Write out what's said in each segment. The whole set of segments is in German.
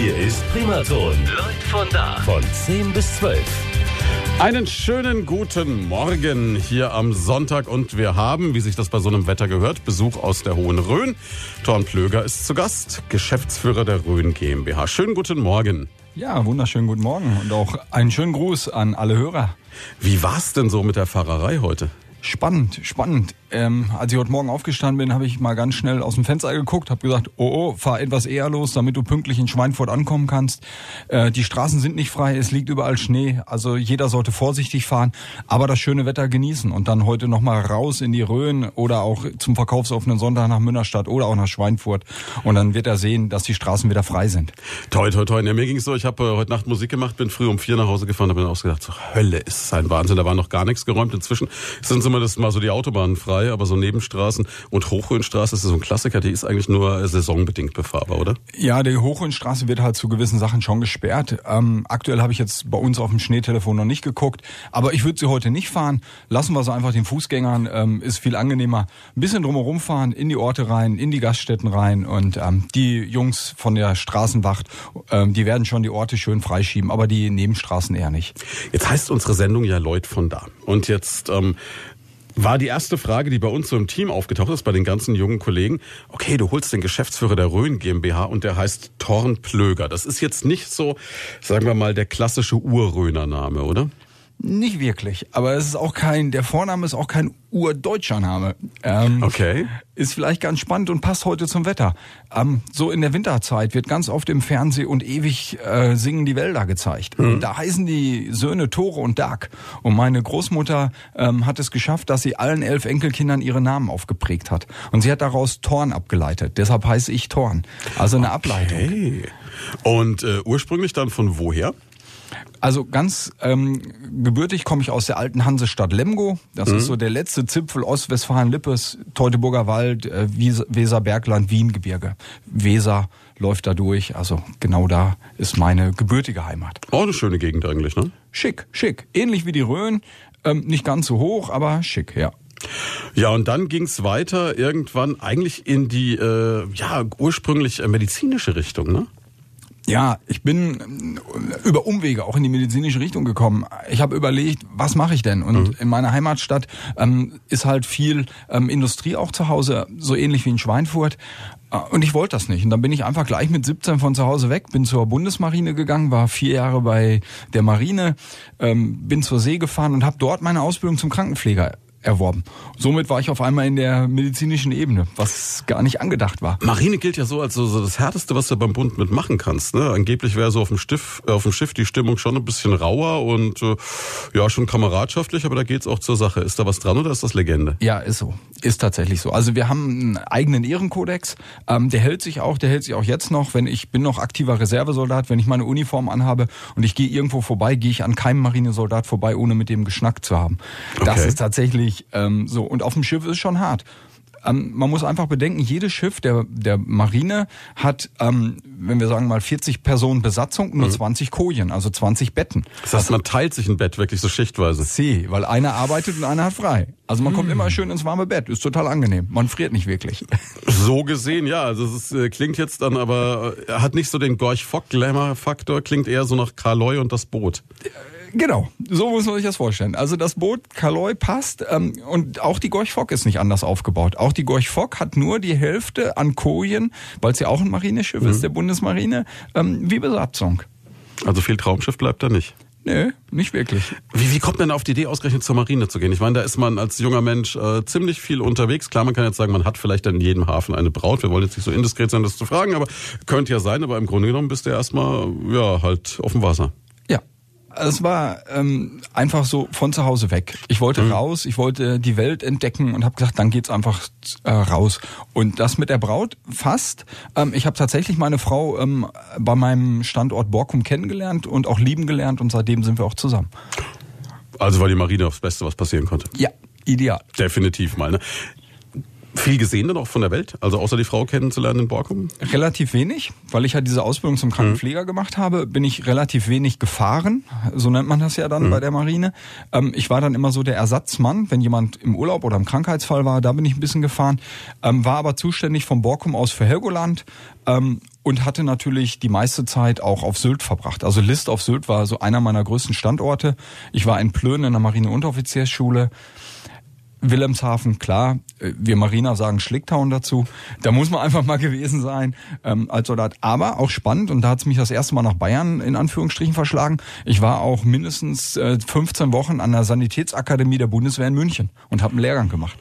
Hier ist Primaton. Leute von da. Von 10 bis 12. Einen schönen guten Morgen hier am Sonntag und wir haben, wie sich das bei so einem Wetter gehört, Besuch aus der Hohen Rhön. Thorn Plöger ist zu Gast, Geschäftsführer der Rhön GmbH. Schönen guten Morgen. Ja, wunderschönen guten Morgen und auch einen schönen Gruß an alle Hörer. Wie war's denn so mit der Fahrerei heute? Spannend, spannend. Ähm, als ich heute Morgen aufgestanden bin, habe ich mal ganz schnell aus dem Fenster geguckt, habe gesagt, oh, oh, fahr etwas eher los, damit du pünktlich in Schweinfurt ankommen kannst. Äh, die Straßen sind nicht frei, es liegt überall Schnee, also jeder sollte vorsichtig fahren, aber das schöne Wetter genießen und dann heute nochmal raus in die Rhön oder auch zum verkaufsoffenen Sonntag nach Münnerstadt oder auch nach Schweinfurt und dann wird er sehen, dass die Straßen wieder frei sind. Toi, toi, toi. Ja, mir ging's so, ich habe äh, heute Nacht Musik gemacht, bin früh um vier nach Hause gefahren, habe mir auch gedacht, so, Hölle, ist ein Wahnsinn, da war noch gar nichts geräumt. Inzwischen sind zumindest mal so die Autobahnen frei, aber so Nebenstraßen und Hochrhönstraße ist so ein Klassiker, die ist eigentlich nur saisonbedingt befahrbar, oder? Ja, die Hochrhönstraße wird halt zu gewissen Sachen schon gesperrt. Ähm, aktuell habe ich jetzt bei uns auf dem Schneetelefon noch nicht geguckt, aber ich würde sie heute nicht fahren. Lassen wir sie einfach den Fußgängern, ähm, ist viel angenehmer. Ein bisschen drumherum fahren, in die Orte rein, in die Gaststätten rein und ähm, die Jungs von der Straßenwacht, ähm, die werden schon die Orte schön freischieben, aber die Nebenstraßen eher nicht. Jetzt heißt unsere Sendung ja Leut von da. Und jetzt ähm, war die erste Frage, die bei uns so im Team aufgetaucht ist, bei den ganzen jungen Kollegen. Okay, du holst den Geschäftsführer der Rhön GmbH und der heißt Thorn Plöger. Das ist jetzt nicht so, sagen wir mal, der klassische Urröner Name, oder? Nicht wirklich, aber es ist auch kein, der Vorname ist auch kein urdeutscher Name. Ähm, okay. Ist vielleicht ganz spannend und passt heute zum Wetter. Ähm, so in der Winterzeit wird ganz oft im Fernsehen und ewig äh, singen die Wälder gezeigt. Mhm. Da heißen die Söhne Tore und Dag. Und meine Großmutter ähm, hat es geschafft, dass sie allen elf Enkelkindern ihre Namen aufgeprägt hat. Und sie hat daraus Thorn abgeleitet. Deshalb heiße ich Thorn. Also eine okay. Ableitung. Und äh, ursprünglich dann von woher? Also ganz ähm, gebürtig komme ich aus der alten Hansestadt Lemgo. Das mhm. ist so der letzte Zipfel Ostwestfalen-Lippes, Teutoburger Wald, äh, Weserbergland, Wiengebirge. Weser läuft da durch. Also genau da ist meine gebürtige Heimat. Oh, eine schöne Gegend eigentlich, ne? Schick, schick. Ähnlich wie die Rhön. Ähm, nicht ganz so hoch, aber schick, ja. Ja, und dann ging's weiter irgendwann eigentlich in die äh, ja ursprünglich medizinische Richtung, ne? Ja, ich bin äh, über Umwege auch in die medizinische Richtung gekommen. Ich habe überlegt, was mache ich denn? Und mhm. in meiner Heimatstadt ähm, ist halt viel ähm, Industrie auch zu Hause, so ähnlich wie in Schweinfurt. Äh, und ich wollte das nicht. Und dann bin ich einfach gleich mit 17 von zu Hause weg, bin zur Bundesmarine gegangen, war vier Jahre bei der Marine, ähm, bin zur See gefahren und habe dort meine Ausbildung zum Krankenpfleger erworben. Somit war ich auf einmal in der medizinischen Ebene, was gar nicht angedacht war. Marine gilt ja so als so, das härteste, was du beim Bund mitmachen kannst. Ne? Angeblich wäre so auf dem, Stift, äh, auf dem Schiff die Stimmung schon ein bisschen rauer und äh, ja schon kameradschaftlich, aber da geht's auch zur Sache. Ist da was dran oder ist das Legende? Ja, ist so, ist tatsächlich so. Also wir haben einen eigenen Ehrenkodex, ähm, der hält sich auch, der hält sich auch jetzt noch. Wenn ich bin noch aktiver Reservesoldat, wenn ich meine Uniform anhabe und ich gehe irgendwo vorbei, gehe ich an keinem Marinesoldat vorbei, ohne mit dem geschnackt zu haben. Okay. Das ist tatsächlich nicht. Ähm, so und auf dem Schiff ist es schon hart. Ähm, man muss einfach bedenken, jedes Schiff der der Marine hat, ähm, wenn wir sagen mal 40 Personen Besatzung, nur mhm. 20 Kojen, also 20 Betten. Das heißt, also, man teilt sich ein Bett wirklich so schichtweise. Sie, weil einer arbeitet und einer hat frei. Also man mhm. kommt immer schön ins warme Bett, ist total angenehm. Man friert nicht wirklich. So gesehen, ja. Also es äh, klingt jetzt dann aber, äh, hat nicht so den Gorch-Fock-Glamour-Faktor, klingt eher so nach Karloy und das Boot. Äh, Genau, so muss man sich das vorstellen. Also das Boot Kaloi passt ähm, und auch die Gorch Fock ist nicht anders aufgebaut. Auch die Gorch Fock hat nur die Hälfte an Kojen, weil es ja auch ein Marineschiff mhm. ist, der Bundesmarine, ähm, wie Besatzung. Also viel Traumschiff bleibt da nicht. Nö, nicht wirklich. Wie, wie kommt man auf die Idee, ausgerechnet zur Marine zu gehen? Ich meine, da ist man als junger Mensch äh, ziemlich viel unterwegs. Klar, man kann jetzt sagen, man hat vielleicht in jedem Hafen eine Braut. Wir wollen jetzt nicht so indiskret sein, das zu fragen, aber könnte ja sein. Aber im Grunde genommen bist du ja erstmal ja, halt auf dem Wasser. Es war ähm, einfach so von zu Hause weg. Ich wollte mhm. raus, ich wollte die Welt entdecken und habe gesagt, dann geht's einfach äh, raus. Und das mit der Braut fast. Ähm, ich habe tatsächlich meine Frau ähm, bei meinem Standort Borkum kennengelernt und auch lieben gelernt und seitdem sind wir auch zusammen. Also war die Marine aufs Beste, was passieren konnte. Ja, ideal. Definitiv mal. Ne? Viel gesehen dann auch von der Welt? Also außer die Frau kennenzulernen in Borkum? Relativ wenig, weil ich ja diese Ausbildung zum Krankenpfleger mhm. gemacht habe, bin ich relativ wenig gefahren. So nennt man das ja dann mhm. bei der Marine. Ähm, ich war dann immer so der Ersatzmann, wenn jemand im Urlaub oder im Krankheitsfall war, da bin ich ein bisschen gefahren. Ähm, war aber zuständig vom Borkum aus für Helgoland. Ähm, und hatte natürlich die meiste Zeit auch auf Sylt verbracht. Also List auf Sylt war so einer meiner größten Standorte. Ich war in Plön in der Marine-Unteroffiziersschule. Wilhelmshaven, klar, wir Mariner sagen Schlicktown dazu. Da muss man einfach mal gewesen sein ähm, als Soldat. Aber auch spannend, und da hat es mich das erste Mal nach Bayern in Anführungsstrichen verschlagen. Ich war auch mindestens äh, 15 Wochen an der Sanitätsakademie der Bundeswehr in München und habe einen Lehrgang gemacht.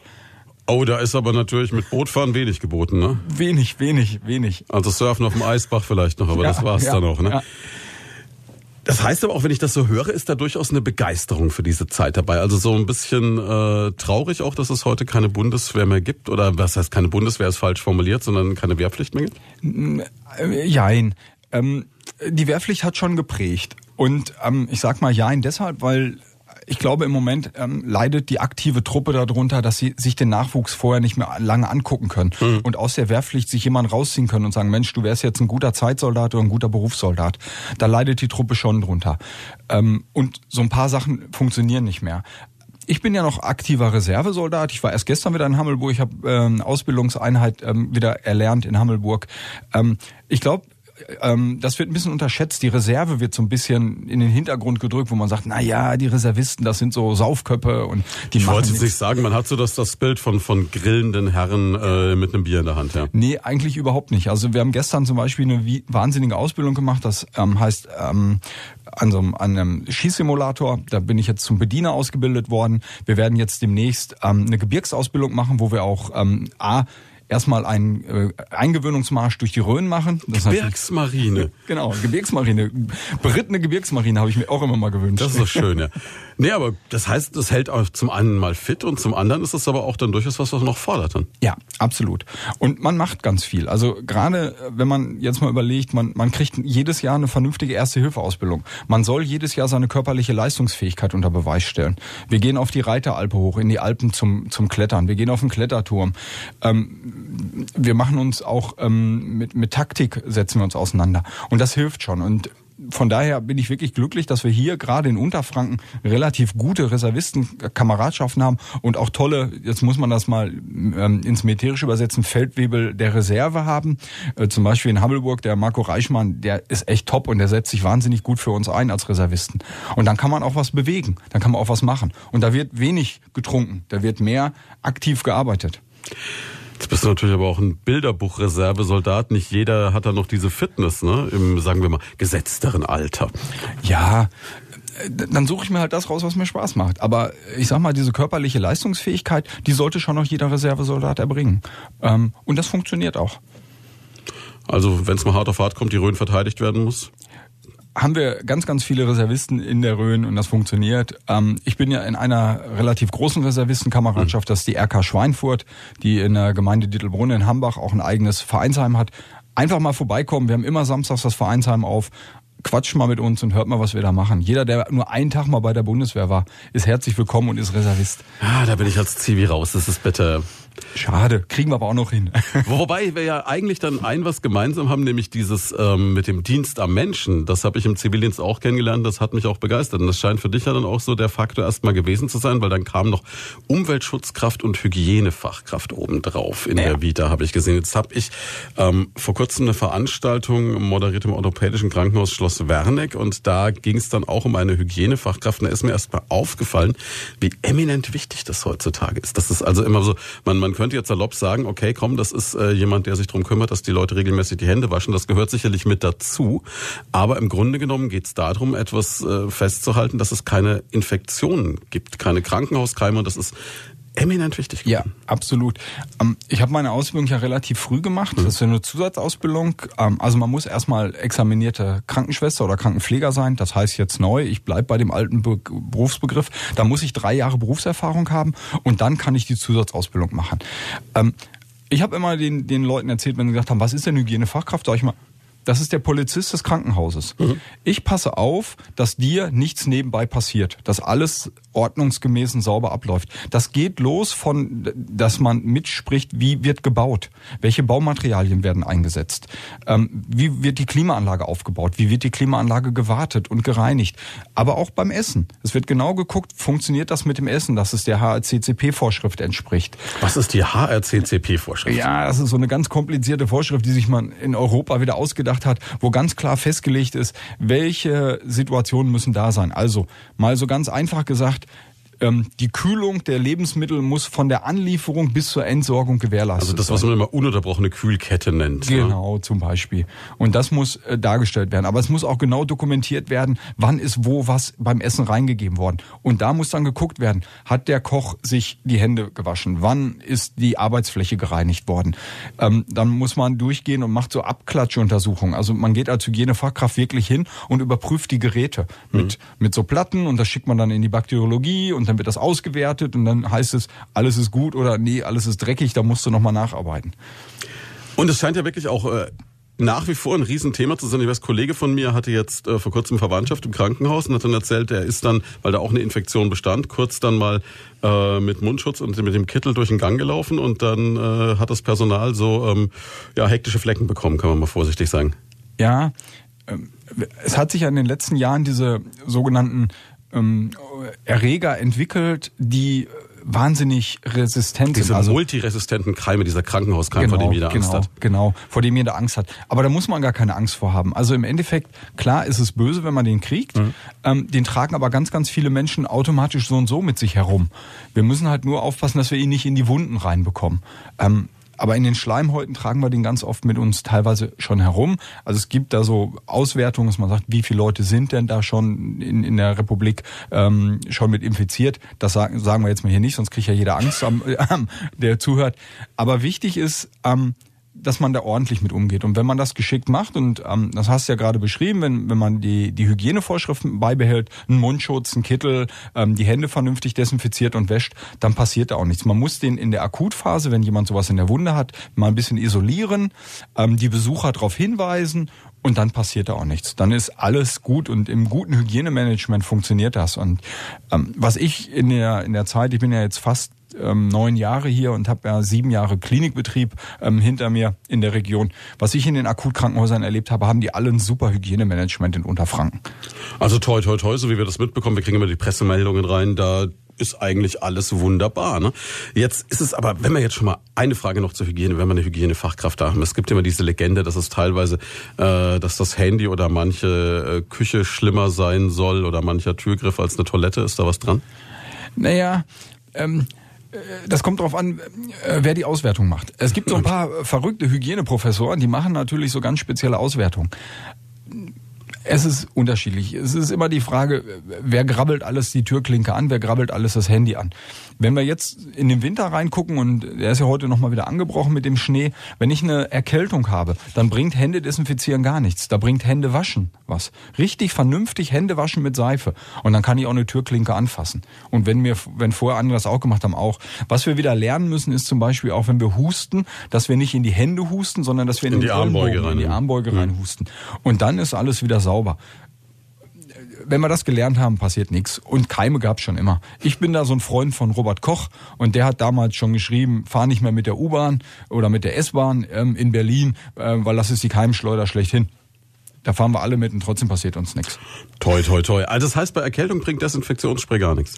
Oh, da ist aber natürlich mit Bootfahren wenig geboten, ne? Wenig, wenig, wenig. Also Surfen auf dem Eisbach vielleicht noch, aber ja, das war's ja, dann auch, ne? Ja. Das heißt aber auch, wenn ich das so höre, ist da durchaus eine Begeisterung für diese Zeit dabei. Also so ein bisschen äh, traurig auch, dass es heute keine Bundeswehr mehr gibt. Oder was heißt keine Bundeswehr ist falsch formuliert, sondern keine Wehrpflicht mehr gibt? Äh, jein. Ähm, die Wehrpflicht hat schon geprägt. Und ähm, ich sag mal jein deshalb, weil ich glaube, im Moment ähm, leidet die aktive Truppe darunter, dass sie sich den Nachwuchs vorher nicht mehr lange angucken können mhm. und aus der Wehrpflicht sich jemand rausziehen können und sagen, Mensch, du wärst jetzt ein guter Zeitsoldat oder ein guter Berufssoldat. Da leidet die Truppe schon drunter. Ähm, und so ein paar Sachen funktionieren nicht mehr. Ich bin ja noch aktiver Reservesoldat. Ich war erst gestern wieder in Hammelburg. Ich habe ähm, Ausbildungseinheit ähm, wieder erlernt in Hammelburg. Ähm, ich glaube, ähm, das wird ein bisschen unterschätzt. Die Reserve wird so ein bisschen in den Hintergrund gedrückt, wo man sagt, na ja, die Reservisten, das sind so Saufköppe und die Ich wollte jetzt nicht sagen, man hat so das, das Bild von, von grillenden Herren äh, mit einem Bier in der Hand, ja. Nee, eigentlich überhaupt nicht. Also wir haben gestern zum Beispiel eine wie, wahnsinnige Ausbildung gemacht, das ähm, heißt ähm, an so einem, an einem Schießsimulator. Da bin ich jetzt zum Bediener ausgebildet worden. Wir werden jetzt demnächst ähm, eine Gebirgsausbildung machen, wo wir auch ähm, A erstmal einen äh, Eingewöhnungsmarsch durch die Rhön machen. Das Gebirgsmarine. Heißt, genau, Gebirgsmarine. Berittene Gebirgsmarine habe ich mir auch immer mal gewünscht. Das ist doch schön, ja. Nee, aber das heißt, das hält auch zum einen mal fit und zum anderen ist es aber auch dann durchaus was, was noch fordert dann. Ja, absolut. Und man macht ganz viel. Also gerade äh, wenn man jetzt mal überlegt, man, man kriegt jedes Jahr eine vernünftige Erste-Hilfe-Ausbildung. Man soll jedes Jahr seine körperliche Leistungsfähigkeit unter Beweis stellen. Wir gehen auf die Reiteralpe hoch, in die Alpen zum, zum Klettern. Wir gehen auf den Kletterturm. Ähm, wir machen uns auch ähm, mit, mit Taktik setzen wir uns auseinander. Und das hilft schon. Und von daher bin ich wirklich glücklich, dass wir hier gerade in Unterfranken relativ gute Reservisten-Kameradschaften haben und auch tolle, jetzt muss man das mal ähm, ins Militärische übersetzen, Feldwebel der Reserve haben. Äh, zum Beispiel in Hammelburg, der Marco Reichmann, der ist echt top und der setzt sich wahnsinnig gut für uns ein als Reservisten. Und dann kann man auch was bewegen, dann kann man auch was machen. Und da wird wenig getrunken, da wird mehr aktiv gearbeitet. Jetzt bist du natürlich aber auch ein Bilderbuch-Reservesoldat. Nicht jeder hat da noch diese Fitness, ne? Im, sagen wir mal, gesetzteren Alter. Ja, dann suche ich mir halt das raus, was mir Spaß macht. Aber ich sag mal, diese körperliche Leistungsfähigkeit, die sollte schon noch jeder Reservesoldat erbringen. Ähm, und das funktioniert auch. Also, wenn es mal hart auf hart kommt, die Rhön verteidigt werden muss? Haben wir ganz, ganz viele Reservisten in der Rhön und das funktioniert. Ähm, ich bin ja in einer relativ großen Reservistenkameradschaft, mhm. das ist die RK Schweinfurt, die in der Gemeinde Dittelbrunn in Hambach auch ein eigenes Vereinsheim hat. Einfach mal vorbeikommen. Wir haben immer samstags das Vereinsheim auf. Quatscht mal mit uns und hört mal, was wir da machen. Jeder, der nur einen Tag mal bei der Bundeswehr war, ist herzlich willkommen und ist Reservist. Ah, da bin ich als Zivi raus. Das ist bitte Schade, kriegen wir aber auch noch hin. Wobei wir ja eigentlich dann ein was gemeinsam haben, nämlich dieses ähm, mit dem Dienst am Menschen. Das habe ich im Zivildienst auch kennengelernt, das hat mich auch begeistert. Und das scheint für dich ja dann auch so der Faktor erstmal gewesen zu sein, weil dann kam noch Umweltschutzkraft und Hygienefachkraft obendrauf in ja. der Vita, habe ich gesehen. Jetzt habe ich ähm, vor kurzem eine Veranstaltung moderiert im Orthopädischen Krankenhaus Schloss Werneck und da ging es dann auch um eine Hygienefachkraft. Und da ist mir erstmal aufgefallen, wie eminent wichtig das heutzutage ist. Das ist also immer so, man, man man könnte jetzt salopp sagen, okay, komm, das ist äh, jemand, der sich darum kümmert, dass die Leute regelmäßig die Hände waschen. Das gehört sicherlich mit dazu. Aber im Grunde genommen geht es darum, etwas äh, festzuhalten, dass es keine Infektionen gibt, keine Krankenhauskeime. Und das ist eminent wichtig geworden. Ja, absolut. Ähm, ich habe meine Ausbildung ja relativ früh gemacht. Mhm. Das ist ja eine Zusatzausbildung. Ähm, also man muss erstmal examinierte Krankenschwester oder Krankenpfleger sein. Das heißt jetzt neu, ich bleib bei dem alten Be Berufsbegriff. Da muss ich drei Jahre Berufserfahrung haben und dann kann ich die Zusatzausbildung machen. Ähm, ich habe immer den, den Leuten erzählt, wenn sie gesagt haben, was ist denn Hygienefachkraft? Sag ich mal, Das ist der Polizist des Krankenhauses. Mhm. Ich passe auf, dass dir nichts nebenbei passiert, dass alles ordnungsgemäß und sauber abläuft. Das geht los von, dass man mitspricht, wie wird gebaut, welche Baumaterialien werden eingesetzt, ähm, wie wird die Klimaanlage aufgebaut, wie wird die Klimaanlage gewartet und gereinigt. Aber auch beim Essen. Es wird genau geguckt, funktioniert das mit dem Essen, dass es der HRCCP-Vorschrift entspricht. Was ist die HRCCP-Vorschrift? Ja, das ist so eine ganz komplizierte Vorschrift, die sich man in Europa wieder ausgedacht hat, wo ganz klar festgelegt ist, welche Situationen müssen da sein. Also mal so ganz einfach gesagt, ähm, die Kühlung der Lebensmittel muss von der Anlieferung bis zur Entsorgung gewährleistet sein. Also das, was man immer ununterbrochene Kühlkette nennt. Ne? Genau, ne? zum Beispiel. Und das muss äh, dargestellt werden. Aber es muss auch genau dokumentiert werden, wann ist wo was beim Essen reingegeben worden. Und da muss dann geguckt werden, hat der Koch sich die Hände gewaschen? Wann ist die Arbeitsfläche gereinigt worden? Ähm, dann muss man durchgehen und macht so Abklatschuntersuchungen. Also man geht als Hygienefachkraft wirklich hin und überprüft die Geräte mhm. mit, mit so Platten und das schickt man dann in die Bakteriologie und dann wird das ausgewertet und dann heißt es, alles ist gut oder nee, alles ist dreckig, da musst du nochmal nacharbeiten. Und es scheint ja wirklich auch äh, nach wie vor ein Riesenthema zu sein. Ich weiß, Kollege von mir hatte jetzt äh, vor kurzem Verwandtschaft im Krankenhaus und hat dann erzählt, er ist dann, weil da auch eine Infektion bestand, kurz dann mal äh, mit Mundschutz und mit dem Kittel durch den Gang gelaufen und dann äh, hat das Personal so ähm, ja hektische Flecken bekommen, kann man mal vorsichtig sagen. Ja, ähm, es hat sich ja in den letzten Jahren diese sogenannten ähm, Erreger entwickelt, die wahnsinnig resistent Diese sind. Also multiresistenten Keime, dieser Krankenhauskeim, genau, vor dem jeder genau, Angst hat. Genau, vor dem jeder Angst hat. Aber da muss man gar keine Angst vor haben. Also im Endeffekt, klar ist es böse, wenn man den kriegt. Mhm. Ähm, den tragen aber ganz, ganz viele Menschen automatisch so und so mit sich herum. Wir müssen halt nur aufpassen, dass wir ihn nicht in die Wunden reinbekommen. Ähm, aber in den Schleimhäuten tragen wir den ganz oft mit uns teilweise schon herum. Also es gibt da so Auswertungen, dass man sagt, wie viele Leute sind denn da schon in, in der Republik ähm, schon mit infiziert. Das sagen, sagen wir jetzt mal hier nicht, sonst kriegt ja jeder Angst, am, äh, der zuhört. Aber wichtig ist, ähm, dass man da ordentlich mit umgeht. Und wenn man das geschickt macht, und ähm, das hast du ja gerade beschrieben, wenn, wenn man die, die Hygienevorschriften beibehält, einen Mundschutz, einen Kittel, ähm, die Hände vernünftig desinfiziert und wäscht, dann passiert da auch nichts. Man muss den in der Akutphase, wenn jemand sowas in der Wunde hat, mal ein bisschen isolieren, ähm, die Besucher darauf hinweisen und dann passiert da auch nichts. Dann ist alles gut und im guten Hygienemanagement funktioniert das. Und ähm, was ich in der in der Zeit, ich bin ja jetzt fast ähm, neun Jahre hier und habe ja sieben Jahre Klinikbetrieb ähm, hinter mir in der Region. Was ich in den Akutkrankenhäusern erlebt habe, haben die alle ein super Hygienemanagement in Unterfranken. Also toi toi toi, so wie wir das mitbekommen, wir kriegen immer die Pressemeldungen rein, da ist eigentlich alles wunderbar. Ne? Jetzt ist es aber, wenn wir jetzt schon mal eine Frage noch zur Hygiene, wenn wir eine Hygienefachkraft da haben. Es gibt immer diese Legende, dass es teilweise, äh, dass das Handy oder manche äh, Küche schlimmer sein soll oder mancher Türgriff als eine Toilette. Ist da was dran? Naja, ähm, das kommt darauf an, äh, wer die Auswertung macht. Es gibt so ein paar verrückte Hygieneprofessoren, die machen natürlich so ganz spezielle Auswertungen. Es ist unterschiedlich. Es ist immer die Frage, wer grabbelt alles die Türklinke an, wer grabbelt alles das Handy an. Wenn wir jetzt in den Winter reingucken und er ist ja heute nochmal wieder angebrochen mit dem Schnee, wenn ich eine Erkältung habe, dann bringt Hände desinfizieren gar nichts. Da bringt Hände waschen was. Richtig vernünftig Hände waschen mit Seife. Und dann kann ich auch eine Türklinke anfassen. Und wenn wir, wenn vorher andere das auch gemacht haben, auch. Was wir wieder lernen müssen, ist zum Beispiel auch, wenn wir husten, dass wir nicht in die Hände husten, sondern dass wir in, in die Armbeuge rein, in die Armbeuge rein husten. Und dann ist alles wieder sauber wenn wir das gelernt haben, passiert nichts. Und Keime gab's schon immer. Ich bin da so ein Freund von Robert Koch und der hat damals schon geschrieben, fahr nicht mehr mit der U-Bahn oder mit der S-Bahn ähm, in Berlin, äh, weil das ist die Keimschleuder schlechthin. Da fahren wir alle mit und trotzdem passiert uns nichts. Toi, toi, toi. Also das heißt, bei Erkältung bringt Desinfektionsspray gar nichts.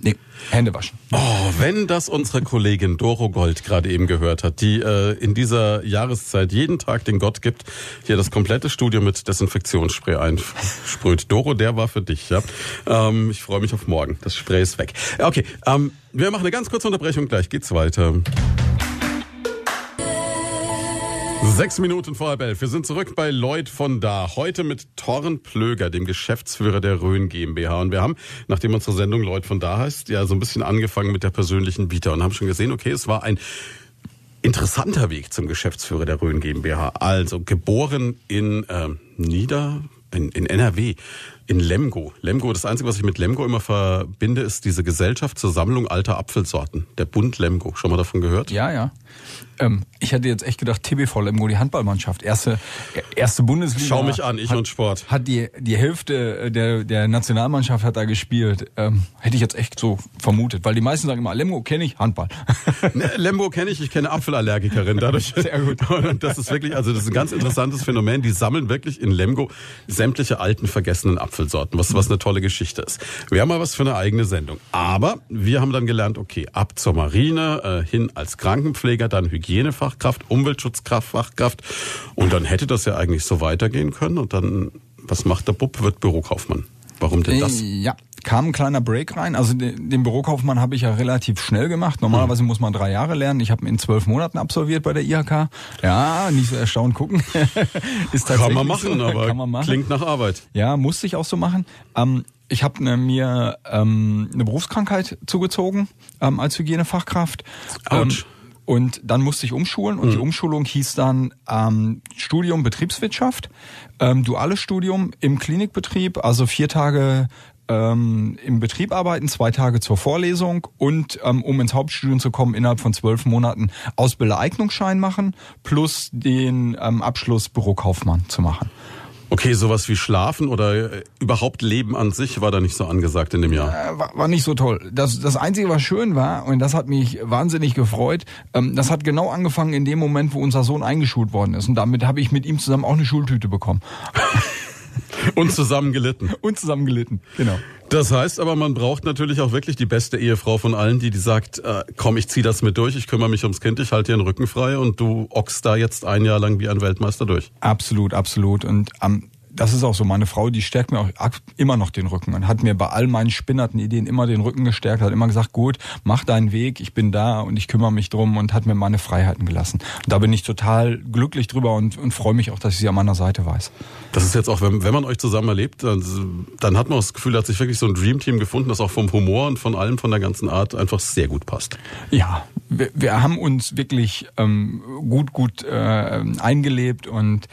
Nee, Hände waschen. Oh, wenn das unsere Kollegin Doro Gold gerade eben gehört hat, die äh, in dieser Jahreszeit jeden Tag den Gott gibt, hier das komplette Studio mit Desinfektionsspray einsprüht. Doro, der war für dich, ja. Ähm, ich freue mich auf morgen. Das Spray ist weg. Okay, ähm, wir machen eine ganz kurze Unterbrechung, gleich geht's weiter. Sechs Minuten vor halb elf. Wir sind zurück bei Lloyd von da. Heute mit Torren Plöger, dem Geschäftsführer der Rhön GmbH. Und wir haben, nachdem unsere Sendung Lloyd von da heißt, ja so ein bisschen angefangen mit der persönlichen Vita und haben schon gesehen, okay, es war ein interessanter Weg zum Geschäftsführer der Rhön GmbH. Also geboren in äh, Nieder, in, in NRW. In Lemgo. Lemgo, das Einzige, was ich mit Lemgo immer verbinde, ist diese Gesellschaft zur Sammlung alter Apfelsorten. Der Bund Lemgo. Schon mal davon gehört? Ja, ja. Ähm, ich hätte jetzt echt gedacht, TBV Lemgo, die Handballmannschaft, erste, erste Bundesliga. Schau mich an, ich hat, und Sport. Hat die, die Hälfte der, der Nationalmannschaft hat da gespielt. Ähm, hätte ich jetzt echt so vermutet, weil die meisten sagen immer, Lemgo kenne ich, Handball. Ne, Lemgo kenne ich, ich kenne Apfelallergikerin dadurch. Sehr gut. Und das ist wirklich, also das ist ein ganz interessantes Phänomen. Die sammeln wirklich in Lemgo sämtliche alten vergessenen Apfelsorten, was, was eine tolle Geschichte ist. Wir haben mal was für eine eigene Sendung. Aber wir haben dann gelernt, okay, ab zur Marine, äh, hin als Krankenpfleger, dann Hygienefachkraft, Umweltschutzfachkraft. Und dann hätte das ja eigentlich so weitergehen können. Und dann, was macht der Bub? Wird Bürokaufmann. Warum denn das? Ja, kam ein kleiner Break rein. Also den, Bürokaufmann habe ich ja relativ schnell gemacht. Normalerweise muss man drei Jahre lernen. Ich habe ihn in zwölf Monaten absolviert bei der IHK. Ja, nicht so erstaunt gucken. Ist Kann man machen, so. aber Kann man machen. klingt nach Arbeit. Ja, musste ich auch so machen. Ähm, ich habe ne, mir ähm, eine Berufskrankheit zugezogen ähm, als Hygienefachkraft. Ähm, Autsch. Und dann musste ich umschulen und die Umschulung hieß dann ähm, Studium Betriebswirtschaft, ähm, duales Studium im Klinikbetrieb, also vier Tage ähm, im Betrieb arbeiten, zwei Tage zur Vorlesung und ähm, um ins Hauptstudium zu kommen, innerhalb von zwölf Monaten Ausbildereignungsschein machen plus den ähm, Abschluss Bürokaufmann zu machen. Okay, sowas wie Schlafen oder äh, überhaupt Leben an sich war da nicht so angesagt in dem Jahr. Äh, war, war nicht so toll. Das, das Einzige, was schön war, und das hat mich wahnsinnig gefreut, ähm, das hat genau angefangen in dem Moment, wo unser Sohn eingeschult worden ist. Und damit habe ich mit ihm zusammen auch eine Schultüte bekommen. Und zusammen gelitten. Und zusammen gelitten, genau. Das heißt aber, man braucht natürlich auch wirklich die beste Ehefrau von allen, die die sagt, äh, komm, ich zieh das mit durch, ich kümmere mich ums Kind, ich halte dir den Rücken frei und du ochst da jetzt ein Jahr lang wie ein Weltmeister durch. Absolut, absolut. Und ähm, das ist auch so. Meine Frau, die stärkt mir auch immer noch den Rücken und hat mir bei all meinen spinnerten Ideen immer den Rücken gestärkt, hat immer gesagt, gut, mach deinen Weg, ich bin da und ich kümmere mich drum und hat mir meine Freiheiten gelassen. Und da bin ich total glücklich drüber und, und freue mich auch, dass ich sie an meiner Seite weiß. Das ist jetzt auch, wenn, wenn man euch zusammen erlebt, dann, dann hat man das Gefühl, da hat sich wirklich so ein Dreamteam gefunden, das auch vom Humor und von allem, von der ganzen Art einfach sehr gut passt. Ja, wir, wir haben uns wirklich ähm, gut, gut äh, eingelebt und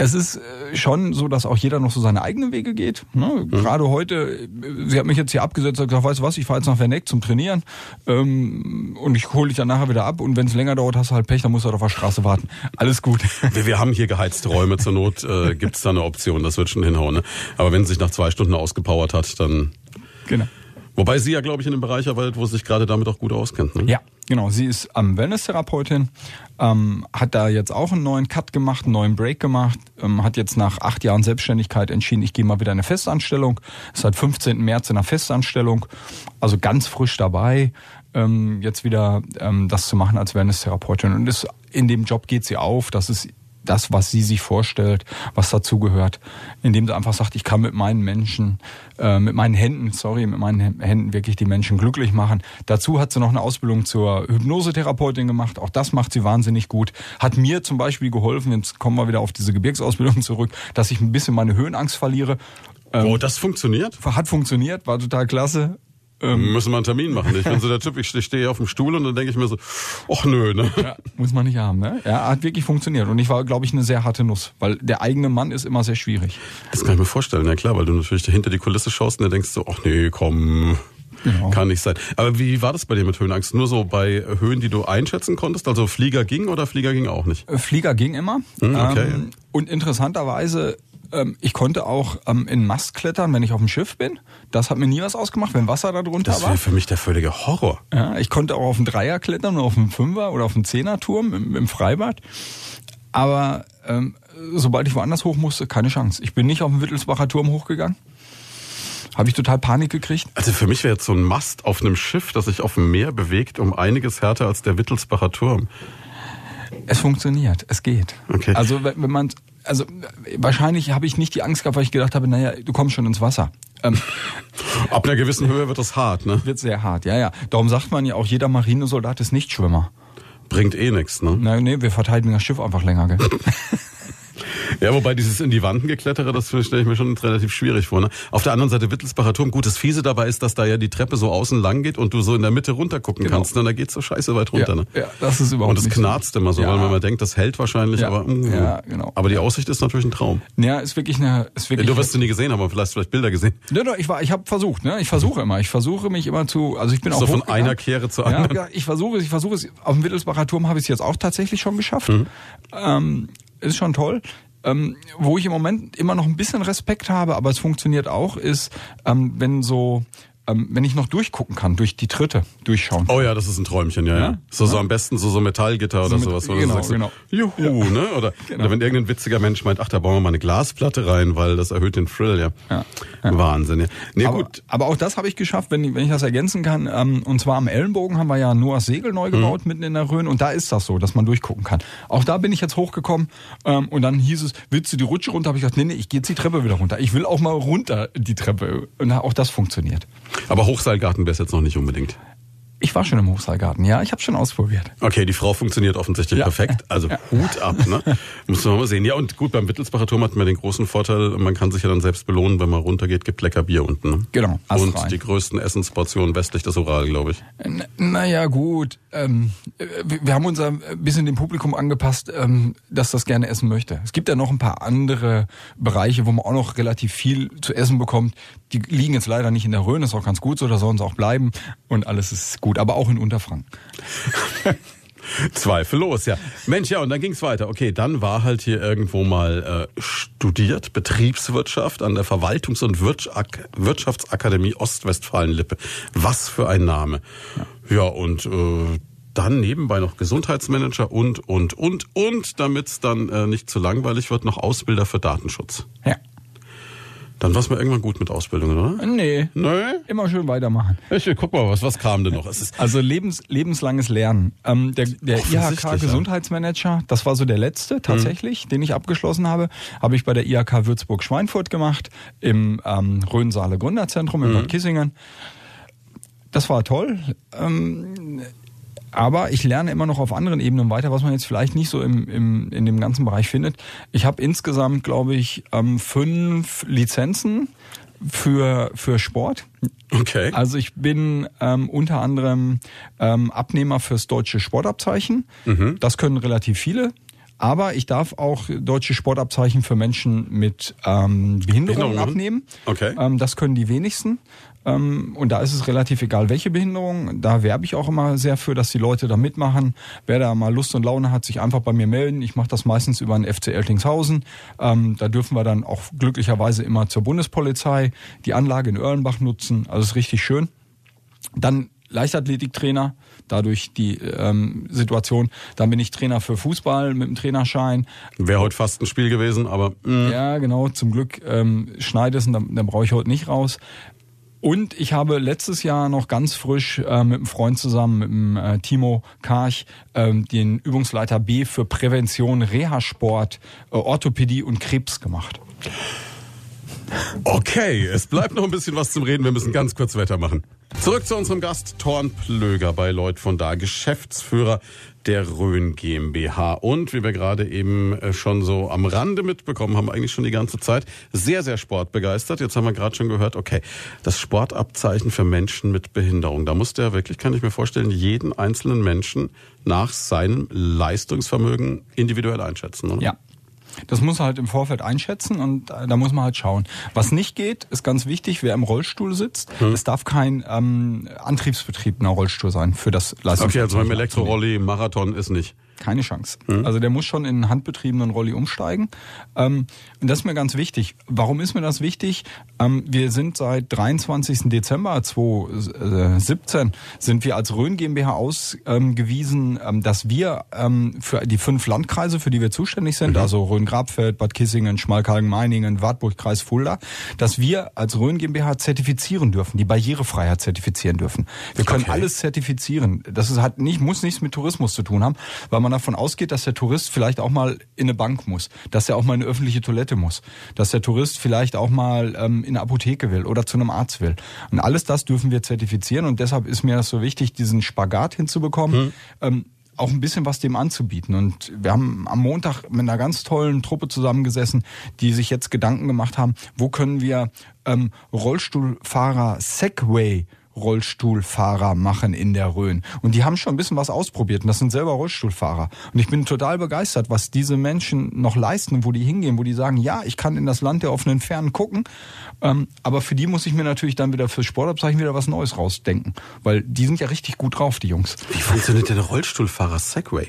es ist äh, schon so, dass auch jeder noch so seine eigenen Wege geht. Ne? Gerade heute, äh, sie hat mich jetzt hier abgesetzt und gesagt, weißt du was, ich fahre jetzt nach Werneck zum Trainieren ähm, und ich hole dich dann nachher wieder ab und wenn es länger dauert, hast du halt Pech, dann musst du halt auf der Straße warten. Alles gut. Wir, wir haben hier geheizte Räume, zur Not äh, gibt's da eine Option, das wird schon hinhauen. Ne? Aber wenn sie sich nach zwei Stunden ausgepowert hat, dann... genau. Wobei sie ja, glaube ich, in einem Bereich arbeitet, wo sie sich gerade damit auch gut auskennt. Ne? Ja, genau. Sie ist ähm, Wellness-Therapeutin, ähm, hat da jetzt auch einen neuen Cut gemacht, einen neuen Break gemacht, ähm, hat jetzt nach acht Jahren Selbstständigkeit entschieden, ich gehe mal wieder in eine Festanstellung. Ist seit 15. März in einer Festanstellung, also ganz frisch dabei, ähm, jetzt wieder ähm, das zu machen als Wellness-Therapeutin. Und ist, in dem Job geht sie auf, das ist das, was sie sich vorstellt, was dazugehört, indem sie einfach sagt, ich kann mit meinen Menschen, äh, mit meinen Händen, sorry, mit meinen Händen wirklich die Menschen glücklich machen. Dazu hat sie noch eine Ausbildung zur Hypnosetherapeutin gemacht. Auch das macht sie wahnsinnig gut. Hat mir zum Beispiel geholfen, jetzt kommen wir wieder auf diese Gebirgsausbildung zurück, dass ich ein bisschen meine Höhenangst verliere. Oh, das funktioniert? Hat funktioniert, war total klasse. Müssen wir einen Termin machen. Ich bin so der Typ, ich stehe auf dem Stuhl und dann denke ich mir so, ach nö, ne? Ja, muss man nicht haben, ne? Ja, hat wirklich funktioniert. Und ich war, glaube ich, eine sehr harte Nuss, weil der eigene Mann ist immer sehr schwierig. Das kann ich mir vorstellen, ja klar, weil du natürlich hinter die Kulisse schaust und dann denkst so, ach nee, komm, Genau. kann nicht sein. Aber wie war das bei dir mit Höhenangst? Nur so bei Höhen, die du einschätzen konntest? Also Flieger ging oder Flieger ging auch nicht? Äh, Flieger ging immer. Hm, okay. ähm, und interessanterweise, ähm, ich konnte auch ähm, in Mast klettern, wenn ich auf dem Schiff bin. Das hat mir nie was ausgemacht, wenn Wasser da drunter Das war. wäre für mich der völlige Horror. Ja, ich konnte auch auf dem Dreier klettern oder auf dem Fünfer oder auf dem Zehnerturm im, im Freibad. Aber ähm, sobald ich woanders hoch musste, keine Chance. Ich bin nicht auf dem Wittelsbacher Turm hochgegangen. Habe ich total Panik gekriegt. Also für mich wäre jetzt so ein Mast auf einem Schiff, das sich auf dem Meer bewegt, um einiges härter als der Wittelsbacher Turm. Es funktioniert, es geht. Okay. Also wenn man, also wahrscheinlich habe ich nicht die Angst gehabt, weil ich gedacht habe, naja, du kommst schon ins Wasser. Ähm, Ab einer gewissen Höhe wird das hart, ne? wird sehr hart, ja, ja. Darum sagt man ja auch, jeder Marinesoldat ist Nichtschwimmer. Bringt eh nichts, ne? Na, nee, wir verteidigen das Schiff einfach länger, gell? Ja, wobei dieses in die Wanden geklettere, das stelle ich mir schon relativ schwierig vor. Ne? Auf der anderen Seite Wittelsbacher Turm, gut, das Fiese dabei ist, dass da ja die Treppe so außen lang geht und du so in der Mitte runter gucken Genau. kannst. Ne? Da geht's so scheiße weit runter. Ja, ne? ja, das ist überhaupt Und so. knarzt immer so, Ja. weil man mal denkt, das hält wahrscheinlich, Ja, aber mm, ja, genau. aber die Aussicht ist natürlich ein Traum. Ja, ist wirklich eine, ist wirklich. Du wirst du nie gesehen haben, aber vielleicht vielleicht Bilder gesehen. Ja, doch, ich war, ich habe versucht, ne? Ich versuche immer. Ich versuche mich immer zu, also ich bin So auch von einer Kehre zur anderen. ja, ich versuche es, ich versuche es. Auf dem Wittelsbacher Turm habe ich es jetzt auch tatsächlich schon geschafft. Mhm. Ähm, ist schon toll. Ähm, wo ich im Moment immer noch ein bisschen Respekt habe, aber es funktioniert auch, ist, ähm, wenn so, ähm, wenn ich noch durchgucken kann, durch die Tritte durchschauen. Oh ja, das ist ein Träumchen, ja, ja. Ja? So, so am besten so, so Metallgitter oder mit- sowas. wo du genau, sagst so, genau. Juhu, ne? Oder, Genau. oder wenn irgendein witziger Mensch meint, ach, da bauen wir mal eine Glasplatte rein, weil das erhöht den Thrill, ja. Ja. Wahnsinn, ja. Nee, aber, gut. aber auch das habe ich geschafft, wenn, ich- wenn ich das ergänzen kann. Ähm, und zwar am Ellenbogen haben wir ja Noahs Segel neu gebaut, mitten in der Rhön. Und da ist das so, dass man durchgucken kann. Auch da bin ich jetzt hochgekommen. Ähm, und dann hieß es, willst du die Rutsche runter? Habe ich gesagt, nee, nee, ich gehe jetzt die Treppe wieder runter. Ich will auch mal runter die Treppe. Und auch das funktioniert. Aber Hochseilgarten wäre jetzt noch nicht unbedingt. Ich war schon im Hochseilgarten, ja, ich habe schon ausprobiert. Okay, die Frau funktioniert offensichtlich Ja. perfekt. Also Hut ab, ne? Muss man mal sehen. Ja, und gut, beim Wittelsbacher Turm hat man den großen Vorteil, man kann sich ja dann selbst belohnen, wenn man runtergeht, gibt lecker Bier unten. Ne? Genau, Und rein. die größten Essensportionen westlich des Ural, glaube ich. N- Naja, gut. Ähm, äh, wir wir haben uns ein bisschen dem Publikum angepasst, ähm, dass das gerne essen möchte. Es gibt ja noch ein paar andere Bereiche, wo man auch noch relativ viel zu essen bekommt. Die liegen jetzt leider nicht in der Rhön, ist auch ganz gut so, da sollen sie auch bleiben und alles ist gut, aber auch in Unterfranken. Zweifellos, ja. Mensch, ja, und dann ging's weiter. Okay, dann war halt hier irgendwo mal äh, studiert, Betriebswirtschaft an der Verwaltungs- und Wirtschaftsakademie Ostwestfalen-Lippe. Was für ein Name. Ja, und äh, dann nebenbei noch Gesundheitsmanager und, und, und, und, damit's dann äh, nicht zu langweilig wird, noch Ausbilder für Datenschutz. Ja. Dann war's mir irgendwann gut mit Ausbildungen, oder? Nee. Nee? Immer schön weitermachen. Ich, guck mal, was, was kam denn noch? Es ist, Also lebens, lebenslanges Lernen. Ähm, der der Offensichtlich, ja. IHK-Gesundheitsmanager, das war so der letzte tatsächlich, den ich abgeschlossen habe, habe ich bei der IHK Würzburg-Schweinfurt gemacht, im ähm, Rhönsaale Gründerzentrum in Bad Kissingen. Das war toll. Ähm, aber ich lerne immer noch auf anderen Ebenen weiter, was man jetzt vielleicht nicht so im, im, in dem ganzen Bereich findet. Ich habe insgesamt, glaube ich, ähm, fünf Lizenzen für, für Sport. okay. Also ich bin ähm, unter anderem ähm, Abnehmer fürs deutsche Sportabzeichen. Das können relativ viele. Aber ich darf auch deutsche Sportabzeichen für Menschen mit ähm, Behinderungen Behinderungen? abnehmen. Okay. Ähm, das können die wenigsten. Ähm, und da ist es relativ egal, welche Behinderung. Da werbe ich auch immer sehr für, dass die Leute da mitmachen. Wer da mal Lust und Laune hat, sich einfach bei mir melden. Ich mache das meistens über den FC Eltingshausen. Ähm, da dürfen wir dann auch glücklicherweise immer zur Bundespolizei die Anlage in Erlenbach nutzen. Also ist richtig schön. Dann Leichtathletiktrainer, dadurch die ähm, Situation. Dann bin ich Trainer für Fußball mit dem Trainerschein. Wäre heute fast ein Spiel gewesen, aber mh, Ja, genau. Zum Glück ähm, schneidet es, und dann, dann brauche ich heute nicht raus. Und ich habe letztes Jahr noch ganz frisch äh, mit einem Freund zusammen, mit dem äh, Timo Karch, ähm, den Übungsleiter B für Prävention, Reha-Sport, äh, Orthopädie und Krebs gemacht. Okay, es bleibt noch ein bisschen was zum Reden. Wir müssen ganz kurz weitermachen. Zurück zu unserem Gast Thorn Plöger bei Lloyd von da, Geschäftsführer der Rhön GmbH. Und wie wir gerade eben äh, schon so am Rande mitbekommen haben, eigentlich schon die ganze Zeit, sehr, sehr sportbegeistert. Jetzt haben wir gerade schon gehört, okay, das Sportabzeichen für Menschen mit Behinderung. Da musste er wirklich, kann ich mir vorstellen, jeden einzelnen Menschen nach seinem Leistungsvermögen individuell einschätzen. Oder? Ja. Das muss man halt im Vorfeld einschätzen und äh, da muss man halt schauen. Was nicht geht, ist ganz wichtig, wer im Rollstuhl sitzt. Es darf kein ähm, antriebsbetriebener Rollstuhl sein für das Leistungsvermögen. Okay, also beim Elektrorolli, Marathon ist nicht. Keine Chance. Also der muss schon in einen handbetriebenen Rolli umsteigen. Ähm, und das ist mir ganz wichtig. Warum ist mir das wichtig? Ähm, wir sind seit 23. Dezember 2017 sind wir als Rhön GmbH ausgewiesen, ähm, dass wir ähm, für die fünf Landkreise, für die wir zuständig sind, also Rhön-Grabfeld, Bad Kissingen, Schmalkalden-Meiningen, Wartburg-Kreis, Fulda, dass wir als Rhön GmbH zertifizieren dürfen, die Barrierefreiheit zertifizieren dürfen. Wir können Okay. alles zertifizieren. Das ist, hat nicht, muss nichts mit Tourismus zu tun haben, weil man davon ausgeht, dass der Tourist vielleicht auch mal in eine Bank muss, dass er auch mal in eine öffentliche Toilette muss, dass der Tourist vielleicht auch mal ähm, in eine Apotheke will oder zu einem Arzt will. Und alles das dürfen wir zertifizieren und deshalb ist mir das so wichtig, diesen Spagat hinzubekommen. Ähm, auch ein bisschen was dem anzubieten. Und wir haben am Montag mit einer ganz tollen Truppe zusammengesessen, die sich jetzt Gedanken gemacht haben, wo können wir ähm, Rollstuhlfahrer Segway Rollstuhlfahrer machen in der Rhön. Und die haben schon ein bisschen was ausprobiert und das sind selber Rollstuhlfahrer. Und ich bin total begeistert, was diese Menschen noch leisten, wo die hingehen, wo die sagen, ja, ich kann in das Land der offenen Fernen gucken, ähm, aber für die muss ich mir natürlich dann wieder fürs Sportabzeichen wieder was Neues rausdenken, weil die sind ja richtig gut drauf, die Jungs. Wie funktioniert denn der Rollstuhlfahrer Segway?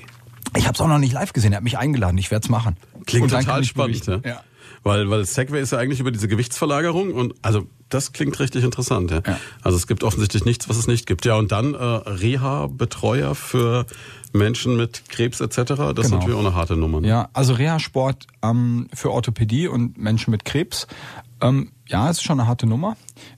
Ich habe es auch noch nicht live gesehen, er hat mich eingeladen, ich werde es machen. Klingt total spannend, berichten. ja. Weil, weil Segway ist ja eigentlich über diese Gewichtsverlagerung und also das klingt richtig interessant. Ja. Ja. Also es gibt offensichtlich nichts, was es nicht gibt. Ja, und dann äh, Reha-Betreuer für Menschen mit Krebs etc. Das ist Genau. natürlich auch eine harte Nummer. Ne? Ja, also Reha-Sport ähm, für Orthopädie und Menschen mit Krebs. Ähm, ja, es ist schon eine harte Nummer.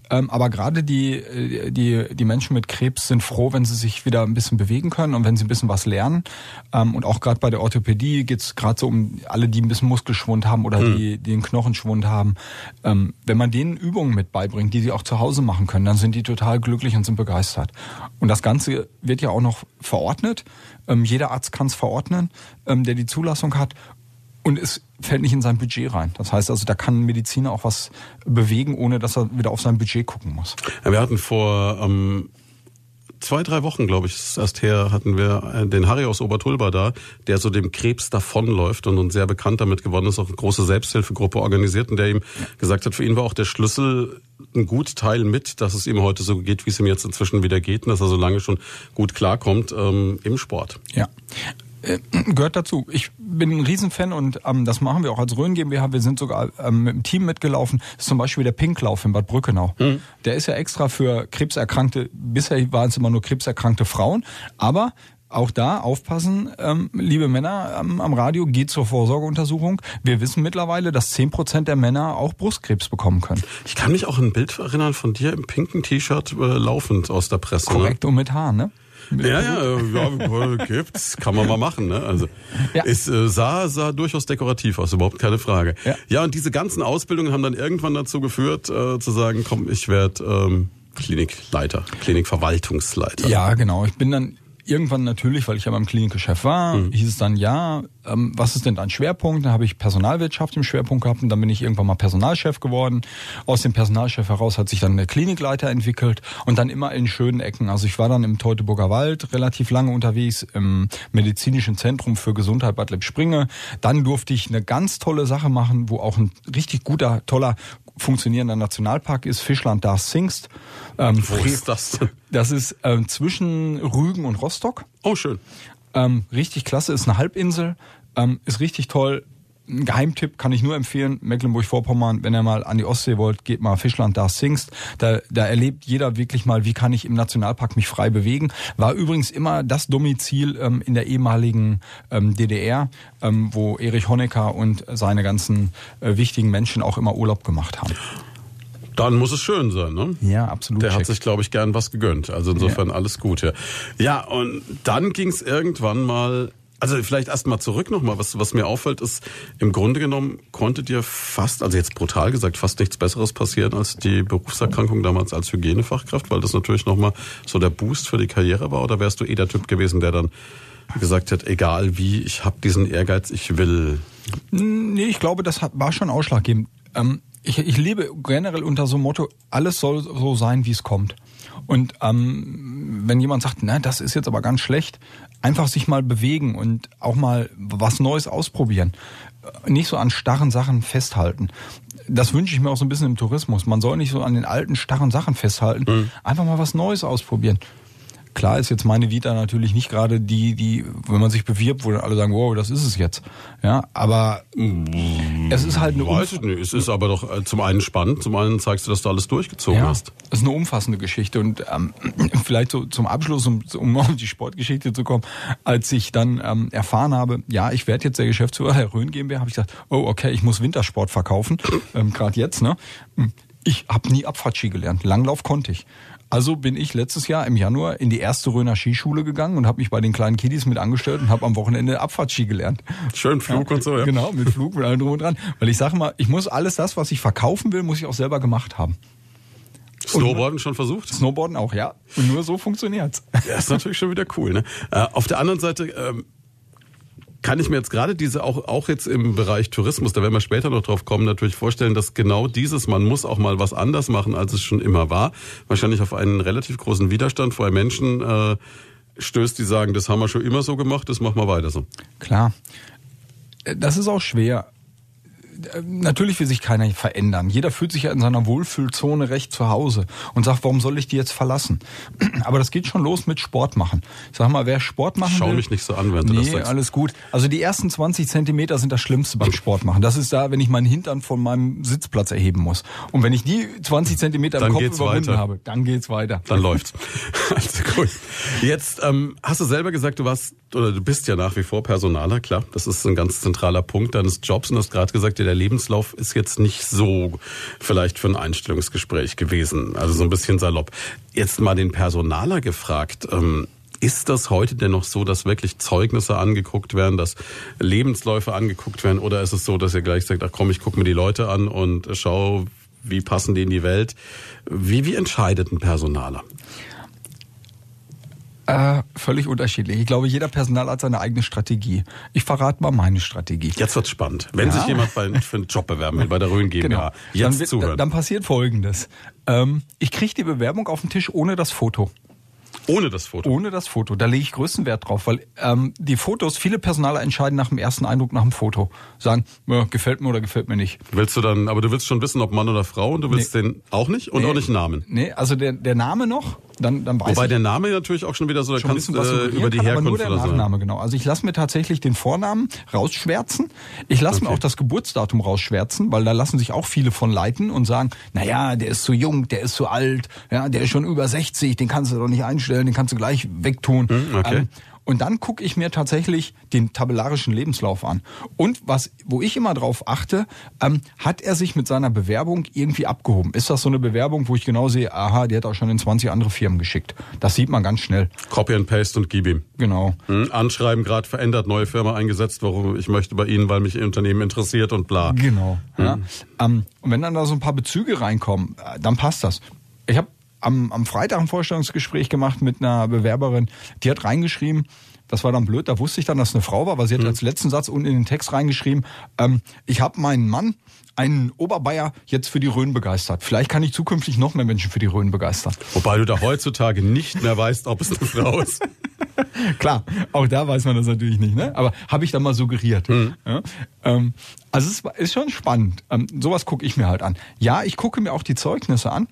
Ähm, aber gerade die, äh, die, die Menschen mit Krebs sind froh, wenn sie sich wieder ein bisschen bewegen können und wenn sie ein bisschen was lernen. Ähm, und auch gerade bei der Orthopädie geht es gerade so um alle, die ein bisschen Muskelschwund haben oder die, die einen Knochenschwund haben. Ähm, wenn man denen Übungen mit beibringt, die sie auch zu Hause machen können, dann sind die total glücklich und sind begeistert. Und das Ganze wird ja auch noch verordnet. Ähm, jeder Arzt kann es verordnen, ähm, der die Zulassung hat. Und es fällt nicht in sein Budget rein. Das heißt also, da kann ein Mediziner auch was bewegen, ohne dass er wieder auf sein Budget gucken muss. Ja, wir hatten vor ähm, zwei, drei Wochen, glaube ich, erst her, hatten wir äh, den Harry aus Obertulba da, der so dem Krebs davonläuft und, und sehr bekannt damit geworden ist, auch eine große Selbsthilfegruppe organisiert und der ihm gesagt hat, für ihn war auch der Schlüssel ein gut Teil mit, dass es ihm heute so geht, wie es ihm jetzt inzwischen wieder geht und dass er so lange schon gut klarkommt ähm, im Sport. Ja. Äh, Gehört dazu. Ich bin ein Riesenfan und ähm, das machen wir auch als Rhön GmbH. Wir sind sogar ähm, mit dem Team mitgelaufen. Das ist zum Beispiel der Pinklauf in Bad Brückenau. Der ist ja extra für Krebserkrankte, bisher waren es immer nur krebserkrankte Frauen, aber auch da aufpassen, ähm, liebe Männer ähm, am Radio, geht zur Vorsorgeuntersuchung. Wir wissen mittlerweile, dass 10% der Männer auch Brustkrebs bekommen können. Ich kann mich auch an ein Bild erinnern von dir im pinken T-Shirt äh, laufend aus der Presse. Korrekt und mit Haaren, ne? Ja, ja, ja, ja, gibt's, kann man mal machen, ne? Also Ja. es äh, sah sah durchaus dekorativ aus, überhaupt keine Frage. Ja. ja, und diese ganzen Ausbildungen haben dann irgendwann dazu geführt, äh, zu sagen, komm, ich werde ähm, Klinikleiter, Klinikverwaltungsleiter. Ja, genau. Ich bin dann irgendwann natürlich, weil ich ja beim Klinikgeschäft war, Mhm. hieß es dann, ja, ähm, was ist denn dein Schwerpunkt? Dann habe ich Personalwirtschaft im Schwerpunkt gehabt und dann bin ich irgendwann mal Personalchef geworden. Aus dem Personalchef heraus hat sich dann der Klinikleiter entwickelt und dann immer in schönen Ecken. Also ich war dann im Teutoburger Wald relativ lange unterwegs, im medizinischen Zentrum für Gesundheit Bad Lippspringe. Dann durfte ich eine ganz tolle Sache machen, wo auch ein richtig guter, toller, funktionierender Nationalpark ist, Fischland Darß Singst. Ähm, Wo ist das denn? das ist ähm, zwischen Rügen und Rostock. Oh, schön. Ähm, richtig klasse, ist eine Halbinsel, ähm, ist richtig toll. Ein Geheimtipp kann ich nur empfehlen, Mecklenburg-Vorpommern, wenn ihr mal an die Ostsee wollt, geht mal Fischland da Singst. Da, da erlebt jeder wirklich mal, wie kann ich im Nationalpark mich frei bewegen. War übrigens immer das Domizil ähm, in der ehemaligen ähm, DDR, ähm, wo Erich Honecker und seine ganzen äh, wichtigen Menschen auch immer Urlaub gemacht haben. Dann muss es schön sein, ne? Ja, absolut. Der hat check. sich, glaube ich, gern was gegönnt. Also insofern alles gut, ja. Ja, und dann ging es irgendwann mal. Also vielleicht erst mal zurück nochmal, was, was mir auffällt, ist, im Grunde genommen konnte dir fast, also jetzt brutal gesagt, fast nichts Besseres passieren als die Berufserkrankung damals als Hygienefachkraft, weil das natürlich nochmal so der Boost für die Karriere war, oder wärst du eh der Typ gewesen, der dann gesagt hat, egal wie, ich habe diesen Ehrgeiz, ich will. Nee, ich glaube, das war schon ausschlaggebend. Ähm, ich, ich lebe generell unter so einem Motto, alles soll so sein, wie es kommt. Und ähm, wenn jemand sagt, na, das ist jetzt aber ganz schlecht, einfach sich mal bewegen und auch mal was Neues ausprobieren. Nicht so an starren Sachen festhalten. Das wünsche ich mir auch so ein bisschen im Tourismus. Man soll nicht so an den alten, starren Sachen festhalten. Einfach mal was Neues ausprobieren. Klar ist jetzt meine Vita natürlich nicht gerade die, die, wenn man sich bewirbt, wo dann alle sagen, wow, das ist es jetzt. Ja, aber es ist halt eine Weiß ich nicht. Es ist aber doch äh, zum einen spannend, zum anderen zeigst du, dass du alles durchgezogen ja, hast. das ist eine umfassende Geschichte und ähm, vielleicht so zum Abschluss, um, um auf die Sportgeschichte zu kommen, als ich dann ähm, erfahren habe, ja, ich werde jetzt der Geschäftsführer der Rhön GmbH, habe ich gesagt, oh okay, ich muss Wintersport verkaufen, ähm, gerade jetzt, ne? Ich habe nie Abfahrtski gelernt, Langlauf konnte ich. Also bin ich letztes Jahr im Januar in die erste Röner Skischule gegangen und habe mich bei den kleinen Kiddies mit angestellt und habe am Wochenende Abfahrtski gelernt. Schön Flug und so, ja. Genau, mit Flug, mit allem drum und dran. Weil ich sage mal, ich muss alles das, was ich verkaufen will, muss ich auch selber gemacht haben. Snowboarden schon versucht? Snowboarden auch, ja. Und nur so funktioniert's. Ja, ist natürlich schon wieder cool. Ne? Äh, auf der anderen Seite ähm, kann ich mir jetzt gerade diese auch auch jetzt im Bereich Tourismus, da werden wir später noch drauf kommen, natürlich vorstellen, dass genau dieses, man muss auch mal was anders machen, als es schon immer war, wahrscheinlich auf einen relativ großen Widerstand vor Menschen äh, stößt, die sagen, das haben wir schon immer so gemacht, das machen wir weiter so. Klar. Das ist auch schwer natürlich will sich keiner verändern. Jeder fühlt sich ja in seiner Wohlfühlzone recht zu Hause und sagt, warum soll ich die jetzt verlassen? Aber das geht schon los mit Sport machen. Ich sag mal, wer Sport machen Schau will. Mich nicht so an, wenn du nee, das sagst. alles gut. Also die ersten 20 Zentimeter sind das Schlimmste beim Sport machen. Das ist da, wenn ich meinen Hintern von meinem Sitzplatz erheben muss. Und wenn ich die 20 Zentimeter im Dann Kopf geht's überwunden weiter. habe, dann geht's weiter. Dann läuft's. Also gut. Jetzt ähm, hast du selber gesagt, du warst oder du bist ja nach wie vor Personaler, klar. Das ist ein ganz zentraler Punkt deines Jobs und hast gerade gesagt, der Lebenslauf ist jetzt nicht so vielleicht für ein Einstellungsgespräch gewesen. Also so ein bisschen salopp. Jetzt mal den Personaler gefragt. Ähm, ist das heute denn noch so, dass wirklich Zeugnisse angeguckt werden, dass Lebensläufe angeguckt werden? Oder ist es so, dass ihr gleich sagt, ach komm, ich gucke mir die Leute an und schau, wie passen die in die Welt? Wie, wie entscheidet ein Personaler? Äh, völlig unterschiedlich. Ich glaube, jeder Personal hat seine eigene Strategie. Ich verrate mal meine Strategie. Jetzt wird's spannend. Wenn Ja. sich jemand bei, für einen Job bewerben will, bei der Rhön GmbH, jetzt Genau. dann, wird- zuhören. dann passiert Folgendes. Ähm, ich kriege die Bewerbung auf den Tisch ohne das Foto. ohne das Foto. Ohne das Foto. Da lege ich größten Wert drauf, weil ähm, die Fotos, viele Personaler entscheiden nach dem ersten Eindruck nach dem Foto. Sagen, gefällt mir oder gefällt mir nicht. Willst du dann, aber du willst schon wissen, ob Mann oder Frau und du willst den auch nicht und Nee. auch nicht Namen. Nee, also der, der Name noch, dann, dann weiß Wobei ich der Name natürlich auch schon wieder so, da kannst bisschen du was äh, über die kann, aber nur Herkunft der. Nachname, genau. Also ich lasse mir tatsächlich den Vornamen rausschwärzen. Ich lasse mir Okay. auch das Geburtsdatum rausschwärzen, weil da lassen sich auch viele von leiten und sagen, naja, der ist zu jung, der ist zu alt, ja, der ist schon über 60, den kannst du doch nicht einstellen, den kannst du gleich wegtun. Hm, okay. Und dann gucke ich mir tatsächlich den tabellarischen Lebenslauf an. Und was, wo ich immer drauf achte, ähm, hat er sich mit seiner Bewerbung irgendwie abgehoben? Ist das so eine Bewerbung, wo ich genau sehe, aha, die hat auch schon in 20 andere Firmen geschickt? Das sieht man ganz schnell. Copy and Paste und gib ihm. Genau. Hm, Anschreiben gerade verändert, neue Firma eingesetzt, warum ich möchte bei Ihnen, weil mich Ihr Unternehmen interessiert und bla. Genau. Ja. Hm. Ähm, und wenn dann da so ein paar Bezüge reinkommen, äh, dann passt das. Ich habe am, am Freitag ein Vorstellungsgespräch gemacht mit einer Bewerberin, die hat reingeschrieben, das war dann blöd, da wusste ich dann, dass es eine Frau war, weil sie hat als letzten Satz unten in den Text reingeschrieben, ähm, ich habe meinen Mann, einen Oberbayer, jetzt für die Rhön begeistert. Vielleicht kann ich zukünftig noch mehr Menschen für die Rhön begeistern. Wobei du da heutzutage nicht mehr weißt, ob es eine Frau ist. Klar, auch da weiß man das natürlich nicht, ne? Aber habe ich dann mal suggeriert. Ja? Ähm, also es ist schon spannend. Ähm, sowas gucke ich mir halt an. Ja, ich gucke mir auch die Zeugnisse an.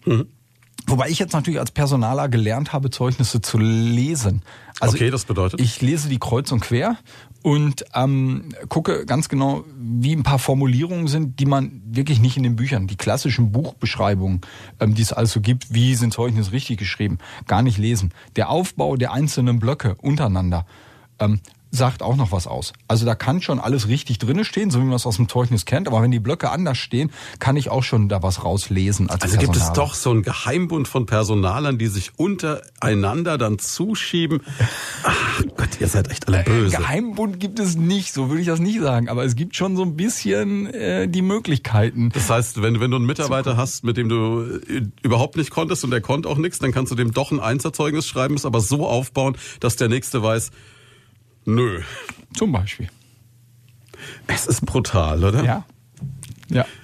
Wobei ich jetzt natürlich als Personaler gelernt habe, Zeugnisse zu lesen. Also Okay, das bedeutet? Ich lese die kreuz und quer und ähm, gucke ganz genau, wie ein paar Formulierungen sind, die man wirklich nicht in den Büchern, die klassischen Buchbeschreibungen, ähm, die es also gibt, wie sind Zeugnisse richtig geschrieben, gar nicht lesen. Der Aufbau der einzelnen Blöcke untereinander ähm, sagt auch noch was aus. Also da kann schon alles richtig drinne stehen, so wie man es aus dem Zeugnis kennt, aber wenn die Blöcke anders stehen, kann ich auch schon da was rauslesen als Also gibt es doch so einen Geheimbund von Personalern, die sich untereinander dann zuschieben. Ach Gott, ihr seid echt alle böse. Geheimbund gibt es nicht, so würde ich das nicht sagen, aber es gibt schon so ein bisschen äh, die Möglichkeiten. Das heißt, wenn, wenn du einen Mitarbeiter hast, mit dem du äh, überhaupt nicht konntest und der konnte auch nichts, dann kannst du dem doch ein Einserzeugnis schreiben, es aber so aufbauen, dass der Nächste weiß, nö. Zum Beispiel. Es ist brutal, oder? Ja. Ja.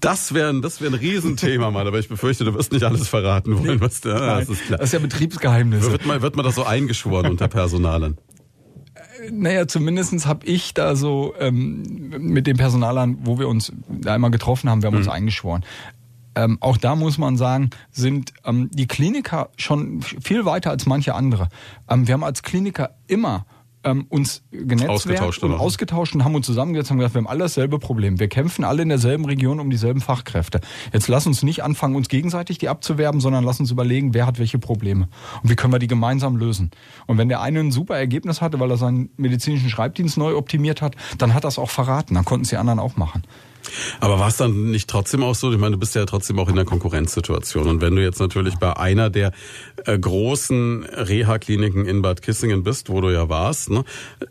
Das wäre ein, das wär ein Riesenthema mal, aber ich befürchte, du wirst nicht alles verraten wollen, was da, Nein, das ist klar. Das ist ja Betriebsgeheimnis. Wird man, wird man das so eingeschworen unter Personalern? Naja, zumindestens habe ich da so ähm, mit den Personalern, wo wir uns da einmal getroffen haben, wir haben uns eingeschworen. Ähm, auch da muss man sagen, sind ähm, die Kliniker schon viel weiter als manche andere. Ähm, wir haben als Kliniker immer ähm, uns genetzwerkt Ausgetauscht und ausgetauscht und haben uns zusammengesetzt und gesagt, wir haben alle dasselbe Problem. Wir kämpfen alle in derselben Region um dieselben Fachkräfte. Jetzt lass uns nicht anfangen, uns gegenseitig die abzuwerben, sondern lass uns überlegen, wer hat welche Probleme und wie können wir die gemeinsam lösen. Und wenn der eine ein super Ergebnis hatte, weil er seinen medizinischen Schreibdienst neu optimiert hat, dann hat er es auch verraten. Dann konnten es die anderen auch machen. Aber war es dann nicht trotzdem auch so? Ich meine, du bist ja trotzdem auch in der Konkurrenzsituation. Und wenn du jetzt natürlich bei einer der äh, großen Reha-Kliniken in Bad Kissingen bist, wo du ja warst, ne,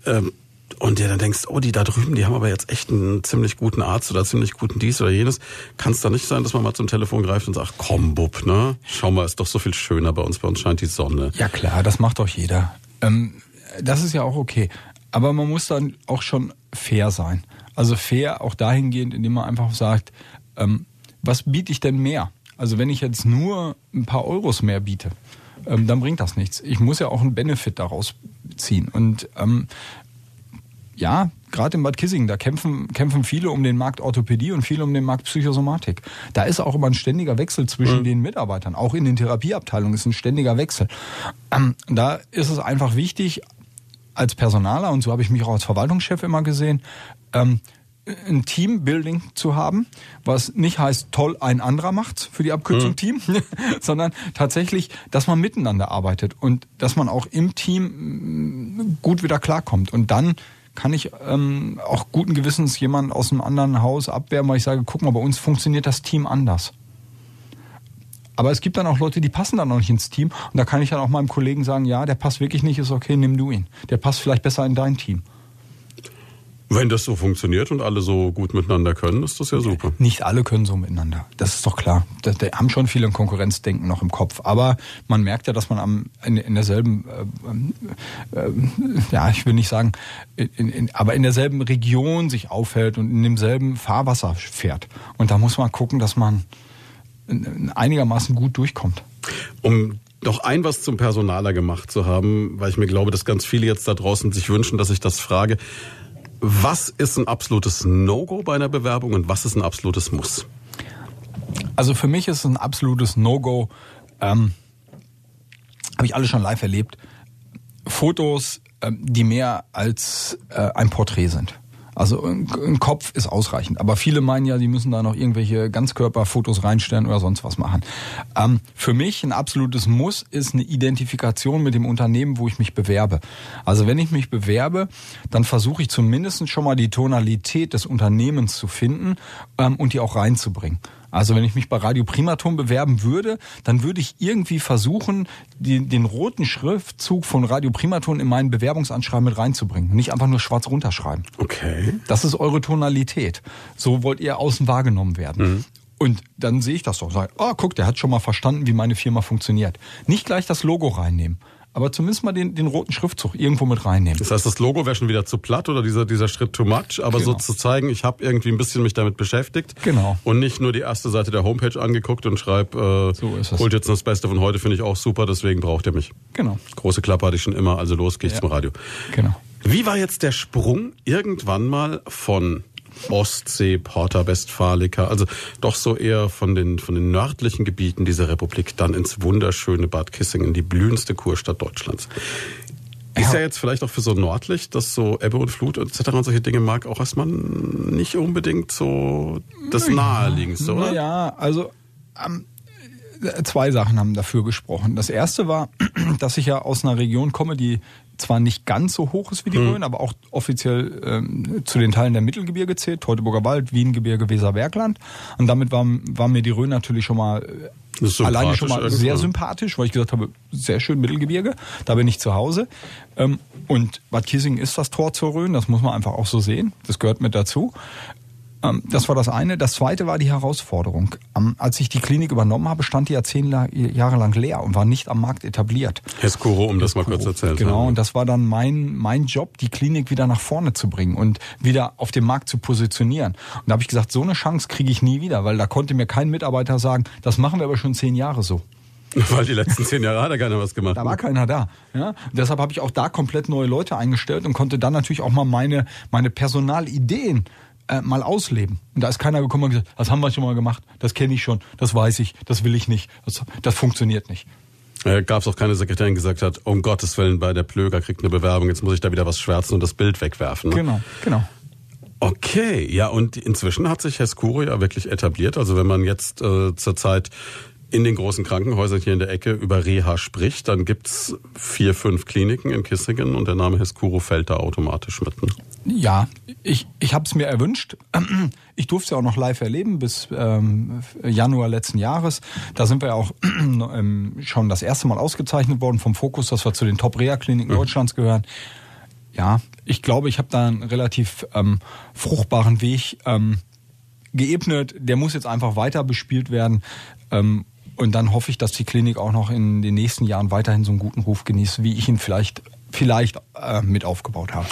ähm, und dir dann denkst, oh, die da drüben, die haben aber jetzt echt einen ziemlich guten Arzt oder ziemlich guten dies oder jenes, kann es da nicht sein, dass man mal zum Telefon greift und sagt, komm, Bub, ne? Schau mal, ist doch so viel schöner bei uns, bei uns scheint die Sonne. Ja klar, das macht doch jeder. Ähm, das ist ja auch okay. Aber man muss dann auch schon fair sein. Also fair auch dahingehend, indem man einfach sagt, ähm, was biete ich denn mehr? Also wenn ich jetzt nur ein paar Euros mehr biete, ähm, dann bringt das nichts. Ich muss ja auch einen Benefit daraus ziehen. Und ähm, ja, gerade in Bad Kissingen, da kämpfen, kämpfen viele um den Markt Orthopädie und viele um den Markt Psychosomatik. Da ist auch immer ein ständiger Wechsel zwischen mhm. den Mitarbeitern. Auch in den Therapieabteilungen ist ein ständiger Wechsel. Ähm, da ist es einfach wichtig, als Personaler, und so habe ich mich auch als Verwaltungschef immer gesehen, ähm, ein Teambuilding zu haben, was nicht heißt, toll, ein anderer macht's für die Abkürzung mhm. Team, sondern tatsächlich, dass man miteinander arbeitet und dass man auch im Team mm, gut wieder klarkommt. Und dann kann ich ähm, auch guten Gewissens jemanden aus einem anderen Haus abwehren, weil ich sage, guck mal, bei uns funktioniert das Team anders. Aber es gibt dann auch Leute, die passen dann noch nicht ins Team. Und da kann ich dann auch meinem Kollegen sagen, ja, der passt wirklich nicht, ist okay, nimm du ihn. Der passt vielleicht besser in dein Team. Wenn das so funktioniert und alle so gut miteinander können, ist das ja super. Nicht alle können so miteinander. Das ist doch klar. Da, da haben schon viele ein Konkurrenzdenken noch im Kopf. Aber man merkt ja, dass man am, in, in derselben, äh, äh, ja, ich will nicht sagen, in, in, aber in derselben Region sich aufhält und in demselben Fahrwasser fährt. Und da muss man gucken, dass man einigermaßen gut durchkommt. Um noch ein was zum Personaler gemacht zu haben, weil ich mir glaube, dass ganz viele jetzt da draußen sich wünschen, dass ich das frage. Was ist ein absolutes No-Go bei einer Bewerbung und was ist ein absolutes Muss? Also für mich ist ein absolutes No-Go. Ähm, Habe ich alle schon live erlebt. Fotos, ähm, die mehr als äh, ein Porträt sind. Also ein Kopf ist ausreichend. Aber viele meinen ja, die müssen da noch irgendwelche Ganzkörperfotos reinstellen oder sonst was machen. Ähm, für mich ein absolutes Muss ist eine Identifikation mit dem Unternehmen, wo ich mich bewerbe. Also wenn ich mich bewerbe, dann versuche ich zumindest schon mal die Tonalität des Unternehmens zu finden ähm, und die auch reinzubringen. Also wenn ich mich bei Radio Primaton bewerben würde, dann würde ich irgendwie versuchen, die, den roten Schriftzug von Radio Primaton in meinen Bewerbungsanschreiben mit reinzubringen. Nicht einfach nur schwarz runterschreiben. Okay. Das ist eure Tonalität. So wollt ihr außen wahrgenommen werden. Mhm. Und dann sehe ich das doch. Sage, oh, guck, der hat schon mal verstanden, wie meine Firma funktioniert. Nicht gleich das Logo reinnehmen aber zumindest mal den, den roten Schriftzug irgendwo mit reinnehmen. Das heißt, das Logo wäre schon wieder zu platt oder dieser, dieser Schritt too much, aber genau. so zu zeigen, ich habe irgendwie ein bisschen mich damit beschäftigt genau. und nicht nur die erste Seite der Homepage angeguckt und schreibe, äh, so holt jetzt das Beste von heute, finde ich auch super, deswegen braucht ihr mich. Genau. Große Klappe hatte ich schon immer, also los gehe ich ja. zum Radio. Genau. Wie war jetzt der Sprung irgendwann mal von Ostsee, Porta Westfalica, also doch so eher von den, von den nördlichen Gebieten dieser Republik dann ins wunderschöne Bad Kissingen, die blühendste Kurstadt Deutschlands. Ist ja. jetzt vielleicht auch für so nordlich, dass so Ebbe und Flut etc. und solche Dinge mag, auch erstmal nicht unbedingt so das Naheliegendste, oder? Ja, also ähm, zwei Sachen haben dafür gesprochen. Das erste war, dass ich ja aus einer Region komme, die zwar nicht ganz so hoch ist wie die hm. Rhön, aber auch offiziell ähm, zu den Teilen der Mittelgebirge zählt, Teutoburger Wald, Wiengebirge, Weserbergland. Und damit war, war mir die Rhön natürlich schon mal äh, alleine schon mal sehr irgendwann. sympathisch, weil ich gesagt habe, sehr schön Mittelgebirge, da bin ich zu Hause. Ähm, und Bad Kissingen ist das Tor zur Rhön, das muss man einfach auch so sehen, das gehört mit dazu. Ähm, das war das eine. Das zweite war die Herausforderung. Ähm, als ich die Klinik übernommen habe, stand die ja zehn Jahre lang leer und war nicht am Markt etabliert. Heskuro, um das mal kurz zu erzählen. Genau, und das war dann mein, mein Job, die Klinik wieder nach vorne zu bringen und wieder auf dem Markt zu positionieren. Und da habe ich gesagt, so eine Chance kriege ich nie wieder, weil da konnte mir kein Mitarbeiter sagen, das machen wir aber schon zehn Jahre so. Weil die letzten zehn Jahre hat er keiner was gemacht. Da war keiner da. Ja? deshalb habe ich auch da komplett neue Leute eingestellt und konnte dann natürlich auch mal meine, meine Personalideen äh, mal ausleben. Und da ist keiner gekommen und gesagt, das haben wir schon mal gemacht, das kenne ich schon, das weiß ich, das will ich nicht, das, das funktioniert nicht. Äh, Gab es auch keine Sekretärin, die gesagt hat, um Gottes Willen, bei der Plöger kriegt eine Bewerbung, jetzt muss ich da wieder was schwärzen und das Bild wegwerfen. Ne? Genau, genau. Okay, ja, und inzwischen hat sich Herr Skuro ja wirklich etabliert. Also wenn man jetzt äh, zurzeit in den großen Krankenhäusern hier in der Ecke über Reha spricht, dann gibt's vier, fünf Kliniken in Kissingen und der Name Heskuro fällt da automatisch mit. Ja, ich, ich habe es mir erwünscht. Ich durfte es ja auch noch live erleben bis ähm, Januar letzten Jahres. Da sind wir ja auch ähm, schon das erste Mal ausgezeichnet worden vom Fokus, dass wir zu den Top-Reha-Kliniken mhm. Deutschlands gehören ja, ich glaube, ich habe da einen relativ ähm, fruchtbaren Weg ähm, geebnet. Der muss jetzt einfach weiter bespielt werden. Und dann hoffe ich, dass die Klinik auch noch in den nächsten Jahren weiterhin so einen guten Ruf genießt, wie ich ihn vielleicht, vielleicht äh, mit aufgebaut habe.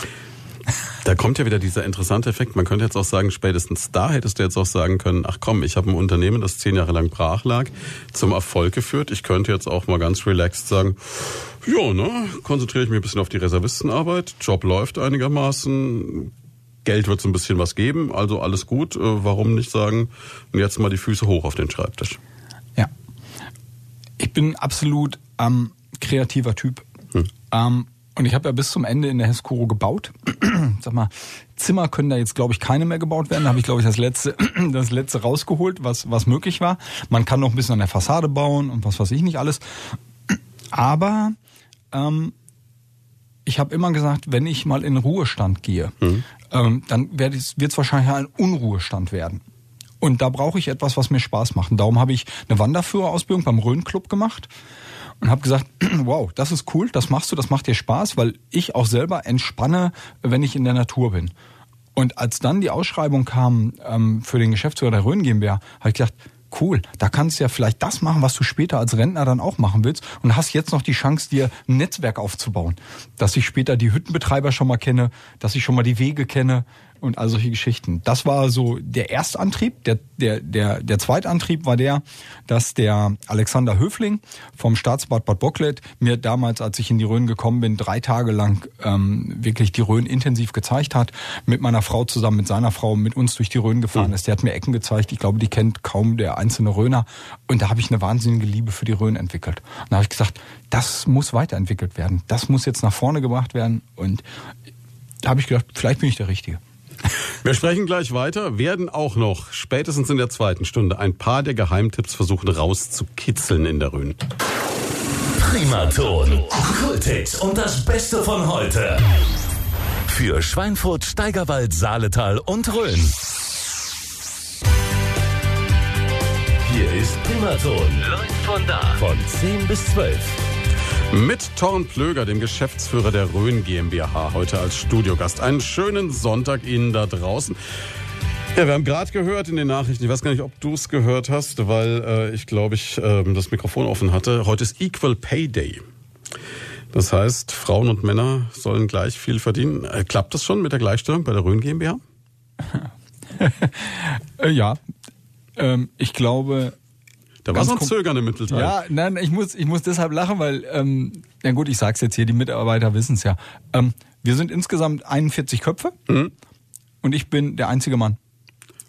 Da kommt ja wieder dieser interessante Effekt. Man könnte jetzt auch sagen, spätestens da hättest du jetzt auch sagen können, ach komm, ich habe ein Unternehmen, das zehn Jahre lang brach lag, zum Erfolg geführt. Ich könnte jetzt auch mal ganz relaxed sagen, ja, ne, konzentriere ich mich ein bisschen auf die Reservistenarbeit, Job läuft einigermaßen, Geld wird es ein bisschen was geben, also alles gut. Äh, warum nicht sagen, jetzt mal die Füße hoch auf den Schreibtisch? Ich bin absolut ähm, kreativer Typ. Hm. Ähm, und ich habe ja bis zum Ende in der Heskuro gebaut. Sag mal, Zimmer können da jetzt, glaube ich, keine mehr gebaut werden. Da habe ich, glaube ich, das letzte, das letzte rausgeholt, was, was möglich war. Man kann noch ein bisschen an der Fassade bauen und was weiß ich nicht alles. Aber ähm, ich habe immer gesagt, wenn ich mal in Ruhestand gehe, mhm. ähm, dann wird es wahrscheinlich ein Unruhestand werden. Und da brauche ich etwas, was mir Spaß macht. Und darum habe ich eine Wanderführerausbildung beim Rhön Club gemacht und habe gesagt, wow, das ist cool, das machst du, das macht dir Spaß, weil ich auch selber entspanne, wenn ich in der Natur bin. Und als dann die Ausschreibung kam ähm, für den Geschäftsführer der Rhön GmbH, habe ich gedacht, cool, da kannst du ja vielleicht das machen, was du später als Rentner dann auch machen willst und hast jetzt noch die Chance, dir ein Netzwerk aufzubauen. Dass ich später die Hüttenbetreiber schon mal kenne, dass ich schon mal die Wege kenne, und all solche Geschichten. Das war so der Erstantrieb. Der, der, der, der Zweitantrieb war der, dass der Alexander Höfling vom Staatsbad Bad Bocklet mir damals, als ich in die Rhön gekommen bin, drei Tage lang ähm, wirklich die Rhön intensiv gezeigt hat, mit meiner Frau zusammen, mit seiner Frau, mit uns durch die Rhön gefahren mhm. ist. Der hat mir Ecken gezeigt. Ich glaube, die kennt kaum der einzelne Rhöner. Und da habe ich eine wahnsinnige Liebe für die Rhön entwickelt. Und da habe ich gesagt, das muss weiterentwickelt werden. Das muss jetzt nach vorne gebracht werden. Und da habe ich gedacht, vielleicht bin ich der Richtige. Wir sprechen gleich weiter, werden auch noch spätestens in der zweiten Stunde ein paar der Geheimtipps versuchen rauszukitzeln in der Rhön. Primaton, Kultix und das Beste von heute. Für Schweinfurt, Steigerwald, Saaletal und Rhön. Hier ist Primaton, läuft von da. Von 10 bis 12. Mit Torn Plöger, dem Geschäftsführer der Rhön GmbH, heute als Studiogast. Einen schönen Sonntag Ihnen da draußen. Ja, wir haben gerade gehört in den Nachrichten, ich weiß gar nicht, ob du es gehört hast, weil äh, ich glaube, ich äh, das Mikrofon offen hatte. Heute ist Equal Pay Day. Das heißt, Frauen und Männer sollen gleich viel verdienen. Äh, klappt das schon mit der Gleichstellung bei der Rhön GmbH? Äh, ja, ähm, ich glaube, da war so ein Zögern im Mittelteil. Ja, nein, ich muss, ich muss deshalb lachen, weil, ähm, na gut, ich sag's jetzt hier, die Mitarbeiter wissen's ja. Ähm, wir sind insgesamt 41 Köpfe mhm. und ich bin der einzige Mann.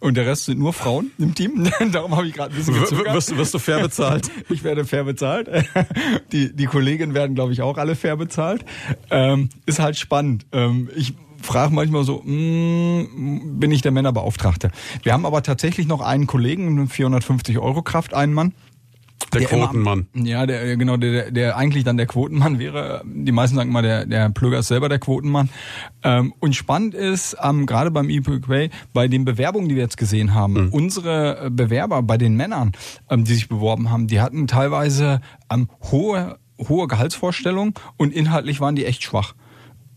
Und der Rest sind nur Frauen im Team. Darum habe ich gerade ein bisschen gezögert. Wirst, du, wirst du fair bezahlt? ich werde fair bezahlt. Die, die Kolleginnen werden, glaube ich, auch alle fair bezahlt. Ähm, ist halt spannend. Ähm, ich frage manchmal so, mm, bin ich der Männerbeauftragte? Wir haben aber tatsächlich noch einen Kollegen, 450 Euro Kraft, einen Mann. Der, der Quotenmann. Immer, ja, der genau, der, der eigentlich dann der Quotenmann wäre. Die meisten sagen immer, der, der Plöger ist selber der Quotenmann. Ähm, und spannend ist, ähm, gerade beim EPQA, bei den Bewerbungen, die wir jetzt gesehen haben, mhm. unsere Bewerber bei den Männern, ähm, die sich beworben haben, die hatten teilweise ähm, hohe, hohe Gehaltsvorstellungen und inhaltlich waren die echt schwach.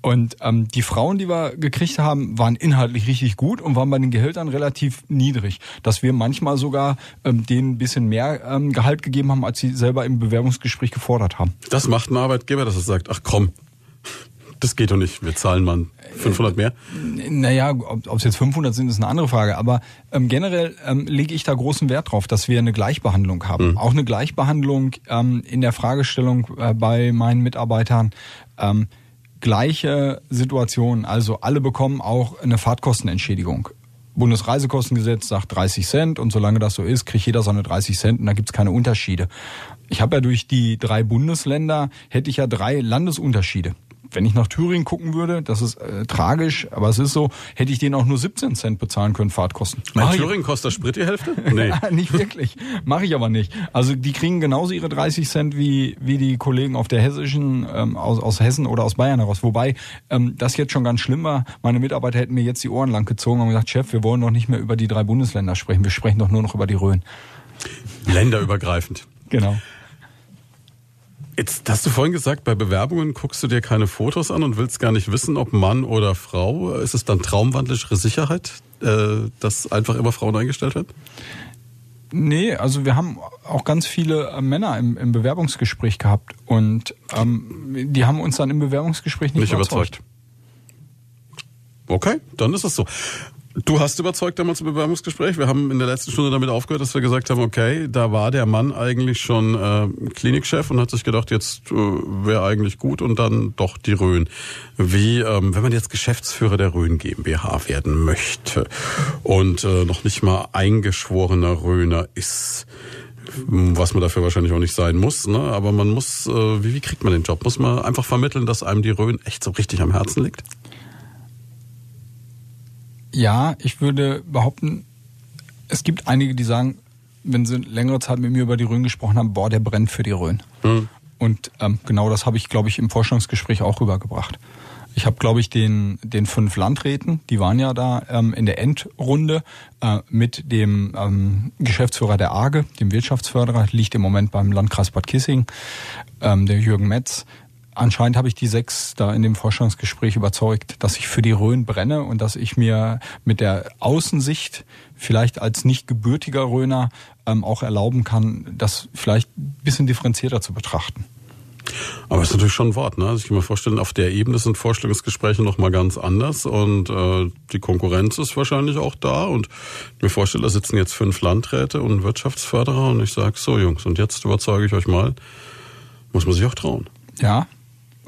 Und ähm, die Frauen, die wir gekriegt haben, waren inhaltlich richtig gut und waren bei den Gehältern relativ niedrig. Dass wir manchmal sogar ähm, denen ein bisschen mehr ähm, Gehalt gegeben haben, als sie selber im Bewerbungsgespräch gefordert haben. Das macht ein Arbeitgeber, dass er sagt, ach komm, das geht doch nicht, wir zahlen mal 500 mehr? Naja, ob es jetzt 500 sind, ist eine andere Frage. Aber ähm, generell ähm, lege ich da großen Wert drauf, dass wir eine Gleichbehandlung haben. Mhm. Auch eine Gleichbehandlung ähm, in der Fragestellung äh, bei meinen Mitarbeitern. Ähm, gleiche Situation. Also alle bekommen auch eine Fahrtkostenentschädigung. Bundesreisekostengesetz sagt 30 Cent und solange das so ist, kriegt jeder seine 30 Cent und da gibt's keine Unterschiede. Ich habe ja durch die drei Bundesländer, hätte ich ja drei Landesunterschiede wenn ich nach Thüringen gucken würde, das ist äh, tragisch, aber es ist so, hätte ich denen auch nur 17 Cent bezahlen können, Fahrtkosten. Mein Thüringen kostet das Sprit die Hälfte? Nee. nicht wirklich. Mache ich aber nicht. Also die kriegen genauso ihre 30 Cent wie, wie die Kollegen auf der hessischen, ähm, aus, aus Hessen oder aus Bayern heraus. Wobei ähm, das jetzt schon ganz schlimm war. Meine Mitarbeiter hätten mir jetzt die Ohren lang gezogen und gesagt, Chef, wir wollen doch nicht mehr über die drei Bundesländer sprechen. Wir sprechen doch nur noch über die Rhön. Länderübergreifend. Genau. Jetzt hast du vorhin gesagt, bei Bewerbungen guckst du dir keine Fotos an und willst gar nicht wissen, ob Mann oder Frau. Ist es dann traumwandlichere Sicherheit, äh, dass einfach immer Frauen eingestellt werden? Nee, also wir haben auch ganz viele äh, Männer im, im Bewerbungsgespräch gehabt und ähm, die haben uns dann im Bewerbungsgespräch nicht, Nicht überzeugt. überzeugt. Okay, dann ist es so. Du hast überzeugt damals im Bewerbungsgespräch. Wir haben in der letzten Stunde damit aufgehört, dass wir gesagt haben, okay, da war der Mann eigentlich schon äh, Klinikchef und hat sich gedacht, jetzt äh, wäre eigentlich gut und dann doch die Rhön. Wie, ähm, wenn man jetzt Geschäftsführer der Rhön GmbH werden möchte und äh, noch nicht mal eingeschworener Rhöner ist, was man dafür wahrscheinlich auch nicht sein muss, ne? aber man muss, äh, wie, wie kriegt man den Job? Muss man einfach vermitteln, dass einem die Rhön echt so richtig am Herzen liegt? Ja, ich würde behaupten, es gibt einige, die sagen, wenn sie längere Zeit mit mir über die Rhön gesprochen haben, boah, der brennt für die Rhön. Und ähm, genau das habe ich, glaube ich, im Forschungsgespräch auch rübergebracht. Ich habe, glaube ich, den, den fünf Landräten, die waren ja da ähm, in der Endrunde äh, mit dem ähm, Geschäftsführer der AGE, dem Wirtschaftsförderer, liegt im Moment beim Landkreis Bad Kissing, ähm, der Jürgen Metz. Anscheinend habe ich die sechs da in dem Forschungsgespräch überzeugt, dass ich für die Rhön brenne und dass ich mir mit der Außensicht vielleicht als nicht gebürtiger Rhöner ähm, auch erlauben kann, das vielleicht ein bisschen differenzierter zu betrachten. Aber es ist natürlich schon ein Wort, ne? Also ich kann mir vorstellen, auf der Ebene sind Vorstellungsgespräche noch mal ganz anders und äh, die Konkurrenz ist wahrscheinlich auch da und ich mir vorstelle, da sitzen jetzt fünf Landräte und Wirtschaftsförderer und ich sage, so Jungs, und jetzt überzeuge ich euch mal, muss man sich auch trauen. Ja,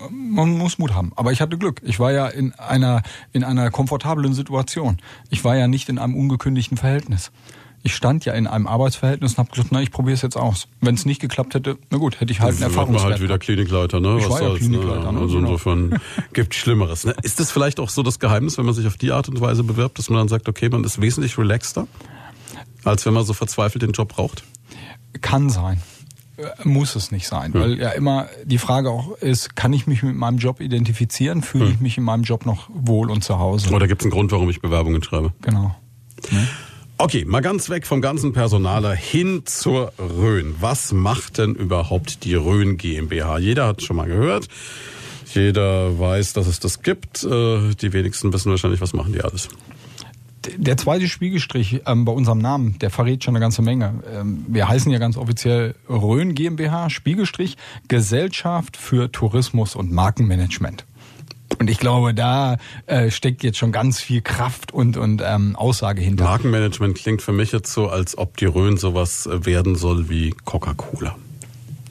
man muss Mut haben. Aber ich hatte Glück. Ich war ja in einer, in einer komfortablen Situation. Ich war ja nicht in einem ungekündigten Verhältnis. Ich stand ja in einem Arbeitsverhältnis und habe gesagt, na, ich probiere es jetzt aus. Wenn es nicht geklappt hätte, na gut, hätte ich halt einen Erfahrungswert. halt wieder Klinikleiter, ne? Ich war ja soll's, Klinikleiter, ne? ne? Also Genau. insofern gibt Schlimmeres. Ne? Ist das vielleicht auch so das Geheimnis, wenn man sich auf die Art und Weise bewirbt, dass man dann sagt, okay, man ist wesentlich relaxter, als wenn man so verzweifelt den Job braucht? Kann sein. Äh, Muss es nicht sein. Weil ja immer die Frage auch ist, kann ich mich mit meinem Job identifizieren? Fühle ich mich in meinem Job noch wohl und zu Hause? Oder gibt es einen Grund, warum ich Bewerbungen schreibe? Genau. Okay, mal ganz weg vom ganzen Personaler hin zur Rhön. Was macht denn überhaupt die Rhön GmbH? Jeder hat schon mal gehört. Jeder weiß, dass es das gibt. Äh, Die wenigsten wissen wahrscheinlich, was machen die alles. Der zweite Spiegelstrich ähm, bei unserem Namen, der verrät schon eine ganze Menge. Ähm, wir heißen ja ganz offiziell Rhön GmbH, Spiegelstrich, Gesellschaft für Tourismus und Markenmanagement. Und ich glaube, da äh, steckt jetzt schon ganz viel Kraft und, und ähm, Aussage hinter. Markenmanagement klingt für mich jetzt so, als ob die Rhön sowas äh, werden soll wie Coca-Cola.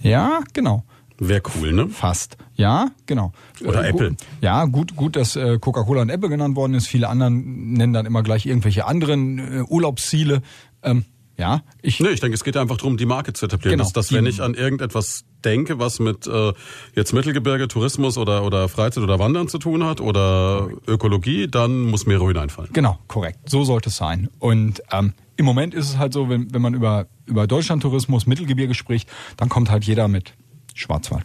Ja, genau. Wäre cool, ne? Fast. Ja, genau. Oder Äh, Apple. Gut, ja, gut, gut, dass äh, Coca-Cola und Apple genannt worden ist. Viele anderen nennen dann immer gleich irgendwelche anderen äh, Urlaubsziele. Ähm, ja, ich Nee, ich denke, es geht einfach darum, die Marke zu etablieren. Genau, dass, dass wenn ich an irgendetwas denke, was mit äh, jetzt Mittelgebirge, Tourismus oder, oder Freizeit oder Wandern zu tun hat oder Ökologie, dann muss mir Rhön einfallen. Genau, korrekt. So sollte es sein. Und ähm, im Moment ist es halt so, wenn, wenn man über, über Deutschlandtourismus, Mittelgebirge spricht, dann kommt halt jeder mit Schwarzwald.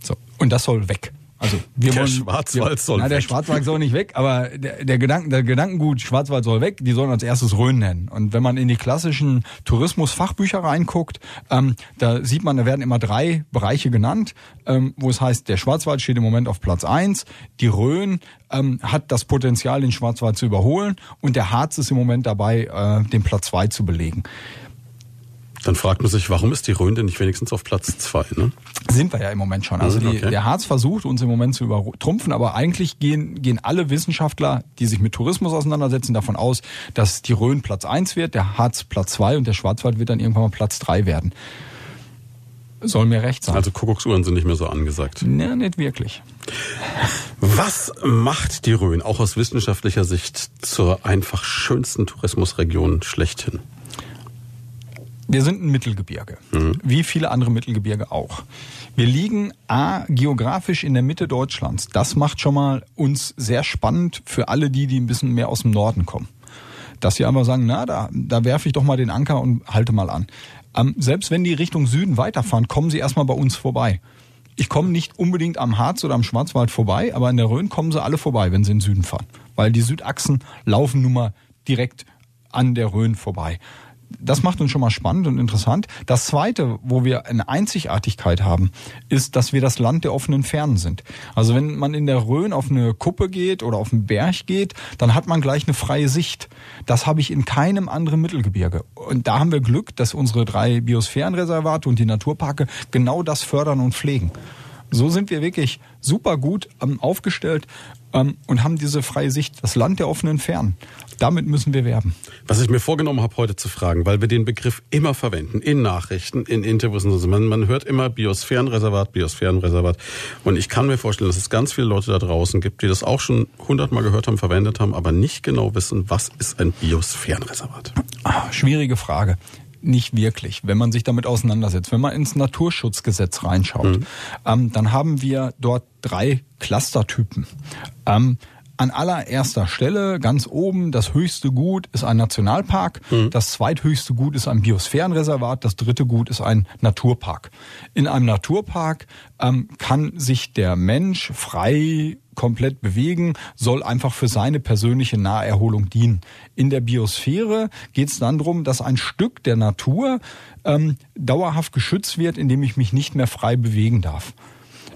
So. Und das soll weg. Also wir Hm. Der wollen, Schwarzwald soll na, der weg. Schwarzwald soll nicht weg, aber der, der, Gedanken, der Gedankengut Schwarzwald soll weg, die sollen als erstes Rhön nennen. Und wenn man in die klassischen Tourismusfachbücher reinguckt, ähm, da sieht man, da werden immer drei Bereiche genannt, ähm, wo es heißt, der Schwarzwald steht im Moment auf Platz eins, die Rhön ähm, hat das Potenzial, den Schwarzwald zu überholen und der Harz ist im Moment dabei, äh, den Platz zwei zu belegen. Dann fragt man sich, warum ist die Rhön denn nicht wenigstens auf Platz zwei? Ne? Sind wir ja im Moment schon. Also die, Okay. der Harz versucht uns im Moment zu übertrumpfen, aber eigentlich gehen, gehen alle Wissenschaftler, die sich mit Tourismus auseinandersetzen, davon aus, dass die Rhön Platz eins wird, der Harz Platz zwei und der Schwarzwald wird dann irgendwann mal Platz drei werden. Soll mir recht sein. Also Kuckucksuhren sind nicht mehr so angesagt. ne, nicht wirklich. Was macht die Rhön auch aus wissenschaftlicher Sicht zur einfach schönsten Tourismusregion schlechthin? Wir sind ein Mittelgebirge, wie viele andere Mittelgebirge auch. Wir liegen A, geografisch in der Mitte Deutschlands. Das macht schon mal uns sehr spannend für alle die, die ein bisschen mehr aus dem Norden kommen. Dass sie einfach sagen, na, da, da werfe ich doch mal den Anker und halte mal an. Ähm, selbst wenn die Richtung Süden weiterfahren, kommen sie erstmal bei uns vorbei. Ich komme nicht unbedingt am Harz oder am Schwarzwald vorbei, aber in der Rhön kommen sie alle vorbei, wenn sie in den Süden fahren. Weil die Südachsen laufen nun mal direkt an der Rhön vorbei. Das macht uns schon mal spannend und interessant. Das Zweite, wo wir eine Einzigartigkeit haben, ist, dass wir das Land der offenen Fernen sind. Also wenn man in der Rhön auf eine Kuppe geht oder auf einen Berg geht, dann hat man gleich eine freie Sicht. Das habe ich in keinem anderen Mittelgebirge. Und da haben wir Glück, dass unsere drei Biosphärenreservate und die Naturparke genau das fördern und pflegen. So sind wir wirklich super gut ähm, aufgestellt ähm, und haben diese freie Sicht, das Land der offenen Fernen. Damit müssen wir werben. Was ich mir vorgenommen habe, heute zu fragen, weil wir den Begriff immer verwenden, in Nachrichten, in Interviews und so. Man, man hört immer Biosphärenreservat, Biosphärenreservat. Und ich kann mir vorstellen, dass es ganz viele Leute da draußen gibt, die das auch schon hundertmal gehört haben, verwendet haben, aber nicht genau wissen, was ist ein Biosphärenreservat. Ah, schwierige Frage. Nicht wirklich, wenn man sich damit auseinandersetzt. Wenn man ins Naturschutzgesetz reinschaut, mhm. ähm, dann haben wir dort drei Clustertypen. Ähm, an allererster Stelle, ganz oben, das höchste Gut ist ein Nationalpark, mhm. das zweithöchste Gut ist ein Biosphärenreservat, das dritte Gut ist ein Naturpark. In einem Naturpark ähm, kann sich der Mensch frei komplett bewegen, soll einfach für seine persönliche Naherholung dienen. In der Biosphäre geht es dann darum, dass ein Stück der Natur ähm, dauerhaft geschützt wird, indem ich mich nicht mehr frei bewegen darf.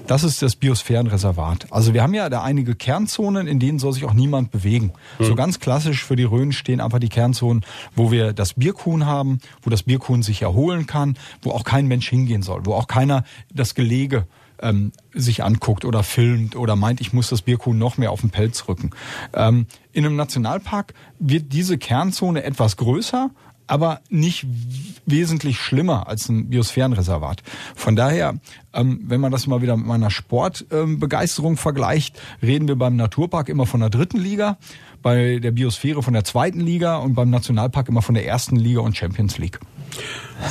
Das ist das Biosphärenreservat. Also wir haben ja da einige Kernzonen, in denen soll sich auch niemand bewegen. Mhm. So ganz klassisch für die Rhön stehen einfach die Kernzonen, wo wir das Bierkuhn haben, wo das Bierkuhn sich erholen kann, wo auch kein Mensch hingehen soll, wo auch keiner das Gelege ähm, sich anguckt oder filmt oder meint, ich muss das Bierkuhn noch mehr auf den Pelz rücken. Ähm, in einem Nationalpark wird diese Kernzone etwas größer, aber nicht wesentlich schlimmer als ein Biosphärenreservat. Von daher, ähm, wenn man das mal wieder mit meiner Sportbegeisterung ähm, vergleicht, reden wir beim Naturpark immer von der dritten Liga, bei der Biosphäre von der zweiten Liga und beim Nationalpark immer von der ersten Liga und Champions League.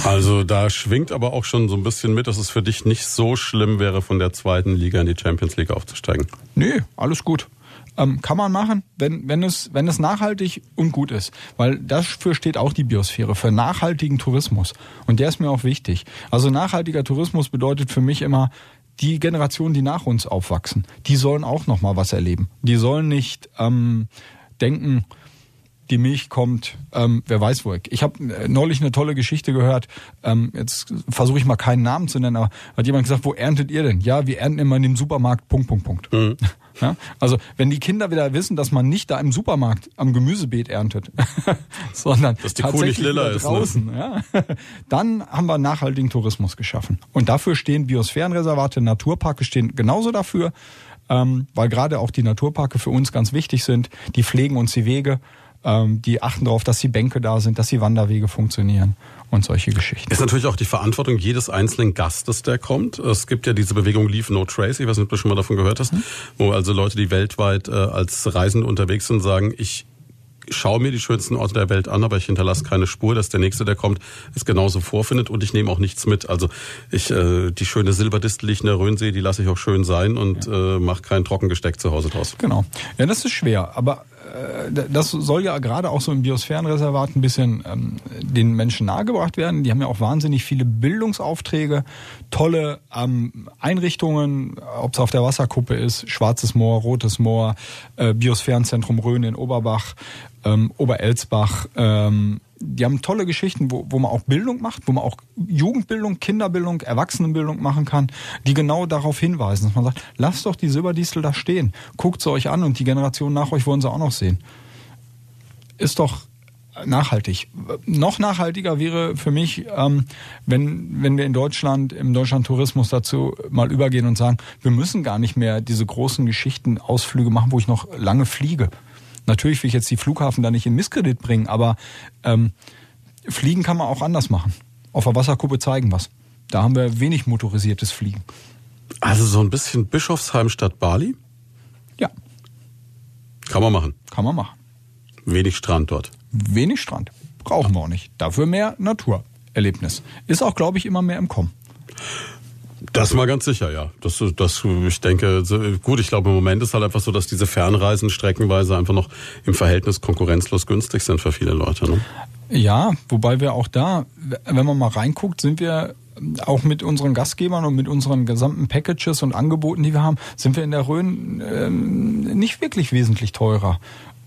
Also da schwingt aber auch schon so ein bisschen mit, dass es für dich nicht so schlimm wäre, von der zweiten Liga in die Champions League aufzusteigen. Nee, alles gut. Ähm, kann man machen, wenn, wenn, es, wenn es nachhaltig und gut ist. Weil dafür steht auch die Biosphäre, für nachhaltigen Tourismus. Und der ist mir auch wichtig. Also nachhaltiger Tourismus bedeutet für mich immer, die Generationen, die nach uns aufwachsen, die sollen auch noch mal was erleben. Die sollen nicht ähm, denken, die Milch kommt, ähm, wer weiß wo. Ich habe äh, neulich eine tolle Geschichte gehört. Ähm, jetzt versuche ich mal keinen Namen zu nennen, aber hat jemand gesagt, wo erntet ihr denn? Ja, wir ernten immer in dem Supermarkt. Punkt, Punkt, Punkt. Mhm. Ja? Also wenn die Kinder wieder wissen, dass man nicht da im Supermarkt am Gemüsebeet erntet, sondern dass die tatsächlich Kuh nicht lila draußen, ist, ne? ja? dann haben wir nachhaltigen Tourismus geschaffen. Und dafür stehen Biosphärenreservate, Naturparke stehen genauso dafür, ähm, weil gerade auch die Naturparke für uns ganz wichtig sind. Die pflegen uns die Wege ähm, die achten darauf, dass die Bänke da sind, dass die Wanderwege funktionieren und solche Geschichten. Ist natürlich auch die Verantwortung jedes einzelnen Gastes, der kommt. Es gibt ja diese Bewegung Leave No Trace, ich weiß nicht, ob du schon mal davon gehört hast, mhm. wo also Leute, die weltweit äh, als Reisende unterwegs sind, sagen, ich schaue mir die schönsten Orte der Welt an, aber ich hinterlasse keine Spur, dass der nächste, der kommt, es genauso vorfindet und ich nehme auch nichts mit. Also ich äh, die schöne Silberdistel, die ich in der Rhönsee, die lasse ich auch schön sein und ja. äh, mache kein Trockengesteck zu Hause draus. Genau. Ja, das ist schwer, aber das soll ja gerade auch so im Biosphärenreservat ein bisschen ähm, den Menschen nahegebracht werden. Die haben ja auch wahnsinnig viele Bildungsaufträge, tolle ähm, Einrichtungen, ob es auf der Wasserkuppe ist, Schwarzes Moor, Rotes Moor, äh, Biosphärenzentrum Rhön in Oberbach, ähm, Oberelsbach. Ähm, die haben tolle Geschichten, wo, wo man auch Bildung macht, wo man auch Jugendbildung, Kinderbildung, Erwachsenenbildung machen kann, die genau darauf hinweisen, dass man sagt, lasst doch die Silberdistel da stehen, guckt sie euch an und die Generation nach euch wollen sie auch noch sehen. Ist doch nachhaltig. Noch nachhaltiger wäre für mich, ähm, wenn, wenn wir in Deutschland, im Deutschland Tourismus dazu mal übergehen und sagen, wir müssen gar nicht mehr diese großen Geschichten, Ausflüge machen, wo ich noch lange fliege. Natürlich will ich jetzt die Flughafen da nicht in Misskredit bringen, aber ähm, Fliegen kann man auch anders machen. Auf der Wasserkuppe zeigen was. Da haben wir wenig motorisiertes Fliegen. Also so ein bisschen Bischofsheim statt Bali? Ja. Kann man machen. Kann man machen. Wenig Strand dort. Wenig Strand. Brauchen wir auch nicht. Dafür mehr Naturerlebnis. Ist auch, glaube ich, immer mehr im Kommen. Das mal ganz sicher, ja. Das, das, ich denke, gut, ich glaube, im Moment ist halt einfach so, dass diese Fernreisen streckenweise einfach noch im Verhältnis konkurrenzlos günstig sind für viele Leute. Ne? Ja, wobei wir auch da, wenn man mal reinguckt, sind wir auch mit unseren Gastgebern und mit unseren gesamten Packages und Angeboten, die wir haben, sind wir in der Rhön äh, nicht wirklich wesentlich teurer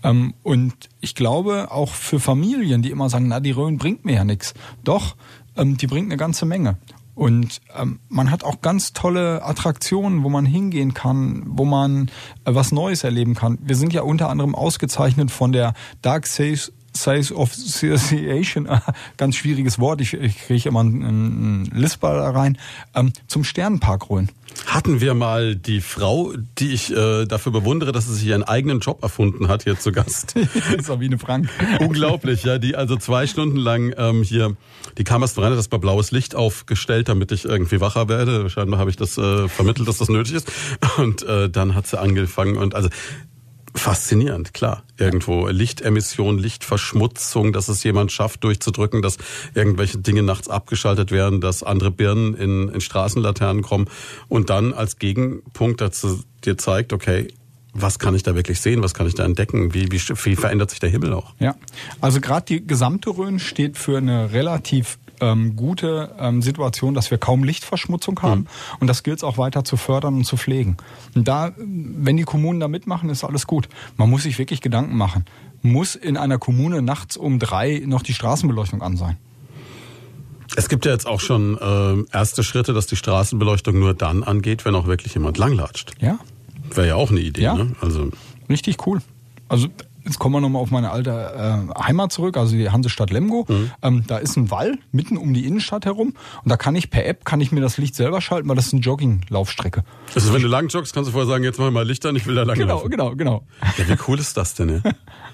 Ähm, und ich glaube auch für Familien, die immer sagen, na, die Rhön bringt mir ja nichts. Doch, ähm, die bringt eine ganze Menge. Und ähm, man hat auch ganz tolle Attraktionen, wo man hingehen kann, wo man äh, was Neues erleben kann. Wir sind ja unter anderem ausgezeichnet von der Dark Sales Sales of Association, ganz schwieriges Wort, ich, ich kriege immer einen, einen Lispel da rein, ähm, zum Sternenpark Rhön. Hatten wir mal die Frau, die ich äh, dafür bewundere, dass sie sich ihren eigenen Job erfunden hat, hier zu Gast. Sabine Frank. Unglaublich, ja, die also zwei Stunden lang ähm, hier, die kam erst rein, hat das bei blaues Licht aufgestellt, damit ich irgendwie wacher werde. Scheinbar habe ich das äh, vermittelt, dass das nötig ist. Und äh, dann hat sie angefangen und also faszinierend, klar. Irgendwo Lichtemission, Lichtverschmutzung, dass es jemand schafft, durchzudrücken, dass irgendwelche Dinge nachts abgeschaltet werden, dass andere Birnen in, in Straßenlaternen kommen und dann als Gegenpunkt dazu dir zeigt, okay, was kann ich da wirklich sehen, was kann ich da entdecken, wie, wie, wie verändert sich der Himmel auch? Ja, also gerade die gesamte Rhön steht für eine relativ ähm, gute ähm, Situation, dass wir kaum Lichtverschmutzung haben. Mhm. Und das gilt es auch weiter zu fördern und zu pflegen. Und da, wenn die Kommunen da mitmachen, ist alles gut. Man muss sich wirklich Gedanken machen. Muss in einer Kommune nachts um drei noch die Straßenbeleuchtung an sein? Es gibt ja jetzt auch schon äh, erste Schritte, dass die Straßenbeleuchtung nur dann angeht, wenn auch wirklich jemand langlatscht. Ja. Wäre ja auch eine Idee, ja. ne? Also richtig cool. Also Jetzt kommen wir nochmal auf meine alte äh, Heimat zurück, also die Hansestadt Lemgo. Mhm. Ähm, da ist ein Wall mitten um die Innenstadt herum und da kann ich per App kann ich mir das Licht selber schalten, weil das ist eine Jogginglaufstrecke. Also wenn du lang joggst, kannst du vorher sagen, jetzt mach ich mal Licht an, ich will da lang Genau, laufen. genau, genau. Ja, wie cool ist das denn?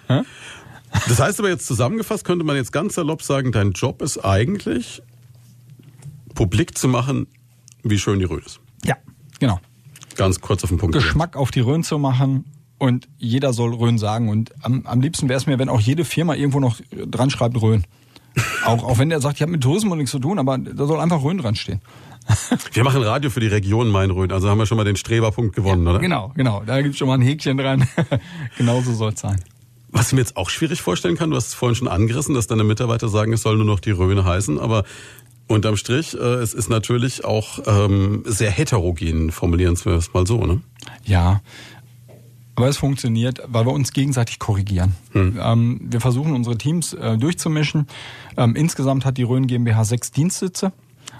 Ja? das heißt aber jetzt zusammengefasst, könnte man jetzt ganz salopp sagen, dein Job ist eigentlich, publik zu machen, wie schön die Rhön ist. Ja, genau. Ganz kurz auf den Punkt. Geschmack auf die Rhön zu machen und jeder soll Rhön sagen. Und am, am liebsten wäre es mir, wenn auch jede Firma irgendwo noch dran schreibt Rhön. auch, auch wenn der sagt, ich habe mit Tourismus nichts zu tun, aber da soll einfach Rhön dran stehen. Wir machen Radio für die Region Main-Rhön, also haben wir schon mal den Streberpunkt gewonnen, ja, oder? Genau, genau. Da gibt es schon mal ein Häkchen dran. Genauso soll es sein. Was ich mir jetzt auch schwierig vorstellen kann, du hast es vorhin schon angerissen, dass deine Mitarbeiter sagen, es soll nur noch die Rhön heißen, aber unterm Strich, äh, es ist natürlich auch ähm, sehr heterogen, formulieren wir es mal so, ne? Ja, aber es funktioniert, weil wir uns gegenseitig korrigieren. Hm. Ähm, wir versuchen unsere Teams äh, durchzumischen. Ähm, insgesamt hat die Rhön GmbH sechs Dienstsitze.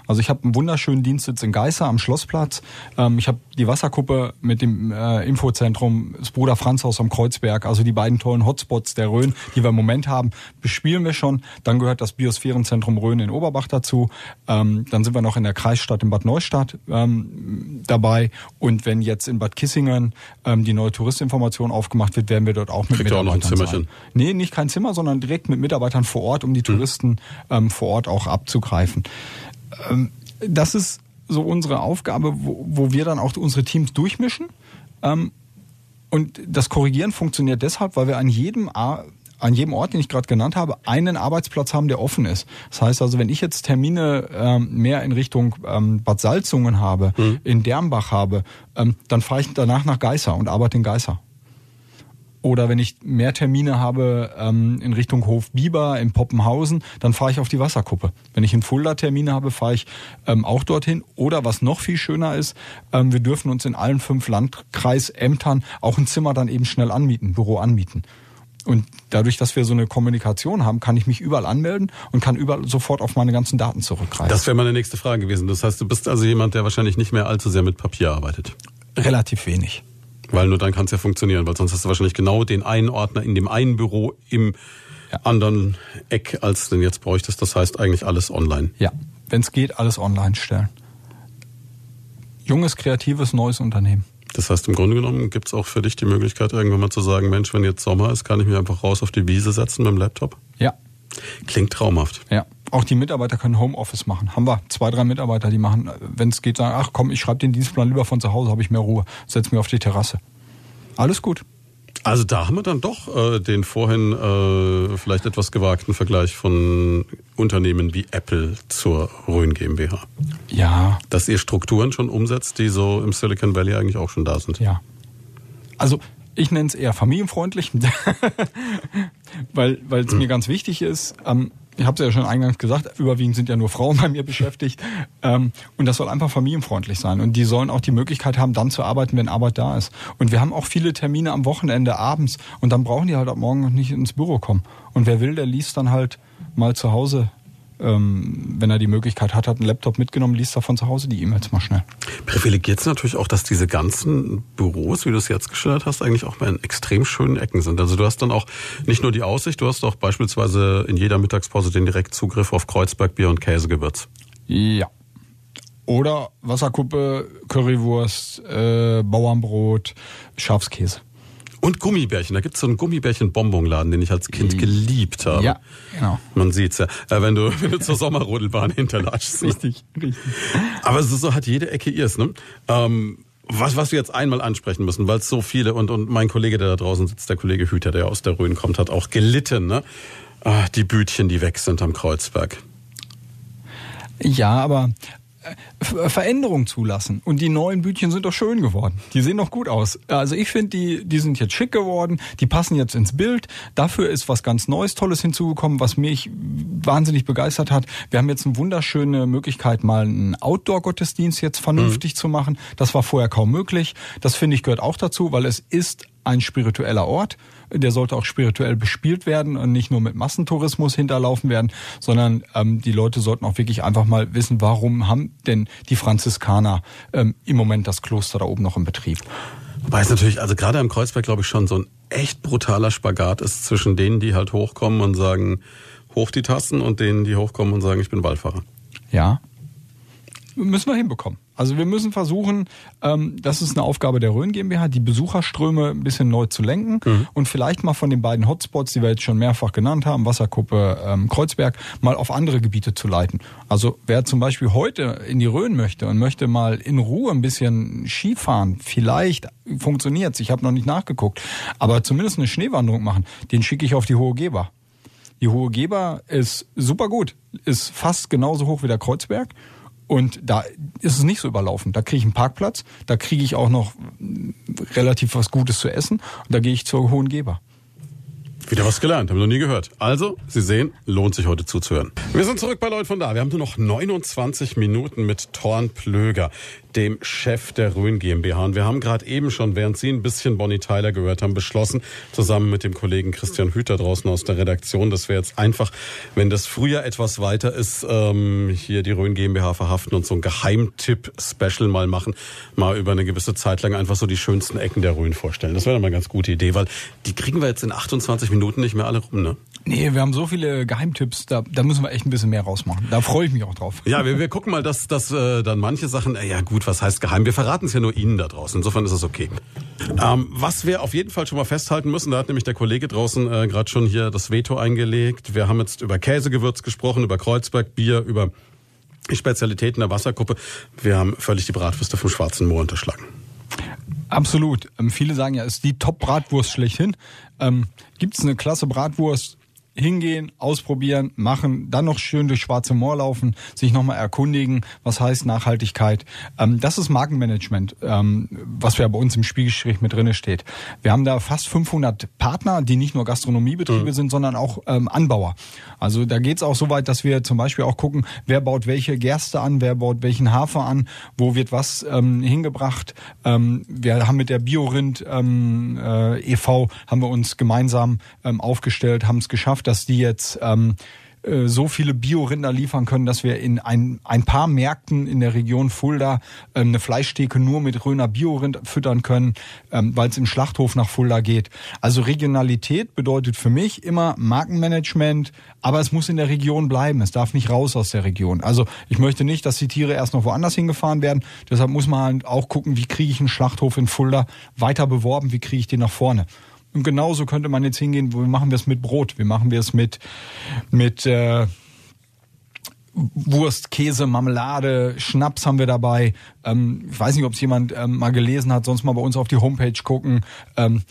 Also ich habe einen wunderschönen Dienstsitz in Geißer am Schlossplatz. Ähm, ich habe die Wasserkuppe mit dem äh, Infozentrum das Bruder Franz Haus am Kreuzberg. Also die beiden tollen Hotspots der Rhön, die wir im Moment haben, bespielen wir schon. Dann gehört das Biosphärenzentrum Rhön in Oberbach dazu. Ähm, dann sind wir noch in der Kreisstadt in Bad Neustadt ähm, dabei. Und wenn jetzt in Bad Kissingen ähm, die neue Touristinformation aufgemacht wird, werden wir dort auch mit Kriegt Mitarbeitern auch noch ein Zimmerchen. sein. Nee, nicht kein Zimmer, sondern direkt mit Mitarbeitern vor Ort, um die Touristen ähm, vor Ort auch abzugreifen. Ähm, das ist so unsere Aufgabe, wo, wo wir dann auch unsere Teams durchmischen. Ähm, und das Korrigieren funktioniert deshalb, weil wir an jedem an jedem Ort, den ich gerade genannt habe, einen Arbeitsplatz haben, der offen ist. Das heißt also, wenn ich jetzt Termine ähm, mehr in Richtung ähm, Bad Salzungen habe, Mhm. in Dernbach habe, ähm, dann fahre ich danach nach Geißer und arbeite in Geißer. Oder wenn ich mehr Termine habe ähm, in Richtung Hof Biber in Poppenhausen, dann fahre ich auf die Wasserkuppe. Wenn ich in Fulda Termine habe, fahre ich ähm, auch dorthin. Oder was noch viel schöner ist, ähm, wir dürfen uns in allen fünf Landkreisämtern auch ein Zimmer dann eben schnell anmieten, Büro anmieten. Und dadurch, dass wir so eine Kommunikation haben, kann ich mich überall anmelden und kann überall sofort auf meine ganzen Daten zurückgreifen. Das wäre meine nächste Frage gewesen. Das heißt, du bist also jemand, der wahrscheinlich nicht mehr allzu sehr mit Papier arbeitet. Relativ wenig. Weil nur dann kann es ja funktionieren, weil sonst hast du wahrscheinlich genau den einen Ordner in dem einen Büro im Ja. anderen Eck, als du den jetzt bräuchtest. Das heißt eigentlich alles online. Ja, wenn es geht, alles online stellen. Junges, kreatives, neues Unternehmen. Das heißt, im Grunde genommen gibt es auch für dich die Möglichkeit, irgendwann mal zu sagen, Mensch, wenn jetzt Sommer ist, kann ich mich einfach raus auf die Wiese setzen mit dem Laptop. Ja, Klingt traumhaft. ja. Auch die Mitarbeiter können Homeoffice machen. Haben wir zwei, drei Mitarbeiter, die machen, wenn es geht, sagen, ach komm, ich schreibe den Dienstplan lieber von zu Hause, habe ich mehr Ruhe, setz mich auf die Terrasse. Alles gut. Also da haben wir dann doch äh, den vorhin äh, vielleicht etwas gewagten Vergleich von Unternehmen wie Apple zur Rhön GmbH. Ja, Dass ihr Strukturen schon umsetzt, die so im Silicon Valley eigentlich auch schon da sind. ja. Also ich nenne es eher familienfreundlich, weil es mir ganz wichtig ist. Ähm, ich habe es ja schon eingangs gesagt, überwiegend sind ja nur Frauen bei mir beschäftigt. Ähm, und das soll einfach familienfreundlich sein. Und die sollen auch die Möglichkeit haben, dann zu arbeiten, wenn Arbeit da ist. Und wir haben auch viele Termine am Wochenende abends. Und dann brauchen die halt ab morgen noch nicht ins Büro kommen. Und wer will, der liest dann halt mal zu Hause ähm, wenn er die Möglichkeit hat, hat einen Laptop mitgenommen, liest er von zu Hause die E-Mails mal schnell. Privilegiert es natürlich auch, dass diese ganzen Büros, wie du es jetzt geschildert hast, eigentlich auch mal in extrem schönen Ecken sind. Also du hast dann auch nicht nur die Aussicht, du hast auch beispielsweise in jeder Mittagspause den Direktzugriff auf Kreuzberg Bier und Käsegewürz. Ja. Oder Wasserkuppe, Currywurst, äh, Bauernbrot, Schafskäse. Und Gummibärchen. Da gibt es so einen Gummibärchen-Bonbonladen, den ich als Kind geliebt habe. Ja, genau. Man sieht's ja, äh, wenn du, wenn du zur Sommerrodelbahn hinterlatschst. Richtig, richtig. Aber so, so hat jede Ecke ihrs. Ne? Ähm, was, was wir jetzt einmal ansprechen müssen, weil es so viele und, und mein Kollege, der da draußen sitzt, der Kollege Hüter, der aus der Rhön kommt, hat auch gelitten. Ne? Ah, die Bütchen, die weg sind am Kreuzberg. Ja, aber Veränderung zulassen. Und die neuen Bütchen sind doch schön geworden. Die sehen doch gut aus. Also ich finde, die, die sind jetzt schick geworden, die passen jetzt ins Bild. Dafür ist was ganz Neues, Tolles hinzugekommen, was mich wahnsinnig begeistert hat. Wir haben jetzt eine wunderschöne Möglichkeit, mal einen Outdoor-Gottesdienst jetzt vernünftig mhm. zu machen. Das war vorher kaum möglich. Das finde ich gehört auch dazu, weil es ist ein spiritueller Ort. Der sollte auch spirituell bespielt werden und nicht nur mit Massentourismus hinterlaufen werden, sondern ähm, die Leute sollten auch wirklich einfach mal wissen, warum haben denn die Franziskaner ähm, im Moment das Kloster da oben noch im Betrieb. Wobei es natürlich, also gerade am Kreuzberg, glaube ich, schon so ein echt brutaler Spagat ist zwischen denen, die halt hochkommen und sagen, hoch die Tassen und denen, die hochkommen und sagen, ich bin Wallfahrer. Ja, müssen wir hinbekommen. Also wir müssen versuchen, ähm, das ist eine Aufgabe der Rhön GmbH, die Besucherströme ein bisschen neu zu lenken mhm. und vielleicht mal von den beiden Hotspots, die wir jetzt schon mehrfach genannt haben, Wasserkuppe, ähm, Kreuzberg, mal auf andere Gebiete zu leiten. Also wer zum Beispiel heute in die Rhön möchte und möchte mal in Ruhe ein bisschen Skifahren, vielleicht funktioniert's, ich habe noch nicht nachgeguckt, aber zumindest eine Schneewanderung machen, den schicke ich auf die Hohe Geber. Die Hohe Geber ist super gut, ist fast genauso hoch wie der Kreuzberg und da ist es nicht so überlaufen. Da kriege ich einen Parkplatz, da kriege ich auch noch relativ was Gutes zu essen und da gehe ich zur Hohen Geber. Wieder was gelernt, haben wir noch nie gehört. Also, Sie sehen, lohnt sich heute zuzuhören. Wir sind zurück bei Leute von da. Wir haben nur noch 29 Minuten mit Thorn Plöger dem Chef der Rhön GmbH. Und wir haben gerade eben schon, während Sie ein bisschen Bonnie Tyler gehört haben, beschlossen, zusammen mit dem Kollegen Christian Hüter draußen aus der Redaktion, dass wir jetzt einfach, wenn das Frühjahr etwas weiter ist, ähm, hier die Rhön GmbH verhaften und so ein Geheimtipp-Special mal machen, mal über eine gewisse Zeit lang einfach so die schönsten Ecken der Rhön vorstellen. Das wäre mal eine ganz gute Idee, weil die kriegen wir jetzt in 28 Minuten nicht mehr alle rum, ne? Nee, wir haben so viele Geheimtipps, da, da müssen wir echt ein bisschen mehr rausmachen. Da freue ich mich auch drauf. Ja, wir, wir gucken mal, dass, dass äh, dann manche Sachen, äh, ja gut, was heißt geheim? Wir verraten es ja nur Ihnen da draußen. Insofern ist es okay. Ähm, was wir auf jeden Fall schon mal festhalten müssen, da hat nämlich der Kollege draußen äh, gerade schon hier das Veto eingelegt. Wir haben jetzt über Käsegewürz gesprochen, über Kreuzberg Bier, über Spezialitäten der Wassergruppe. Wir haben völlig die Bratwürste vom Schwarzen Moor unterschlagen. Absolut. Ähm, viele sagen ja, es ist die Top-Bratwurst schlechthin. Ähm, Gibt es eine klasse Bratwurst? Hingehen, ausprobieren, machen, dann noch schön durch Schwarze Moor laufen, sich nochmal erkundigen, was heißt Nachhaltigkeit. Ähm, das ist Markenmanagement, ähm, was ja bei uns im Spiegelstrich mit drinne steht. Wir haben da fast 500 Partner, die nicht nur Gastronomiebetriebe mhm. sind, sondern auch ähm, Anbauer. Also da geht's auch so weit, dass wir zum Beispiel auch gucken, wer baut welche Gerste an, wer baut welchen Hafer an, wo wird was hingebracht. Wir haben mit der Biorind äh, e.V. haben wir uns gemeinsam aufgestellt, haben es geschafft, dass die jetzt ähm, äh, so viele Bio-Rinder liefern können, dass wir in ein, ein paar Märkten in der Region Fulda ähm, eine Fleischtheke nur mit Röner Bio-Rind füttern können, ähm, weil es im Schlachthof nach Fulda geht. Also Regionalität bedeutet für mich immer Markenmanagement, aber es muss in der Region bleiben. Es darf nicht raus aus der Region. Also ich möchte nicht, dass die Tiere erst noch woanders hingefahren werden. Deshalb muss man halt auch gucken, wie kriege ich einen Schlachthof in Fulda weiter beworben, wie kriege ich den nach vorne. Und genauso könnte man jetzt hingehen, wie machen wir es mit Brot? Wie machen wir es mit, mit äh, Wurst, Käse, Marmelade, Schnaps haben wir dabei. Ähm, ich weiß nicht, ob es jemand ähm, mal gelesen hat, sonst mal bei uns auf die Homepage gucken. Ähm,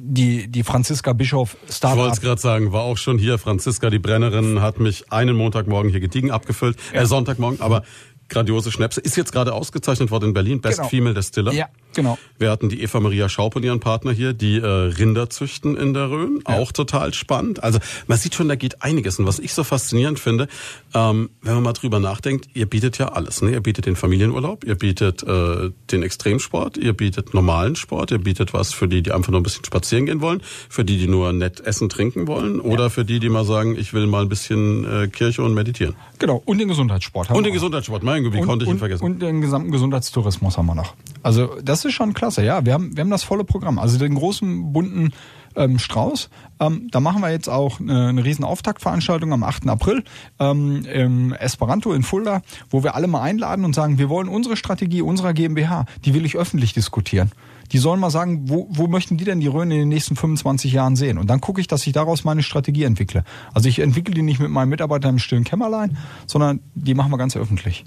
die, die Franziska Bischof Startup. Ich wollte es gerade sagen, war auch schon hier. Franziska, die Brennerin, hat mich einen Montagmorgen hier gediegen abgefüllt, ja. äh, Sonntagmorgen, aber grandiose Schnäpse. Ist jetzt gerade ausgezeichnet worden in Berlin, Best genau. Female Distiller. Ja, Genau. Wir hatten die Eva Maria Schaub und ihren Partner hier, die äh, Rinder züchten in der Rhön. Ja. Auch total spannend. Also man sieht schon, da geht einiges. Und was ich so faszinierend finde, ähm, wenn man mal drüber nachdenkt, ihr bietet ja alles. Ne? Ihr bietet den Familienurlaub, ihr bietet äh, den Extremsport, ihr bietet normalen Sport, ihr bietet was für die, die einfach nur ein bisschen spazieren gehen wollen, für die, die nur nett essen, trinken wollen oder ja. für die, die mal sagen, ich will mal ein bisschen äh, Kirche und meditieren. Genau, und den Gesundheitssport. Haben und den Gesundheitssport, mein Gott, wie und, konnte ich ihn vergessen? Und den gesamten Gesundheitstourismus haben wir noch. Also das ist schon klasse, ja. Wir haben, wir haben das volle Programm. Also den großen, bunten ähm, Strauß. Ähm, da machen wir jetzt auch eine, eine riesen Auftaktveranstaltung am 8. April ähm, im Esperanto in Fulda, wo wir alle mal einladen und sagen, wir wollen unsere Strategie unserer GmbH, die will ich öffentlich diskutieren. Die sollen mal sagen, wo, wo möchten die denn die Rhön in den nächsten 25 Jahren sehen? Und dann gucke ich, dass ich daraus meine Strategie entwickle. Also ich entwickle die nicht mit meinen Mitarbeitern im stillen Kämmerlein, sondern die machen wir ganz öffentlich.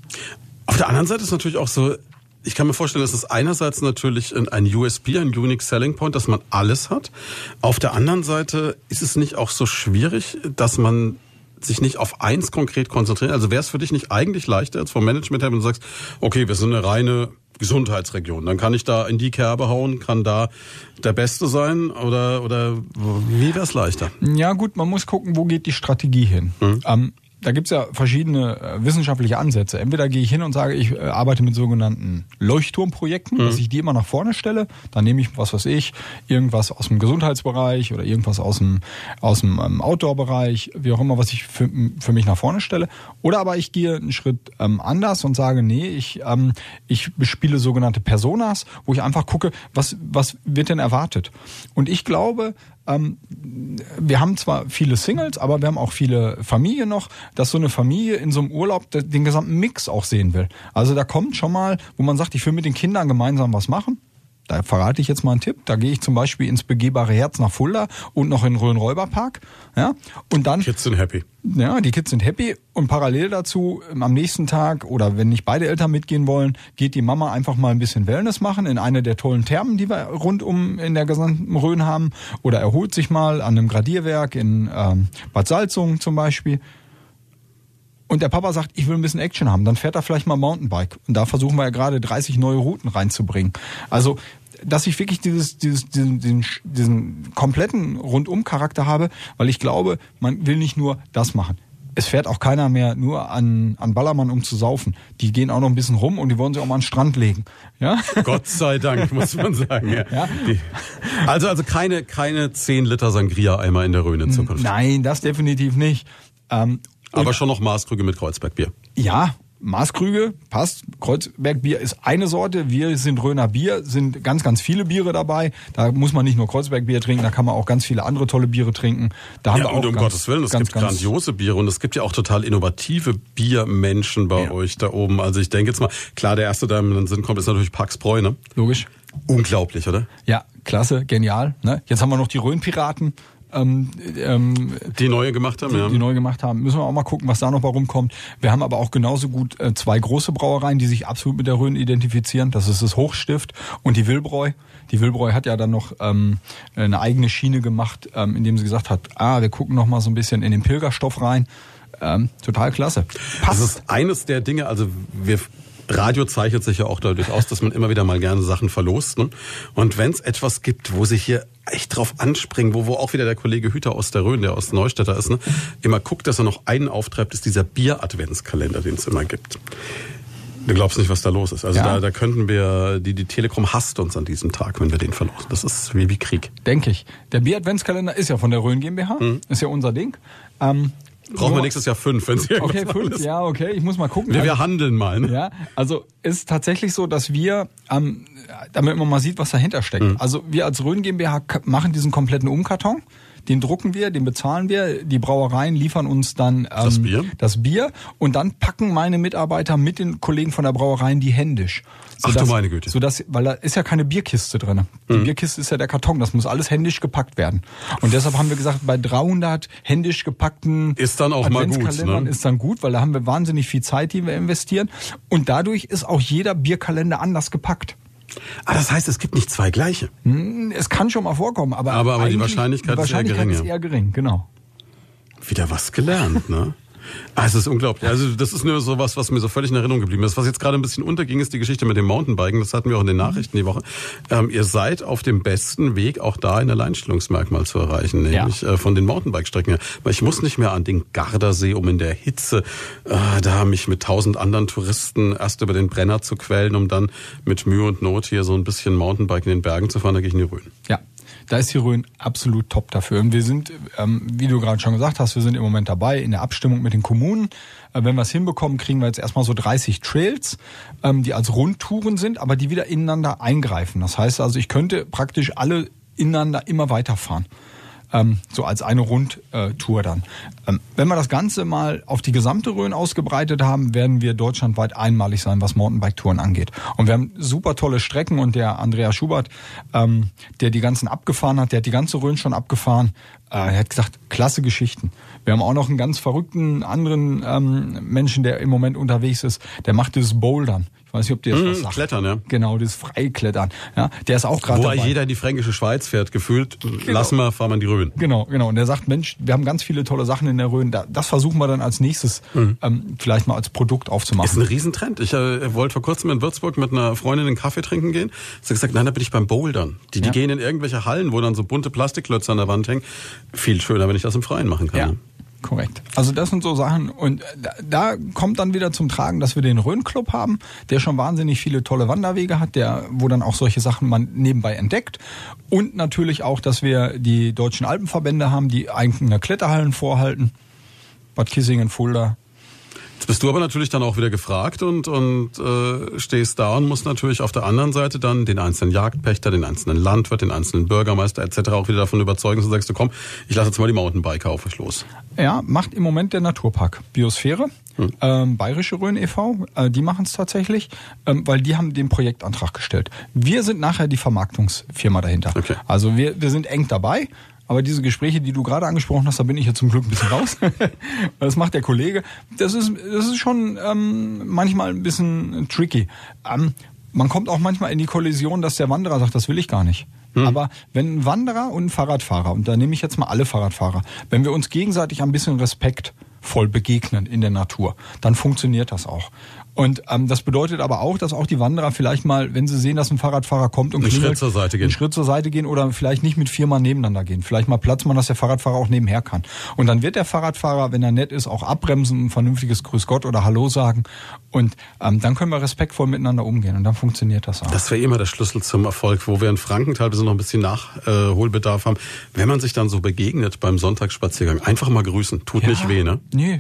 Auf der anderen Seite ist natürlich auch so, ich kann mir vorstellen, dass es einerseits natürlich ein USB, ein Unique Selling Point, dass man alles hat. Auf der anderen Seite ist es nicht auch so schwierig, dass man sich nicht auf eins konkret konzentriert. Also wäre es für dich nicht eigentlich leichter jetzt vom Management her, wenn du sagst, okay, wir sind eine reine Gesundheitsregion. Dann kann ich da in die Kerbe hauen, kann da der Beste sein oder oder wie wäre es leichter? Ja gut, man muss gucken, wo geht die Strategie hin. Mhm. Ähm, da gibt's ja verschiedene äh, wissenschaftliche Ansätze. Entweder gehe ich hin und sage, ich äh, arbeite mit sogenannten Leuchtturmprojekten, mhm. dass ich die immer nach vorne stelle. Dann nehme ich, was weiß ich, irgendwas aus dem Gesundheitsbereich oder irgendwas aus dem, aus dem ähm, Outdoor-Bereich, wie auch immer, was ich für, für mich nach vorne stelle. Oder aber ich gehe einen Schritt ähm, anders und sage, nee, ich, ähm, ich bespiele sogenannte Personas, wo ich einfach gucke, was, was wird denn erwartet. Und ich glaube, ähm, wir haben zwar viele Singles, aber wir haben auch viele Familien noch, dass so eine Familie in so einem Urlaub den gesamten Mix auch sehen will. Also da kommt schon mal, wo man sagt, ich will mit den Kindern gemeinsam was machen. Da verrate ich jetzt mal einen Tipp. Da gehe ich zum Beispiel ins begehbare Herz nach Fulda und noch in Rhön-Räuberpark. Ja, und dann. Kids sind happy. Ja, die Kids sind happy und parallel dazu ähm, am nächsten Tag oder wenn nicht beide Eltern mitgehen wollen, geht die Mama einfach mal ein bisschen Wellness machen in eine der tollen Thermen, die wir rundum in der gesamten Rhön haben oder erholt sich mal an einem Gradierwerk in ähm, Bad Salzungen zum Beispiel und der Papa sagt, ich will ein bisschen Action haben, dann fährt er vielleicht mal Mountainbike. Und da versuchen wir ja gerade 30 neue Routen reinzubringen. Also dass ich wirklich dieses, dieses, diesen, diesen, diesen kompletten Rundum-Charakter habe, weil ich glaube, man will nicht nur das machen. Es fährt auch keiner mehr nur an, an Ballermann, um zu saufen. Die gehen auch noch ein bisschen rum und die wollen sich auch mal an den Strand legen. Ja? Gott sei Dank, muss man sagen. Ja. ja? Also, also keine, keine 10 Liter Sangria-Eimer in der Rhön in Zukunft. Nein, das definitiv nicht. Ähm, Aber schon noch Maßkrüge mit Kreuzbergbier. Ja, Maßkrüge, passt. Kreuzbergbier ist eine Sorte. Wir sind Röner Bier, sind ganz, ganz viele Biere dabei. Da muss man nicht nur Kreuzbergbier trinken, da kann man auch ganz viele andere tolle Biere trinken. Da haben ja, wir auch und um ganz, Gottes Willen, es ganz, gibt ganz grandiose Biere und es gibt ja auch total innovative Biermenschen bei ja. euch da oben. Also ich denke jetzt mal, klar, der erste, der in den Sinn kommt, ist natürlich Pax Bräu, ne? Logisch. Unglaublich, oder? Ja, klasse, genial. Ne? Jetzt haben wir noch die Rhön-Piraten ähm, ähm, die neue gemacht haben, die, ja. Die neu gemacht haben. Müssen wir auch mal gucken, was da noch warum kommt. Wir haben aber auch genauso gut äh, zwei große Brauereien, die sich absolut mit der Rhön identifizieren. Das ist das Hochstift und die Wilbräu. Die Wilbräu hat ja dann noch ähm, eine eigene Schiene gemacht, ähm, indem sie gesagt hat, ah, wir gucken noch mal so ein bisschen in den Pilgerstoff rein. Ähm, total klasse. Passt. Das ist eines der Dinge, also wir Radio zeichnet sich ja auch dadurch aus, dass man immer wieder mal gerne Sachen verlost. Ne? Und wenn es etwas gibt, wo sich hier echt drauf anspringen, wo, wo auch wieder der Kollege Hüter aus der Rhön, der aus Neustädter ist, ne, immer guckt, dass er noch einen auftreibt, ist dieser Bier-Adventskalender, den es immer gibt. Du glaubst nicht, was da los ist. Also ja. da, da könnten wir, die, die Telekom hasst uns an diesem Tag, wenn wir den verlosen. Das ist wie, wie Krieg. Denke ich. Der Bier-Adventskalender ist ja von der Rhön GmbH, mhm. ist ja unser Ding. Ähm, Brauchen wir nächstes Jahr fünf, wenn Sie Okay, fünf, ist. ja, okay, ich muss mal gucken. Wir, wir handeln mal. Ne? Ja, also ist tatsächlich so, dass wir, ähm, damit man mal sieht, was dahinter steckt. Mhm. Also wir als Rhön GmbH machen diesen kompletten Umkarton den drucken wir, den bezahlen wir. Die Brauereien liefern uns dann ähm, das, Bier? das Bier und dann packen meine Mitarbeiter mit den Kollegen von der Brauereien die händisch. Sodass, Ach du meine Güte. Sodass, weil da ist ja keine Bierkiste drin. Die mhm. Bierkiste ist ja der Karton, das muss alles händisch gepackt werden. Und deshalb haben wir gesagt, bei 300 händisch gepackten ist dann auch mal gut, ne? ist dann gut, weil da haben wir wahnsinnig viel Zeit, die wir investieren. Und dadurch ist auch jeder Bierkalender anders gepackt. Ah, das heißt, es gibt nicht zwei gleiche. Hm, es kann schon mal vorkommen, aber, aber, aber die Wahrscheinlichkeit, die Wahrscheinlichkeit ist, eher gering, ist eher gering, genau. Wieder was gelernt, ne? Ah, es ist unglaublich. Also das ist nur so was, was mir so völlig in Erinnerung geblieben ist. Was jetzt gerade ein bisschen unterging, ist die Geschichte mit dem Mountainbiken. Das hatten wir auch in den Nachrichten die Woche. Ähm, ihr seid auf dem besten Weg, auch da ein Alleinstellungsmerkmal zu erreichen, nämlich ja. äh, von den Mountainbike-Strecken her. Weil ich muss nicht mehr an den Gardasee, um in der Hitze äh, da mich mit tausend anderen Touristen erst über den Brenner zu quälen, um dann mit Mühe und Not hier so ein bisschen Mountainbike in den Bergen zu fahren. Da gehe ich in die Rhön. Ja, da ist die Rhön absolut top dafür. Und wir sind, ähm, wie du gerade schon gesagt hast, wir sind im Moment dabei in der Abstimmung mit den Kommunen. Äh, wenn wir es hinbekommen, kriegen wir jetzt erstmal so 30 Trails, ähm, die als Rundtouren sind, aber die wieder ineinander eingreifen. Das heißt also, ich könnte praktisch alle ineinander immer weiterfahren ähm, so als eine Rundtour dann. Ähm, wenn wir das Ganze mal auf die gesamte Rhön ausgebreitet haben, werden wir deutschlandweit einmalig sein, was Mountainbike-Touren angeht. Und wir haben super tolle Strecken und der Andrea Schubert, ähm, der die ganzen abgefahren hat, der hat die ganze Rhön schon abgefahren, äh, er hat gesagt, klasse Geschichten. Wir haben auch noch einen ganz verrückten anderen ähm, Menschen, der im Moment unterwegs ist, der macht dieses Bouldern. Ich weiß nicht, ob dir das mmh, was sagt. Klettern, ja. Genau, das Freiklettern. Ja, der ist auch gerade Wo dabei. jeder in die fränkische Schweiz fährt, gefühlt, genau. lass mal, fahren wir in die Rhön. Genau, genau. Und der sagt, Mensch, wir haben ganz viele tolle Sachen in der Rhön. Das versuchen wir dann als nächstes mhm. ähm, vielleicht mal als Produkt aufzumachen. Ist ein Riesentrend. Ich äh, wollte vor kurzem in Würzburg mit einer Freundin einen Kaffee trinken gehen. Sie hat gesagt, nein, da bin ich beim Bouldern. Die, die ja. gehen in irgendwelche Hallen, wo dann so bunte Plastikklötze an der Wand hängen. Viel schöner, wenn ich das im Freien machen kann. Ja. Korrekt. Also das sind so Sachen und da, da kommt dann wieder zum Tragen, dass wir den Rhön-Club haben, der schon wahnsinnig viele tolle Wanderwege hat, der wo dann auch solche Sachen man nebenbei entdeckt und natürlich auch, dass wir die deutschen Alpenverbände haben, die eigene Kletterhallen vorhalten. Bad Kissingen, Fulda, Jetzt bist du aber natürlich dann auch wieder gefragt und, und äh, stehst da und musst natürlich auf der anderen Seite dann den einzelnen Jagdpächter, den einzelnen Landwirt, den einzelnen Bürgermeister etc. auch wieder davon überzeugen, so sagst du, komm, ich lasse jetzt mal die Mountainbiker auf euch los. Ja, macht im Moment der Naturpark Biosphäre, hm. ähm, Bayerische Rhön e.V., äh, die machen es tatsächlich, ähm, weil die haben den Projektantrag gestellt. Wir sind nachher die Vermarktungsfirma dahinter. Okay. Also wir, wir sind eng dabei. Aber diese Gespräche, die du gerade angesprochen hast, da bin ich ja zum Glück ein bisschen raus. das macht der Kollege. Das ist, das ist schon ähm, manchmal ein bisschen tricky. Ähm, man kommt auch manchmal in die Kollision, dass der Wanderer sagt, das will ich gar nicht. Hm. Aber wenn ein Wanderer und ein Fahrradfahrer, und da nehme ich jetzt mal alle Fahrradfahrer, wenn wir uns gegenseitig ein bisschen respektvoll begegnen in der Natur, dann funktioniert das auch. Und ähm, das bedeutet aber auch, dass auch die Wanderer vielleicht mal, wenn sie sehen, dass ein Fahrradfahrer kommt und einen klingelt, Schritt zur Seite gehen, einen Schritt zur Seite gehen oder vielleicht nicht mit viermal nebeneinander gehen. Vielleicht mal Platz machen, dass der Fahrradfahrer auch nebenher kann. Und dann wird der Fahrradfahrer, wenn er nett ist, auch abbremsen, ein vernünftiges Grüß Gott oder Hallo sagen. Und ähm, dann können wir respektvoll miteinander umgehen und dann funktioniert das auch. Das wäre immer der Schlüssel zum Erfolg, wo wir in Franken teilweise noch ein bisschen Nachholbedarf haben. Wenn man sich dann so begegnet beim Sonntagsspaziergang, einfach mal grüßen. Tut ja, nicht weh, ne? Nee.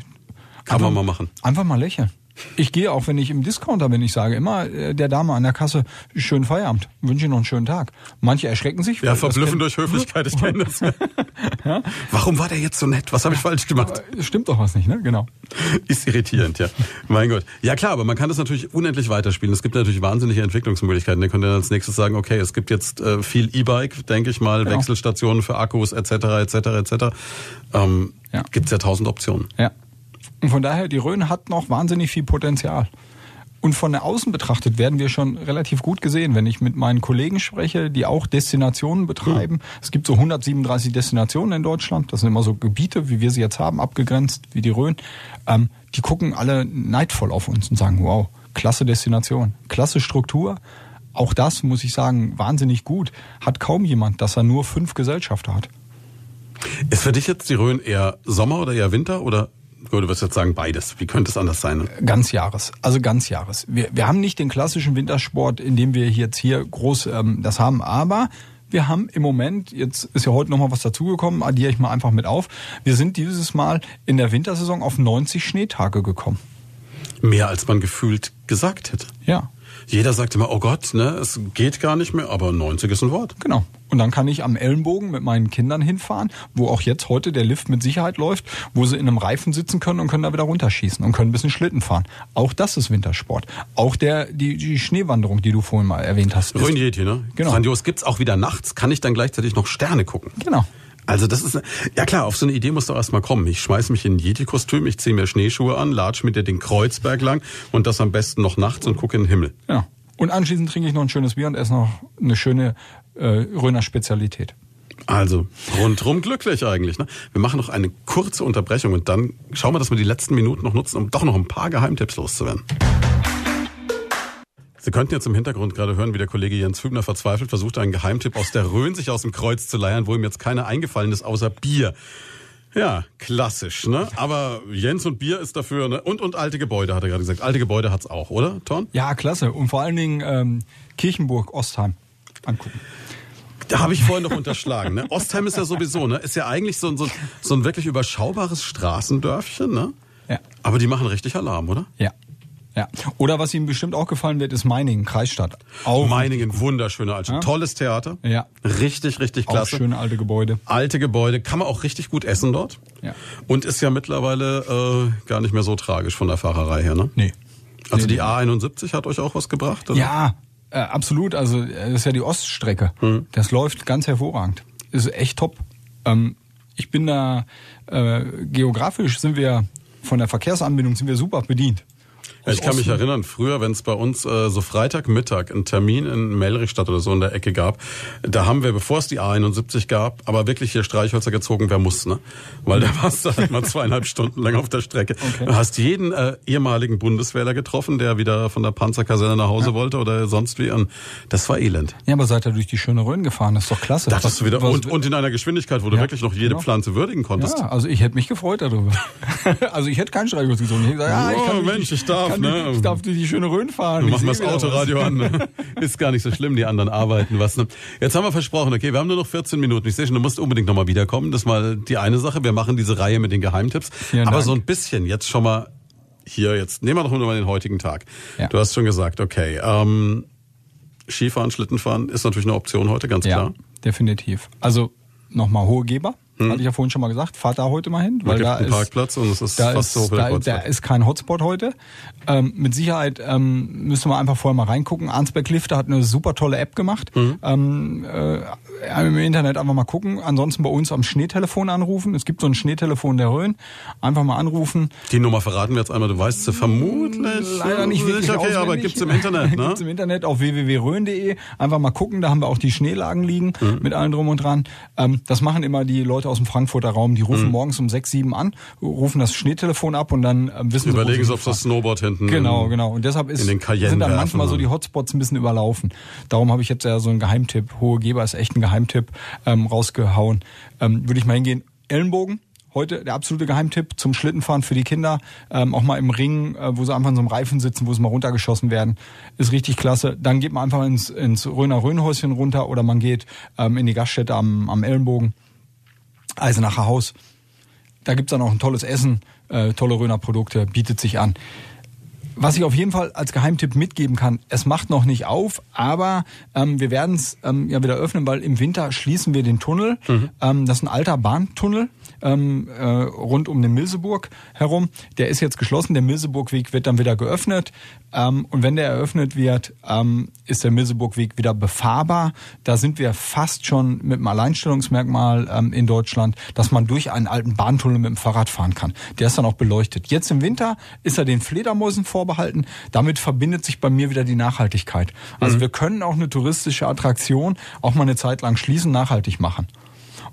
Kann einfach, man mal machen. Einfach mal lächeln. Ich gehe auch, wenn ich im Discounter bin, ich sage immer äh, der Dame an der Kasse, schönen Feierabend, wünsche Ihnen noch einen schönen Tag. Manche erschrecken sich. Ja, verblüffen durch Höflichkeit, ich kenne das. ja? Warum war der jetzt so nett? Was habe ich falsch gemacht? Aber stimmt doch was nicht, ne? Genau. Ist irritierend, ja. Mein Gott. Ja klar, aber man kann das natürlich unendlich weiterspielen. Es gibt natürlich wahnsinnige Entwicklungsmöglichkeiten. Ihr könnt dann als nächstes sagen, okay, es gibt jetzt äh, viel E-Bike, denke ich mal, genau. Wechselstationen für Akkus etc. etc. etc. Ähm, ja. Gibt es ja tausend Optionen. Ja. Und von daher, die Rhön hat noch wahnsinnig viel Potenzial. Und von Außen betrachtet werden wir schon relativ gut gesehen, wenn ich mit meinen Kollegen spreche, die auch Destinationen betreiben. Mhm. Es gibt so 137 Destinationen in Deutschland. Das sind immer so Gebiete, wie wir sie jetzt haben, abgegrenzt wie die Rhön. Ähm, die gucken alle neidvoll auf uns und sagen, wow, klasse Destination, klasse Struktur. Auch das, muss ich sagen, wahnsinnig gut. Hat kaum jemand, dass er nur fünf Gesellschafter hat. Ist für dich jetzt die Rhön eher Sommer oder eher Winter oder du wirst jetzt sagen beides. Wie könnte es anders sein? Ne? Ganz Jahres. Also ganz Jahres. Wir, wir haben nicht den klassischen Wintersport, in dem wir jetzt hier groß ähm, das haben, aber wir haben im Moment, jetzt ist ja heute nochmal was dazugekommen, addiere ich mal einfach mit auf, wir sind dieses Mal in der Wintersaison auf 90 Schneetage gekommen. Mehr als man gefühlt gesagt hätte. Ja. Jeder sagt immer, oh Gott, ne, es geht gar nicht mehr, aber 90 ist ein Wort. Genau. Und dann kann ich am Ellenbogen mit meinen Kindern hinfahren, wo auch jetzt heute der Lift mit Sicherheit läuft, wo sie in einem Reifen sitzen können und können da wieder runterschießen und können ein bisschen Schlitten fahren. Auch das ist Wintersport. Auch der, die, die Schneewanderung, die du vorhin mal erwähnt hast. Rhön-Yeti, ne? Genau. Grandios. Gibt's auch wieder nachts, kann ich dann gleichzeitig noch Sterne gucken. Genau. Also das ist, ja klar, auf so eine Idee musst du erst mal kommen. Ich schmeiß mich in ein Yeti-Kostüm, ich ziehe mir Schneeschuhe an, latsch mit dir den Kreuzberg lang und das am besten noch nachts und gucke in den Himmel. Ja. Und anschließend trinke ich noch ein schönes Bier und esse noch eine schöne äh, Röner Spezialität. Also rundrum glücklich eigentlich. Ne? Wir machen noch eine kurze Unterbrechung und dann schauen wir, dass wir die letzten Minuten noch nutzen, um doch noch ein paar Geheimtipps loszuwerden. Sie könnten jetzt im Hintergrund gerade hören, wie der Kollege Jens Fübner verzweifelt versucht, einen Geheimtipp aus der Rhön sich aus dem Kreuz zu leiern, wo ihm jetzt keiner eingefallen ist, außer Bier. Ja, klassisch, ne? Aber Jens und Bier ist dafür, ne? Und, und alte Gebäude, hat er gerade gesagt. Alte Gebäude hat's auch, oder, Ton? Ja, klasse. Und vor allen Dingen ähm, Kirchenburg, Ostheim angucken. Da habe ich vorhin noch unterschlagen. Ne? Ostheim ist ja sowieso, ne? Ist ja eigentlich so ein, so, so ein wirklich überschaubares Straßendörfchen, ne? Ja. Aber die machen richtig Alarm, oder? Ja. Ja. Oder was Ihnen bestimmt auch gefallen wird, ist Meiningen, Kreisstadt. Auch Meiningen, wunderschöne Altstadt. Ja. Tolles Theater. Ja. Richtig, richtig auch klasse. schöne alte Gebäude. Alte Gebäude, kann man auch richtig gut essen dort. Ja. Und ist ja mittlerweile äh, gar nicht mehr so tragisch von der Fahrerei her, ne? Nee. Also Nee, die A71 hat euch auch was gebracht? Oder? Ja, äh, absolut. Also das ist ja die Oststrecke. Hm. Das läuft ganz hervorragend. Ist echt top. Ähm, ich bin da äh, geografisch sind wir von der Verkehrsanbindung sind wir super bedient. Ja, ich kann mich erinnern, früher, wenn es bei uns äh, so Freitagmittag einen Termin in Melrichstadt oder so in der Ecke gab, da haben wir, bevor es die A71 gab, aber wirklich hier Streichhölzer gezogen, wer muss, ne? Weil da warst du halt mal zweieinhalb Stunden lang auf der Strecke. Okay. Du hast jeden äh, ehemaligen Bundeswehrler getroffen, der wieder von der Panzerkaserne nach Hause wollte oder sonst wie. Und das war elend. Ja, aber seid ihr durch die schöne Rhön gefahren? Das ist doch klasse. Dachtest Was- du wieder, was- und, und in einer Geschwindigkeit, wo du Ja, wirklich noch jede genau. Pflanze würdigen konntest. Ja, also ich hätte mich gefreut darüber. also ich hätte keinen Streichholz gezogen. Ich hätte gesagt, ja, ich Oh, kann Mensch, ich darf, kann ne? ich darf durch die schöne Rhön fahren. Wir sehe das wieder was. Autoradio an. ne? Ist gar nicht so schlimm, die anderen arbeiten was. Ne? Jetzt haben wir versprochen, okay, wir haben nur noch 14 Minuten. Ich sehe schon, du musst unbedingt nochmal wiederkommen. Das ist mal die eine Sache. Wir machen diese Reihe mit den Geheimtipps. Vielen Aber Dank. so ein bisschen jetzt schon mal hier, jetzt nehmen wir doch mal den heutigen Tag. Ja. Du hast schon gesagt, okay, ähm, Skifahren, Schlittenfahren ist natürlich eine Option heute, ganz Ja, klar. definitiv. Also nochmal hohe Geber. Hatte ich ja vorhin schon mal gesagt. Fahrt da heute mal hin, weil gibt da ist Parkplatz und es ist da fast ist, so da, da ist kein Hotspot heute. Ähm, mit Sicherheit ähm, müsste man einfach vorher mal reingucken. Arnsberg Lifter hat eine super tolle App gemacht. Mhm. Ähm, äh, Im Internet einfach mal gucken. Ansonsten bei uns am Schneetelefon anrufen. Es gibt so ein Schneetelefon der Rhön. Einfach mal anrufen. Die Nummer verraten wir jetzt einmal. Du weißt sie vermutlich. Leider nicht wirklich Okay, aber auswendig. gibt's im Internet, ne? gibt's im Internet auf www.rhön.de. Einfach mal gucken, da haben wir auch die Schneelagen liegen Mhm. mit allem drum und dran. Ähm, das machen immer die Leute aus dem Frankfurter Raum. Die Mhm. rufen morgens um sechs, sieben an, rufen das Schneetelefon ab und dann ähm, wissen Überlegen sie, auf das Snowboard hinten. Genau, genau. Und deshalb ist, in den Cayenne sind dann manchmal so die Hotspots ein bisschen überlaufen. Darum habe ich jetzt ja so einen Geheimtipp. Hohe Geber ist echt ein Geheimtipp ähm, rausgehauen. Ähm, Würde ich mal hingehen. Ellenbogen. Heute der absolute Geheimtipp zum Schlittenfahren für die Kinder. Ähm, auch mal im Ring, äh, wo sie einfach in so einem Reifen sitzen, wo sie mal runtergeschossen werden. Ist richtig klasse. Dann geht man einfach ins, ins Röner Röhnhäuschen runter oder man geht ähm, in die Gaststätte am, am Ellenbogen. Eisenacher Haus. Da gibt's dann auch ein tolles Essen, äh, tolle Röner Produkte, bietet sich an. Was ich auf jeden Fall als Geheimtipp mitgeben kann, es macht noch nicht auf, aber ähm, wir werden es ähm, ja wieder öffnen, weil im Winter schließen wir den Tunnel. Ähm, das ist ein alter Bahntunnel ähm, äh, rund um den Milseburg herum. Der ist jetzt geschlossen, der Milseburgweg wird dann wieder geöffnet. Ähm, und wenn der eröffnet wird, ähm, ist der Milseburgweg wieder befahrbar. Da sind wir fast schon mit einem Alleinstellungsmerkmal ähm, in Deutschland, dass man durch einen alten Bahntunnel mit dem Fahrrad fahren kann. Der ist dann auch beleuchtet. Jetzt im Winter ist er den Fledermäusen vorbehalten. Damit verbindet sich bei mir wieder die Nachhaltigkeit. Also wir können auch eine touristische Attraktion auch mal eine Zeit lang schließen, nachhaltig machen.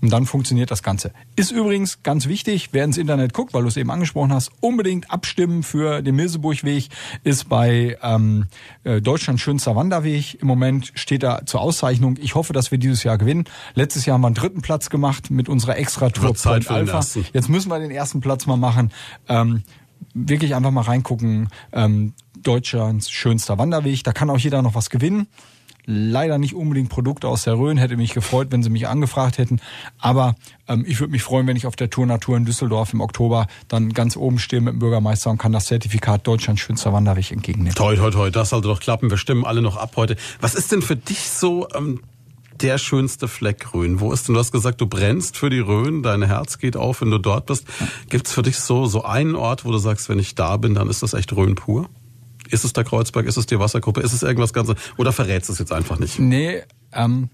Und dann funktioniert das Ganze. Ist übrigens ganz wichtig, wer ins Internet guckt, weil du es eben angesprochen hast, unbedingt abstimmen für den Milseburgweg. Ist bei ähm, äh, Deutschlands schönster Wanderweg. Im Moment steht er zur Auszeichnung. Ich hoffe, dass wir dieses Jahr gewinnen. Letztes Jahr haben wir einen dritten Platz gemacht mit unserer Extra-Tour Point Alpha. Jetzt müssen wir den ersten Platz mal machen. Ähm, wirklich einfach mal reingucken. Ähm, Deutschlands schönster Wanderweg. Da kann auch jeder noch was gewinnen. Leider nicht unbedingt Produkte aus der Rhön. Hätte mich gefreut, wenn sie mich angefragt hätten. Aber ähm, ich würde mich freuen, wenn ich auf der Tour Natur in Düsseldorf im Oktober dann ganz oben stehe mit dem Bürgermeister und kann das Zertifikat Deutschlands schönster Wanderweg entgegennehmen. Toi, toi, toi, das sollte doch klappen. Wir stimmen alle noch ab heute. Was ist denn für dich so ähm, der schönste Fleck Rhön? Wo ist denn, du hast gesagt, du brennst für die Rhön, dein Herz geht auf, wenn du dort bist. Gibt's für dich so, so einen Ort, wo du sagst, wenn ich da bin, dann ist das echt Rhön pur? Ist es der Kreuzberg? Ist es die Wassergruppe? Ist es irgendwas ganz, oder verrätst es jetzt einfach nicht? Nee, ähm,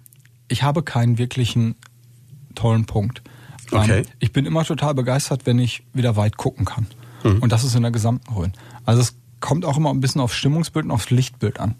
ich habe keinen wirklichen tollen Punkt. Okay. Ähm, ich bin immer total begeistert, wenn ich wieder weit gucken kann. Mhm. Und das ist in der gesamten Rhön. Also es kommt auch immer ein bisschen aufs Stimmungsbild und aufs Lichtbild an.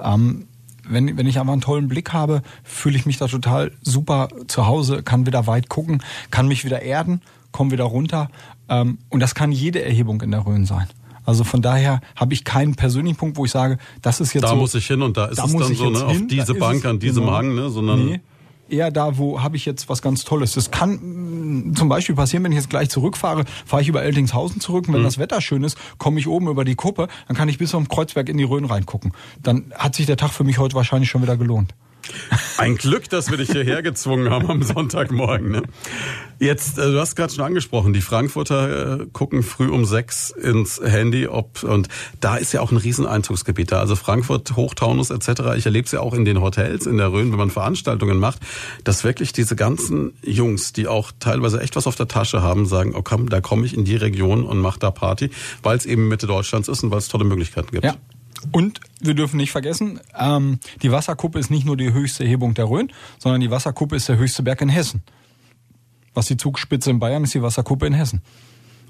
Ähm, wenn, wenn ich einfach einen tollen Blick habe, fühle ich mich da total super zu Hause, kann wieder weit gucken, kann mich wieder erden, komme wieder runter. Ähm, und das kann jede Erhebung in der Rhön sein. Also von daher habe ich keinen persönlichen Punkt, wo ich sage, das ist jetzt da so. Da muss ich hin und da ist da es dann so, ne, auf diese Bank, an diesem genau. Hang, ne, sondern. Nee eher da, wo habe ich jetzt was ganz Tolles. Das kann mm, zum Beispiel passieren, wenn ich jetzt gleich zurückfahre, fahre ich über Eltingshausen zurück und wenn mhm. das Wetter schön ist, komme ich oben über die Kuppe, dann kann ich bis zum Kreuzberg in die Rhön reingucken. Dann hat sich der Tag für mich heute wahrscheinlich schon wieder gelohnt. Ein Glück, dass wir dich hierher gezwungen haben am Sonntagmorgen. Ne? Jetzt, äh, du hast gerade schon angesprochen, die Frankfurter äh, gucken früh um sechs ins Handy, ob und da ist ja auch ein Rieseneinzugsgebiet da. Also Frankfurt, Hochtaunus etc. Ich erlebe es ja auch in den Hotels in der Rhön, wenn man Veranstaltungen macht, dass wirklich diese ganzen Jungs, die auch teilweise echt was auf der Tasche haben, sagen, oh da komme ich in die Region und mache da Party, weil es eben Mitte Deutschlands ist und weil es tolle Möglichkeiten gibt. Ja. Und wir dürfen nicht vergessen, ähm, die Wasserkuppe ist nicht nur die höchste Erhebung der Rhön, sondern die Wasserkuppe ist der höchste Berg in Hessen. Was die Zugspitze in Bayern ist, die Wasserkuppe in Hessen.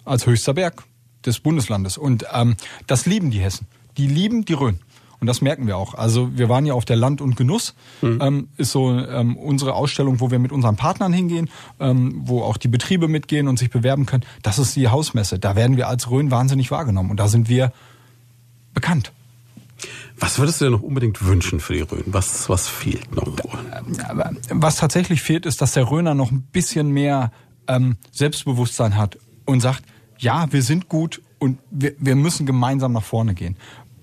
Als höchster Berg des Bundeslandes. Und ähm, das lieben die Hessen. Die lieben die Rhön. Und das merken wir auch. Also wir waren ja auf der Land und Genuss, mhm. ähm, ist so ähm, unsere Ausstellung, wo wir mit unseren Partnern hingehen, ähm, wo auch die Betriebe mitgehen und sich bewerben können. Das ist die Hausmesse. Da werden wir als Rhön wahnsinnig wahrgenommen. Und da sind wir bekannt. Was würdest du dir noch unbedingt wünschen für die Rhön? Was, was fehlt noch? Was tatsächlich fehlt, ist, dass der Rhöner noch ein bisschen mehr ähm, Selbstbewusstsein hat und sagt, ja, wir sind gut und wir, wir müssen gemeinsam nach vorne gehen.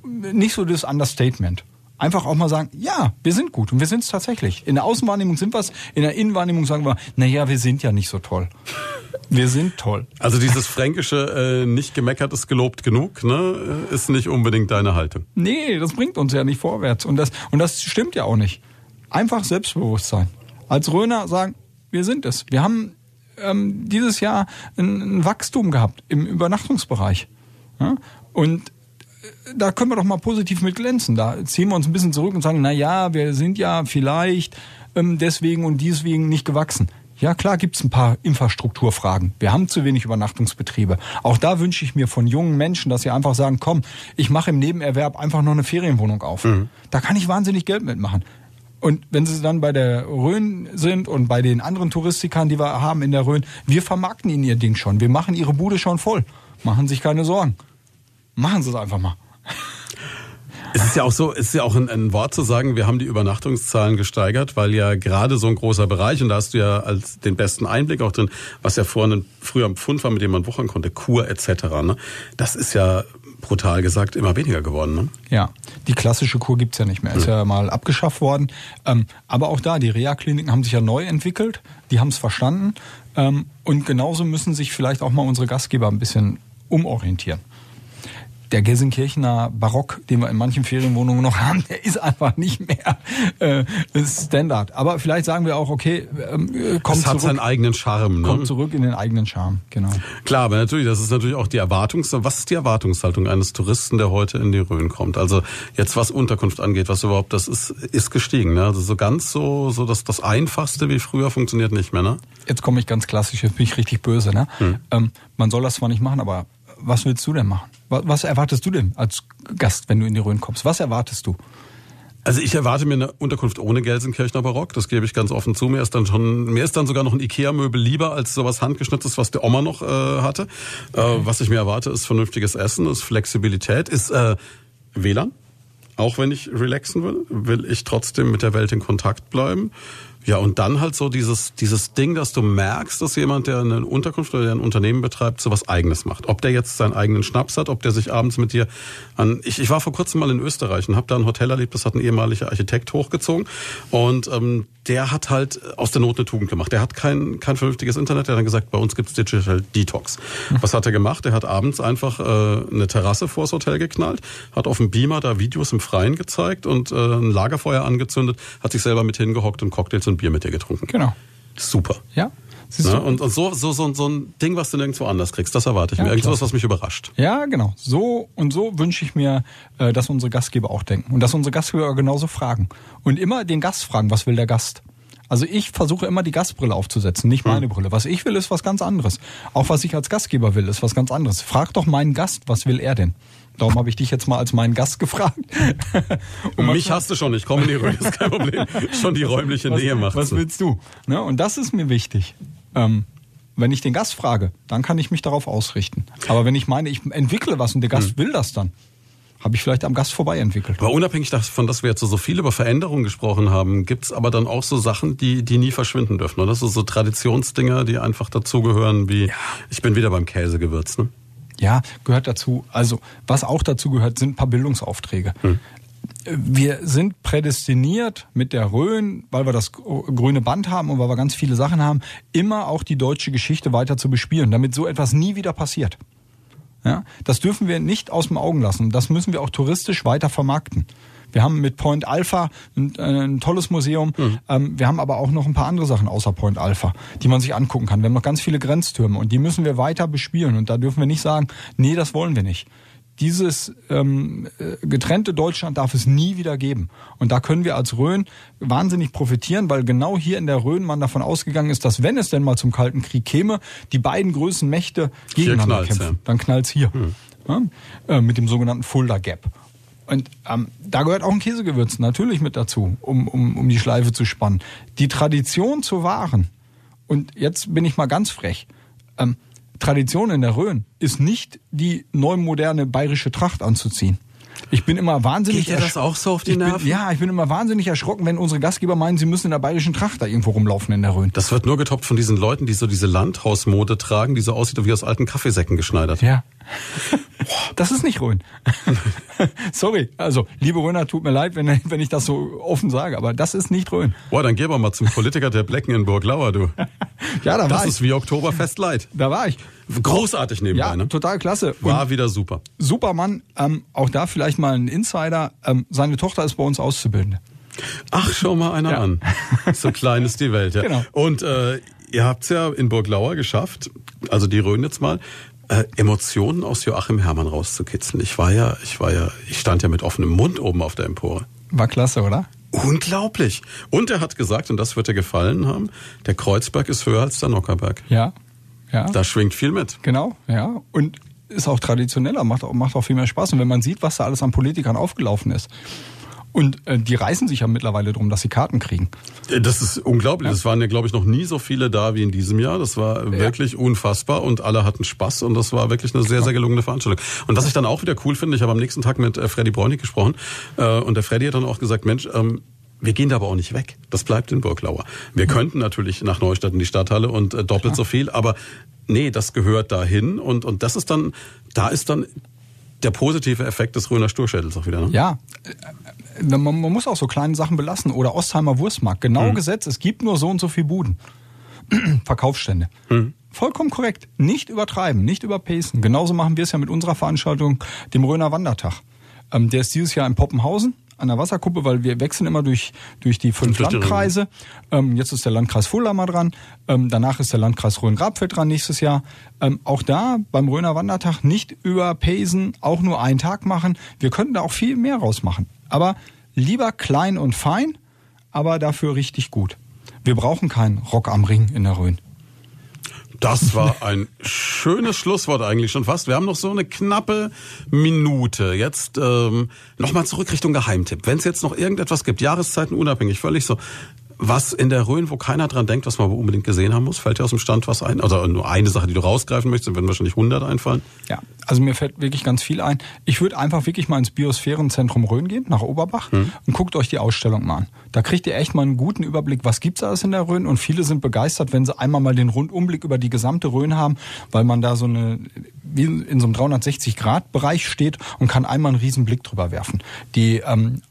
Nicht so das Understatement. Einfach auch mal sagen, ja, wir sind gut und wir sind es tatsächlich. In der Außenwahrnehmung sind wir es, in der Innenwahrnehmung sagen wir, naja, wir sind ja nicht so toll. Wir sind toll. Also dieses fränkische, äh, nicht gemeckert ist gelobt genug, ne, ist nicht unbedingt deine Haltung. Nee, das bringt uns ja nicht vorwärts. Und das, und das stimmt ja auch nicht. Einfach Selbstbewusstsein. Als Röner sagen, wir sind es. Wir haben ähm, dieses Jahr ein, ein Wachstum gehabt im Übernachtungsbereich. Ja? Und da können wir doch mal positiv mit glänzen. Da ziehen wir uns ein bisschen zurück und sagen, na ja, wir sind ja vielleicht ähm, deswegen und deswegen nicht gewachsen. Ja, klar gibt's ein paar Infrastrukturfragen. Wir haben zu wenig Übernachtungsbetriebe. Auch da wünsche ich mir von jungen Menschen, dass sie einfach sagen, komm, ich mache im Nebenerwerb einfach noch eine Ferienwohnung auf. Mhm. Da kann ich wahnsinnig Geld mitmachen. Und wenn sie dann bei der Rhön sind und bei den anderen Touristikern, die wir haben in der Rhön, wir vermarkten ihnen ihr Ding schon. Wir machen ihre Bude schon voll. Machen sich keine Sorgen. Machen Sie es einfach mal. Es ist ja auch so, es ist ja auch ein, ein, Wort zu sagen, wir haben die Übernachtungszahlen gesteigert, weil ja gerade so ein großer Bereich, und da hast du ja als den besten Einblick auch drin, was ja vorhin früher ein Pfund war, mit dem man wuchern konnte, Kur etc. Ne? Das ist ja brutal gesagt immer weniger geworden. Ne? Ja, die klassische Kur gibt's ja nicht mehr. Ist ja, ja mal abgeschafft worden. Ähm, aber auch da, die Reha-Kliniken haben sich ja neu entwickelt, die haben es verstanden. Ähm, und genauso müssen sich vielleicht auch mal unsere Gastgeber ein bisschen umorientieren der Gelsenkirchener Barock, den wir in manchen Ferienwohnungen noch haben, der ist einfach nicht mehr äh, Standard. Aber vielleicht sagen wir auch, okay, ähm, äh, komm das zurück. hat seinen eigenen Charme. Ne? Kommt zurück in den eigenen Charme, genau. Klar, aber natürlich, das ist natürlich auch die Erwartungs... Was ist die Erwartungshaltung eines Touristen, der heute in die Rhön kommt? Also jetzt was Unterkunft angeht, was überhaupt das ist, ist gestiegen. Ne? Also so ganz so, so dass das Einfachste wie früher funktioniert nicht mehr. Ne? Jetzt komme ich ganz klassisch, jetzt bin ich richtig böse. Ne? Hm. Ähm, man soll das zwar nicht machen, aber was willst du denn machen? Was erwartest du denn als Gast, wenn du in die Rhön kommst? Was erwartest du? Also ich erwarte mir eine Unterkunft ohne Gelsenkirchener Barock, das gebe ich ganz offen zu. Mir ist dann schon, mir ist dann sogar noch ein Ikea-Möbel lieber als sowas handgeschnitztes, was der Oma noch äh, hatte. Äh, was ich mir erwarte, ist vernünftiges Essen, ist Flexibilität, ist äh, WLAN. Auch wenn ich relaxen will, will ich trotzdem mit der Welt in Kontakt bleiben. Ja, und dann halt so dieses, dieses Ding, dass du merkst, dass jemand, der eine Unterkunft oder der ein Unternehmen betreibt, so was Eigenes macht. Ob der jetzt seinen eigenen Schnaps hat, ob der sich abends mit dir an... Ich, ich war vor kurzem mal in Österreich und habe da ein Hotel erlebt, das hat ein ehemaliger Architekt hochgezogen. Und ähm, der hat halt aus der Not eine Tugend gemacht. Der hat kein, kein vernünftiges Internet. Der hat dann gesagt, bei uns gibt's Digital Detox. Was hat er gemacht? Er hat abends einfach äh, eine Terrasse vors Hotel geknallt, hat auf dem Beamer da Videos im Freien gezeigt und äh, ein Lagerfeuer angezündet, hat sich selber mit hingehockt und Cocktails und Bier mit dir getrunken. Genau. Super. Ja. Ne? Und, und so, so, so, so ein Ding, was du nirgendwo anders kriegst, das erwarte ich ja, mir. Irgendwas, was mich überrascht. Ja, genau. So und so wünsche ich mir, äh, dass unsere Gastgeber auch denken. Und dass unsere Gastgeber genauso fragen. Und immer den Gast fragen, was will der Gast? Also ich versuche immer die Gastbrille aufzusetzen, nicht meine hm. Brille. Was ich will, ist was ganz anderes. Auch was ich als Gastgeber will, ist was ganz anderes. Frag doch meinen Gast, was will er denn? Darum habe ich dich jetzt mal als meinen Gast gefragt. Und Mich hast du schon, ich komme in die Röhre, ist kein Problem. schon die räumliche was, Nähe macht. Was willst du? Ne? Und das ist mir wichtig. Ähm, wenn ich den Gast frage, dann kann ich mich darauf ausrichten. Aber wenn ich meine, ich entwickle was und der Gast hm. will das dann, habe ich vielleicht am Gast vorbei entwickelt. Aber unabhängig davon, dass wir jetzt so viel über Veränderungen gesprochen haben, gibt's aber dann auch so Sachen, die, die nie verschwinden dürfen, oder? So, so Traditionsdinger, die einfach dazugehören, wie ja. ich bin wieder beim Käsegewürz, ne? Ja, gehört dazu. Also, was auch dazu gehört, sind ein paar Bildungsaufträge. Hm. Wir sind prädestiniert mit der Rhön, weil wir das grüne Band haben und weil wir ganz viele Sachen haben, immer auch die deutsche Geschichte weiter zu bespielen, damit so etwas nie wieder passiert. Ja, das dürfen wir nicht aus dem Augen lassen. Das müssen wir auch touristisch weiter vermarkten. Wir haben mit Point Alpha ein, äh, ein tolles Museum. Mhm. Ähm, wir haben aber auch noch ein paar andere Sachen außer Point Alpha, die man sich angucken kann. Wir haben noch ganz viele Grenztürme und die müssen wir weiter bespielen. Und da dürfen wir nicht sagen, nee, das wollen wir nicht dieses ähm, äh, getrennte Deutschland darf es nie wieder geben. Und da können wir als Rhön wahnsinnig profitieren, weil genau hier in der Rhön man davon ausgegangen ist, dass wenn es denn mal zum Kalten Krieg käme, die beiden größten Mächte gegeneinander kämpfen. Ja. Dann knallt's hier. Hm. Ja, äh, mit dem sogenannten Fulda Gap. Und ähm, da gehört auch ein Käsegewürz natürlich mit dazu, um, um, um die Schleife zu spannen. Die Tradition zu wahren. Und jetzt bin ich mal ganz frech. Ähm, Tradition in der Rhön ist nicht die neumoderne bayerische Tracht anzuziehen. Ich bin immer wahnsinnig. Geht dir das auch so auf die Nerven? Bin, ja, ich bin immer wahnsinnig erschrocken, wenn unsere Gastgeber meinen, sie müssen in der bayerischen Tracht da irgendwo rumlaufen in der Rhön. Das wird nur getoppt von diesen Leuten, die so diese Landhausmode tragen, die so aussieht wie aus alten Kaffeesäcken geschneidert. Ja. Das ist nicht Rhön. Sorry, also liebe Rhöner, tut mir leid, wenn, wenn ich das so offen sage, aber das ist nicht Rhön. Boah, dann geh aber mal zum Politiker der Blecken in Burglauer, du. ja, da war Das ich. ist wie Oktoberfest Light. Da war ich. Großartig nebenbei, ja, ne? total klasse. War Und wieder super. Supermann, ähm, auch da vielleicht mal ein Insider. Ähm, seine Tochter ist bei uns Auszubildende. Ach, schau mal einer ja. an. So klein ist die Welt, ja. Genau. Und äh, ihr habt's ja in Burglauer geschafft, also die Rhön jetzt mal, äh, Emotionen aus Joachim Herrmann rauszukitzeln. Ich war ja, ich war ja, ich stand ja mit offenem Mund oben auf der Empore. War klasse, oder? Unglaublich. Und er hat gesagt, und das wird dir gefallen haben, der Kreuzberg ist höher als der Nockerberg. Ja. Ja. Da schwingt viel mit. Genau, ja. Und ist auch traditioneller, macht auch, macht auch viel mehr Spaß. Und wenn man sieht, was da alles an Politikern aufgelaufen ist, und äh, die reißen sich ja mittlerweile drum, dass sie Karten kriegen. Äh, das ist unglaublich. Ja. Das waren ja, glaube ich, noch nie so viele da wie in diesem Jahr. Das war ja. wirklich unfassbar und alle hatten Spaß und das war wirklich eine sehr, sehr gelungene Veranstaltung. Und was ich dann auch wieder cool finde, ich habe am nächsten Tag mit äh, Freddy Bräunig gesprochen äh, und der Freddy hat dann auch gesagt, Mensch, ähm, wir gehen da aber auch nicht weg. Das bleibt in Burglauer. Wir mhm. könnten natürlich nach Neustadt in die Stadthalle und äh, doppelt Klar. so viel, aber nee, das gehört dahin und, und das ist dann, da ist dann der positive Effekt des Röner Sturschädels auch wieder. Ne? Ja, man, man, muss auch so kleine Sachen belassen. Oder Ostheimer Wurstmarkt. Genau mhm. gesetzt, es gibt nur so und so viel Buden. Verkaufsstände. Mhm. Vollkommen korrekt. Nicht übertreiben, nicht überpacen. Genauso machen wir es ja mit unserer Veranstaltung, dem Röner Wandertag. Ähm, der ist dieses Jahr in Poppenhausen an der Wasserkuppe, weil wir wechseln immer durch, durch die fünf Landkreise. Ähm, jetzt ist der Landkreis Fulda mal dran. Ähm, danach ist der Landkreis Rhön-Grabfeld dran nächstes Jahr. Ähm, auch da beim Rhöner Wandertag nicht überpacen, auch nur einen Tag machen. Wir könnten da auch viel mehr rausmachen. Aber lieber klein und fein, aber dafür richtig gut. Wir brauchen keinen Rock am Ring in der Rhön. Das war ein schönes Schlusswort eigentlich schon fast. Wir haben noch so eine knappe Minute. Jetzt ähm, nochmal zurück Richtung Geheimtipp. Wenn es jetzt noch irgendetwas gibt, Jahreszeiten unabhängig, völlig so. Was in der Rhön, wo keiner dran denkt, was man unbedingt gesehen haben muss, fällt dir aus dem Stand was ein? Oder nur eine Sache, die du rausgreifen möchtest, werden wahrscheinlich 100 einfallen. Ja, also mir fällt wirklich ganz viel ein. Ich würde einfach wirklich mal ins Biosphärenzentrum Rhön gehen, nach Oberbach, hm. und guckt euch die Ausstellung mal an. Da kriegt ihr echt mal einen guten Überblick, was gibt's alles in der Rhön. Und viele sind begeistert, wenn sie einmal mal den Rundumblick über die gesamte Rhön haben, weil man da so eine, wie in so einem 360-Grad-Bereich steht und kann einmal einen riesen Blick drüber werfen. Die ähm,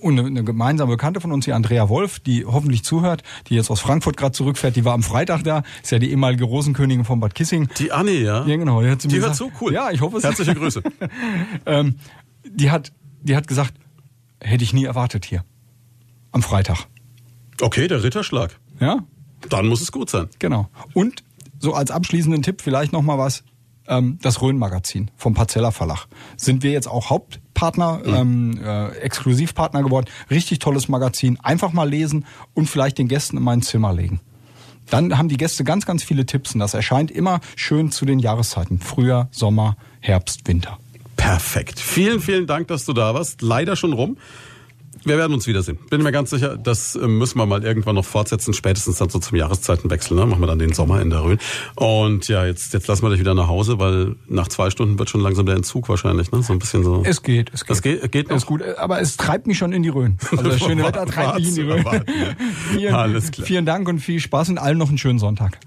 und eine, gemeinsame Bekannte von uns, die Andrea Wolf, die hoffentlich zuhört, die jetzt aus Frankfurt gerade zurückfährt, die war am Freitag da, ist ja die ehemalige Rosenkönigin von Bad Kissing. Die Anne, ja? Ja, genau. Die, hat die hört so cool. Ja, ich hoffe es. Herzliche Grüße. ähm, die hat, die hat gesagt, hätte ich nie erwartet hier. Am Freitag. Okay, der Ritterschlag. Ja. Dann muss es gut sein. Genau. Und so als abschließenden Tipp vielleicht noch mal was ähm, das Rhön-Magazin vom Parzella Verlag. Sind wir jetzt auch Hauptpartner, mhm. ähm, äh, Exklusivpartner geworden. Richtig tolles Magazin. Einfach mal lesen und vielleicht den Gästen in mein Zimmer legen. Dann haben die Gäste ganz, ganz viele Tipps und das erscheint immer schön zu den Jahreszeiten. Frühjahr, Sommer, Herbst, Winter. Perfekt. Vielen, vielen Dank, dass du da warst. Leider schon rum. Wir werden uns wiedersehen. Bin mir ganz sicher, das äh, müssen wir mal irgendwann noch fortsetzen, spätestens dann so zum Jahreszeitenwechsel. Ne? Machen wir dann den Sommer in der Rhön. Und ja, jetzt, jetzt lassen wir dich wieder nach Hause, weil nach zwei Stunden wird schon langsam der Entzug wahrscheinlich. Ne? So ein bisschen so. Es geht, es geht. Es geht, geht noch. Ist gut, aber es treibt mich schon in die Rhön. Also das schöne Wetter treibt mich in die Rhön. Vielen, Alles klar. vielen Dank und viel Spaß und allen noch einen schönen Sonntag.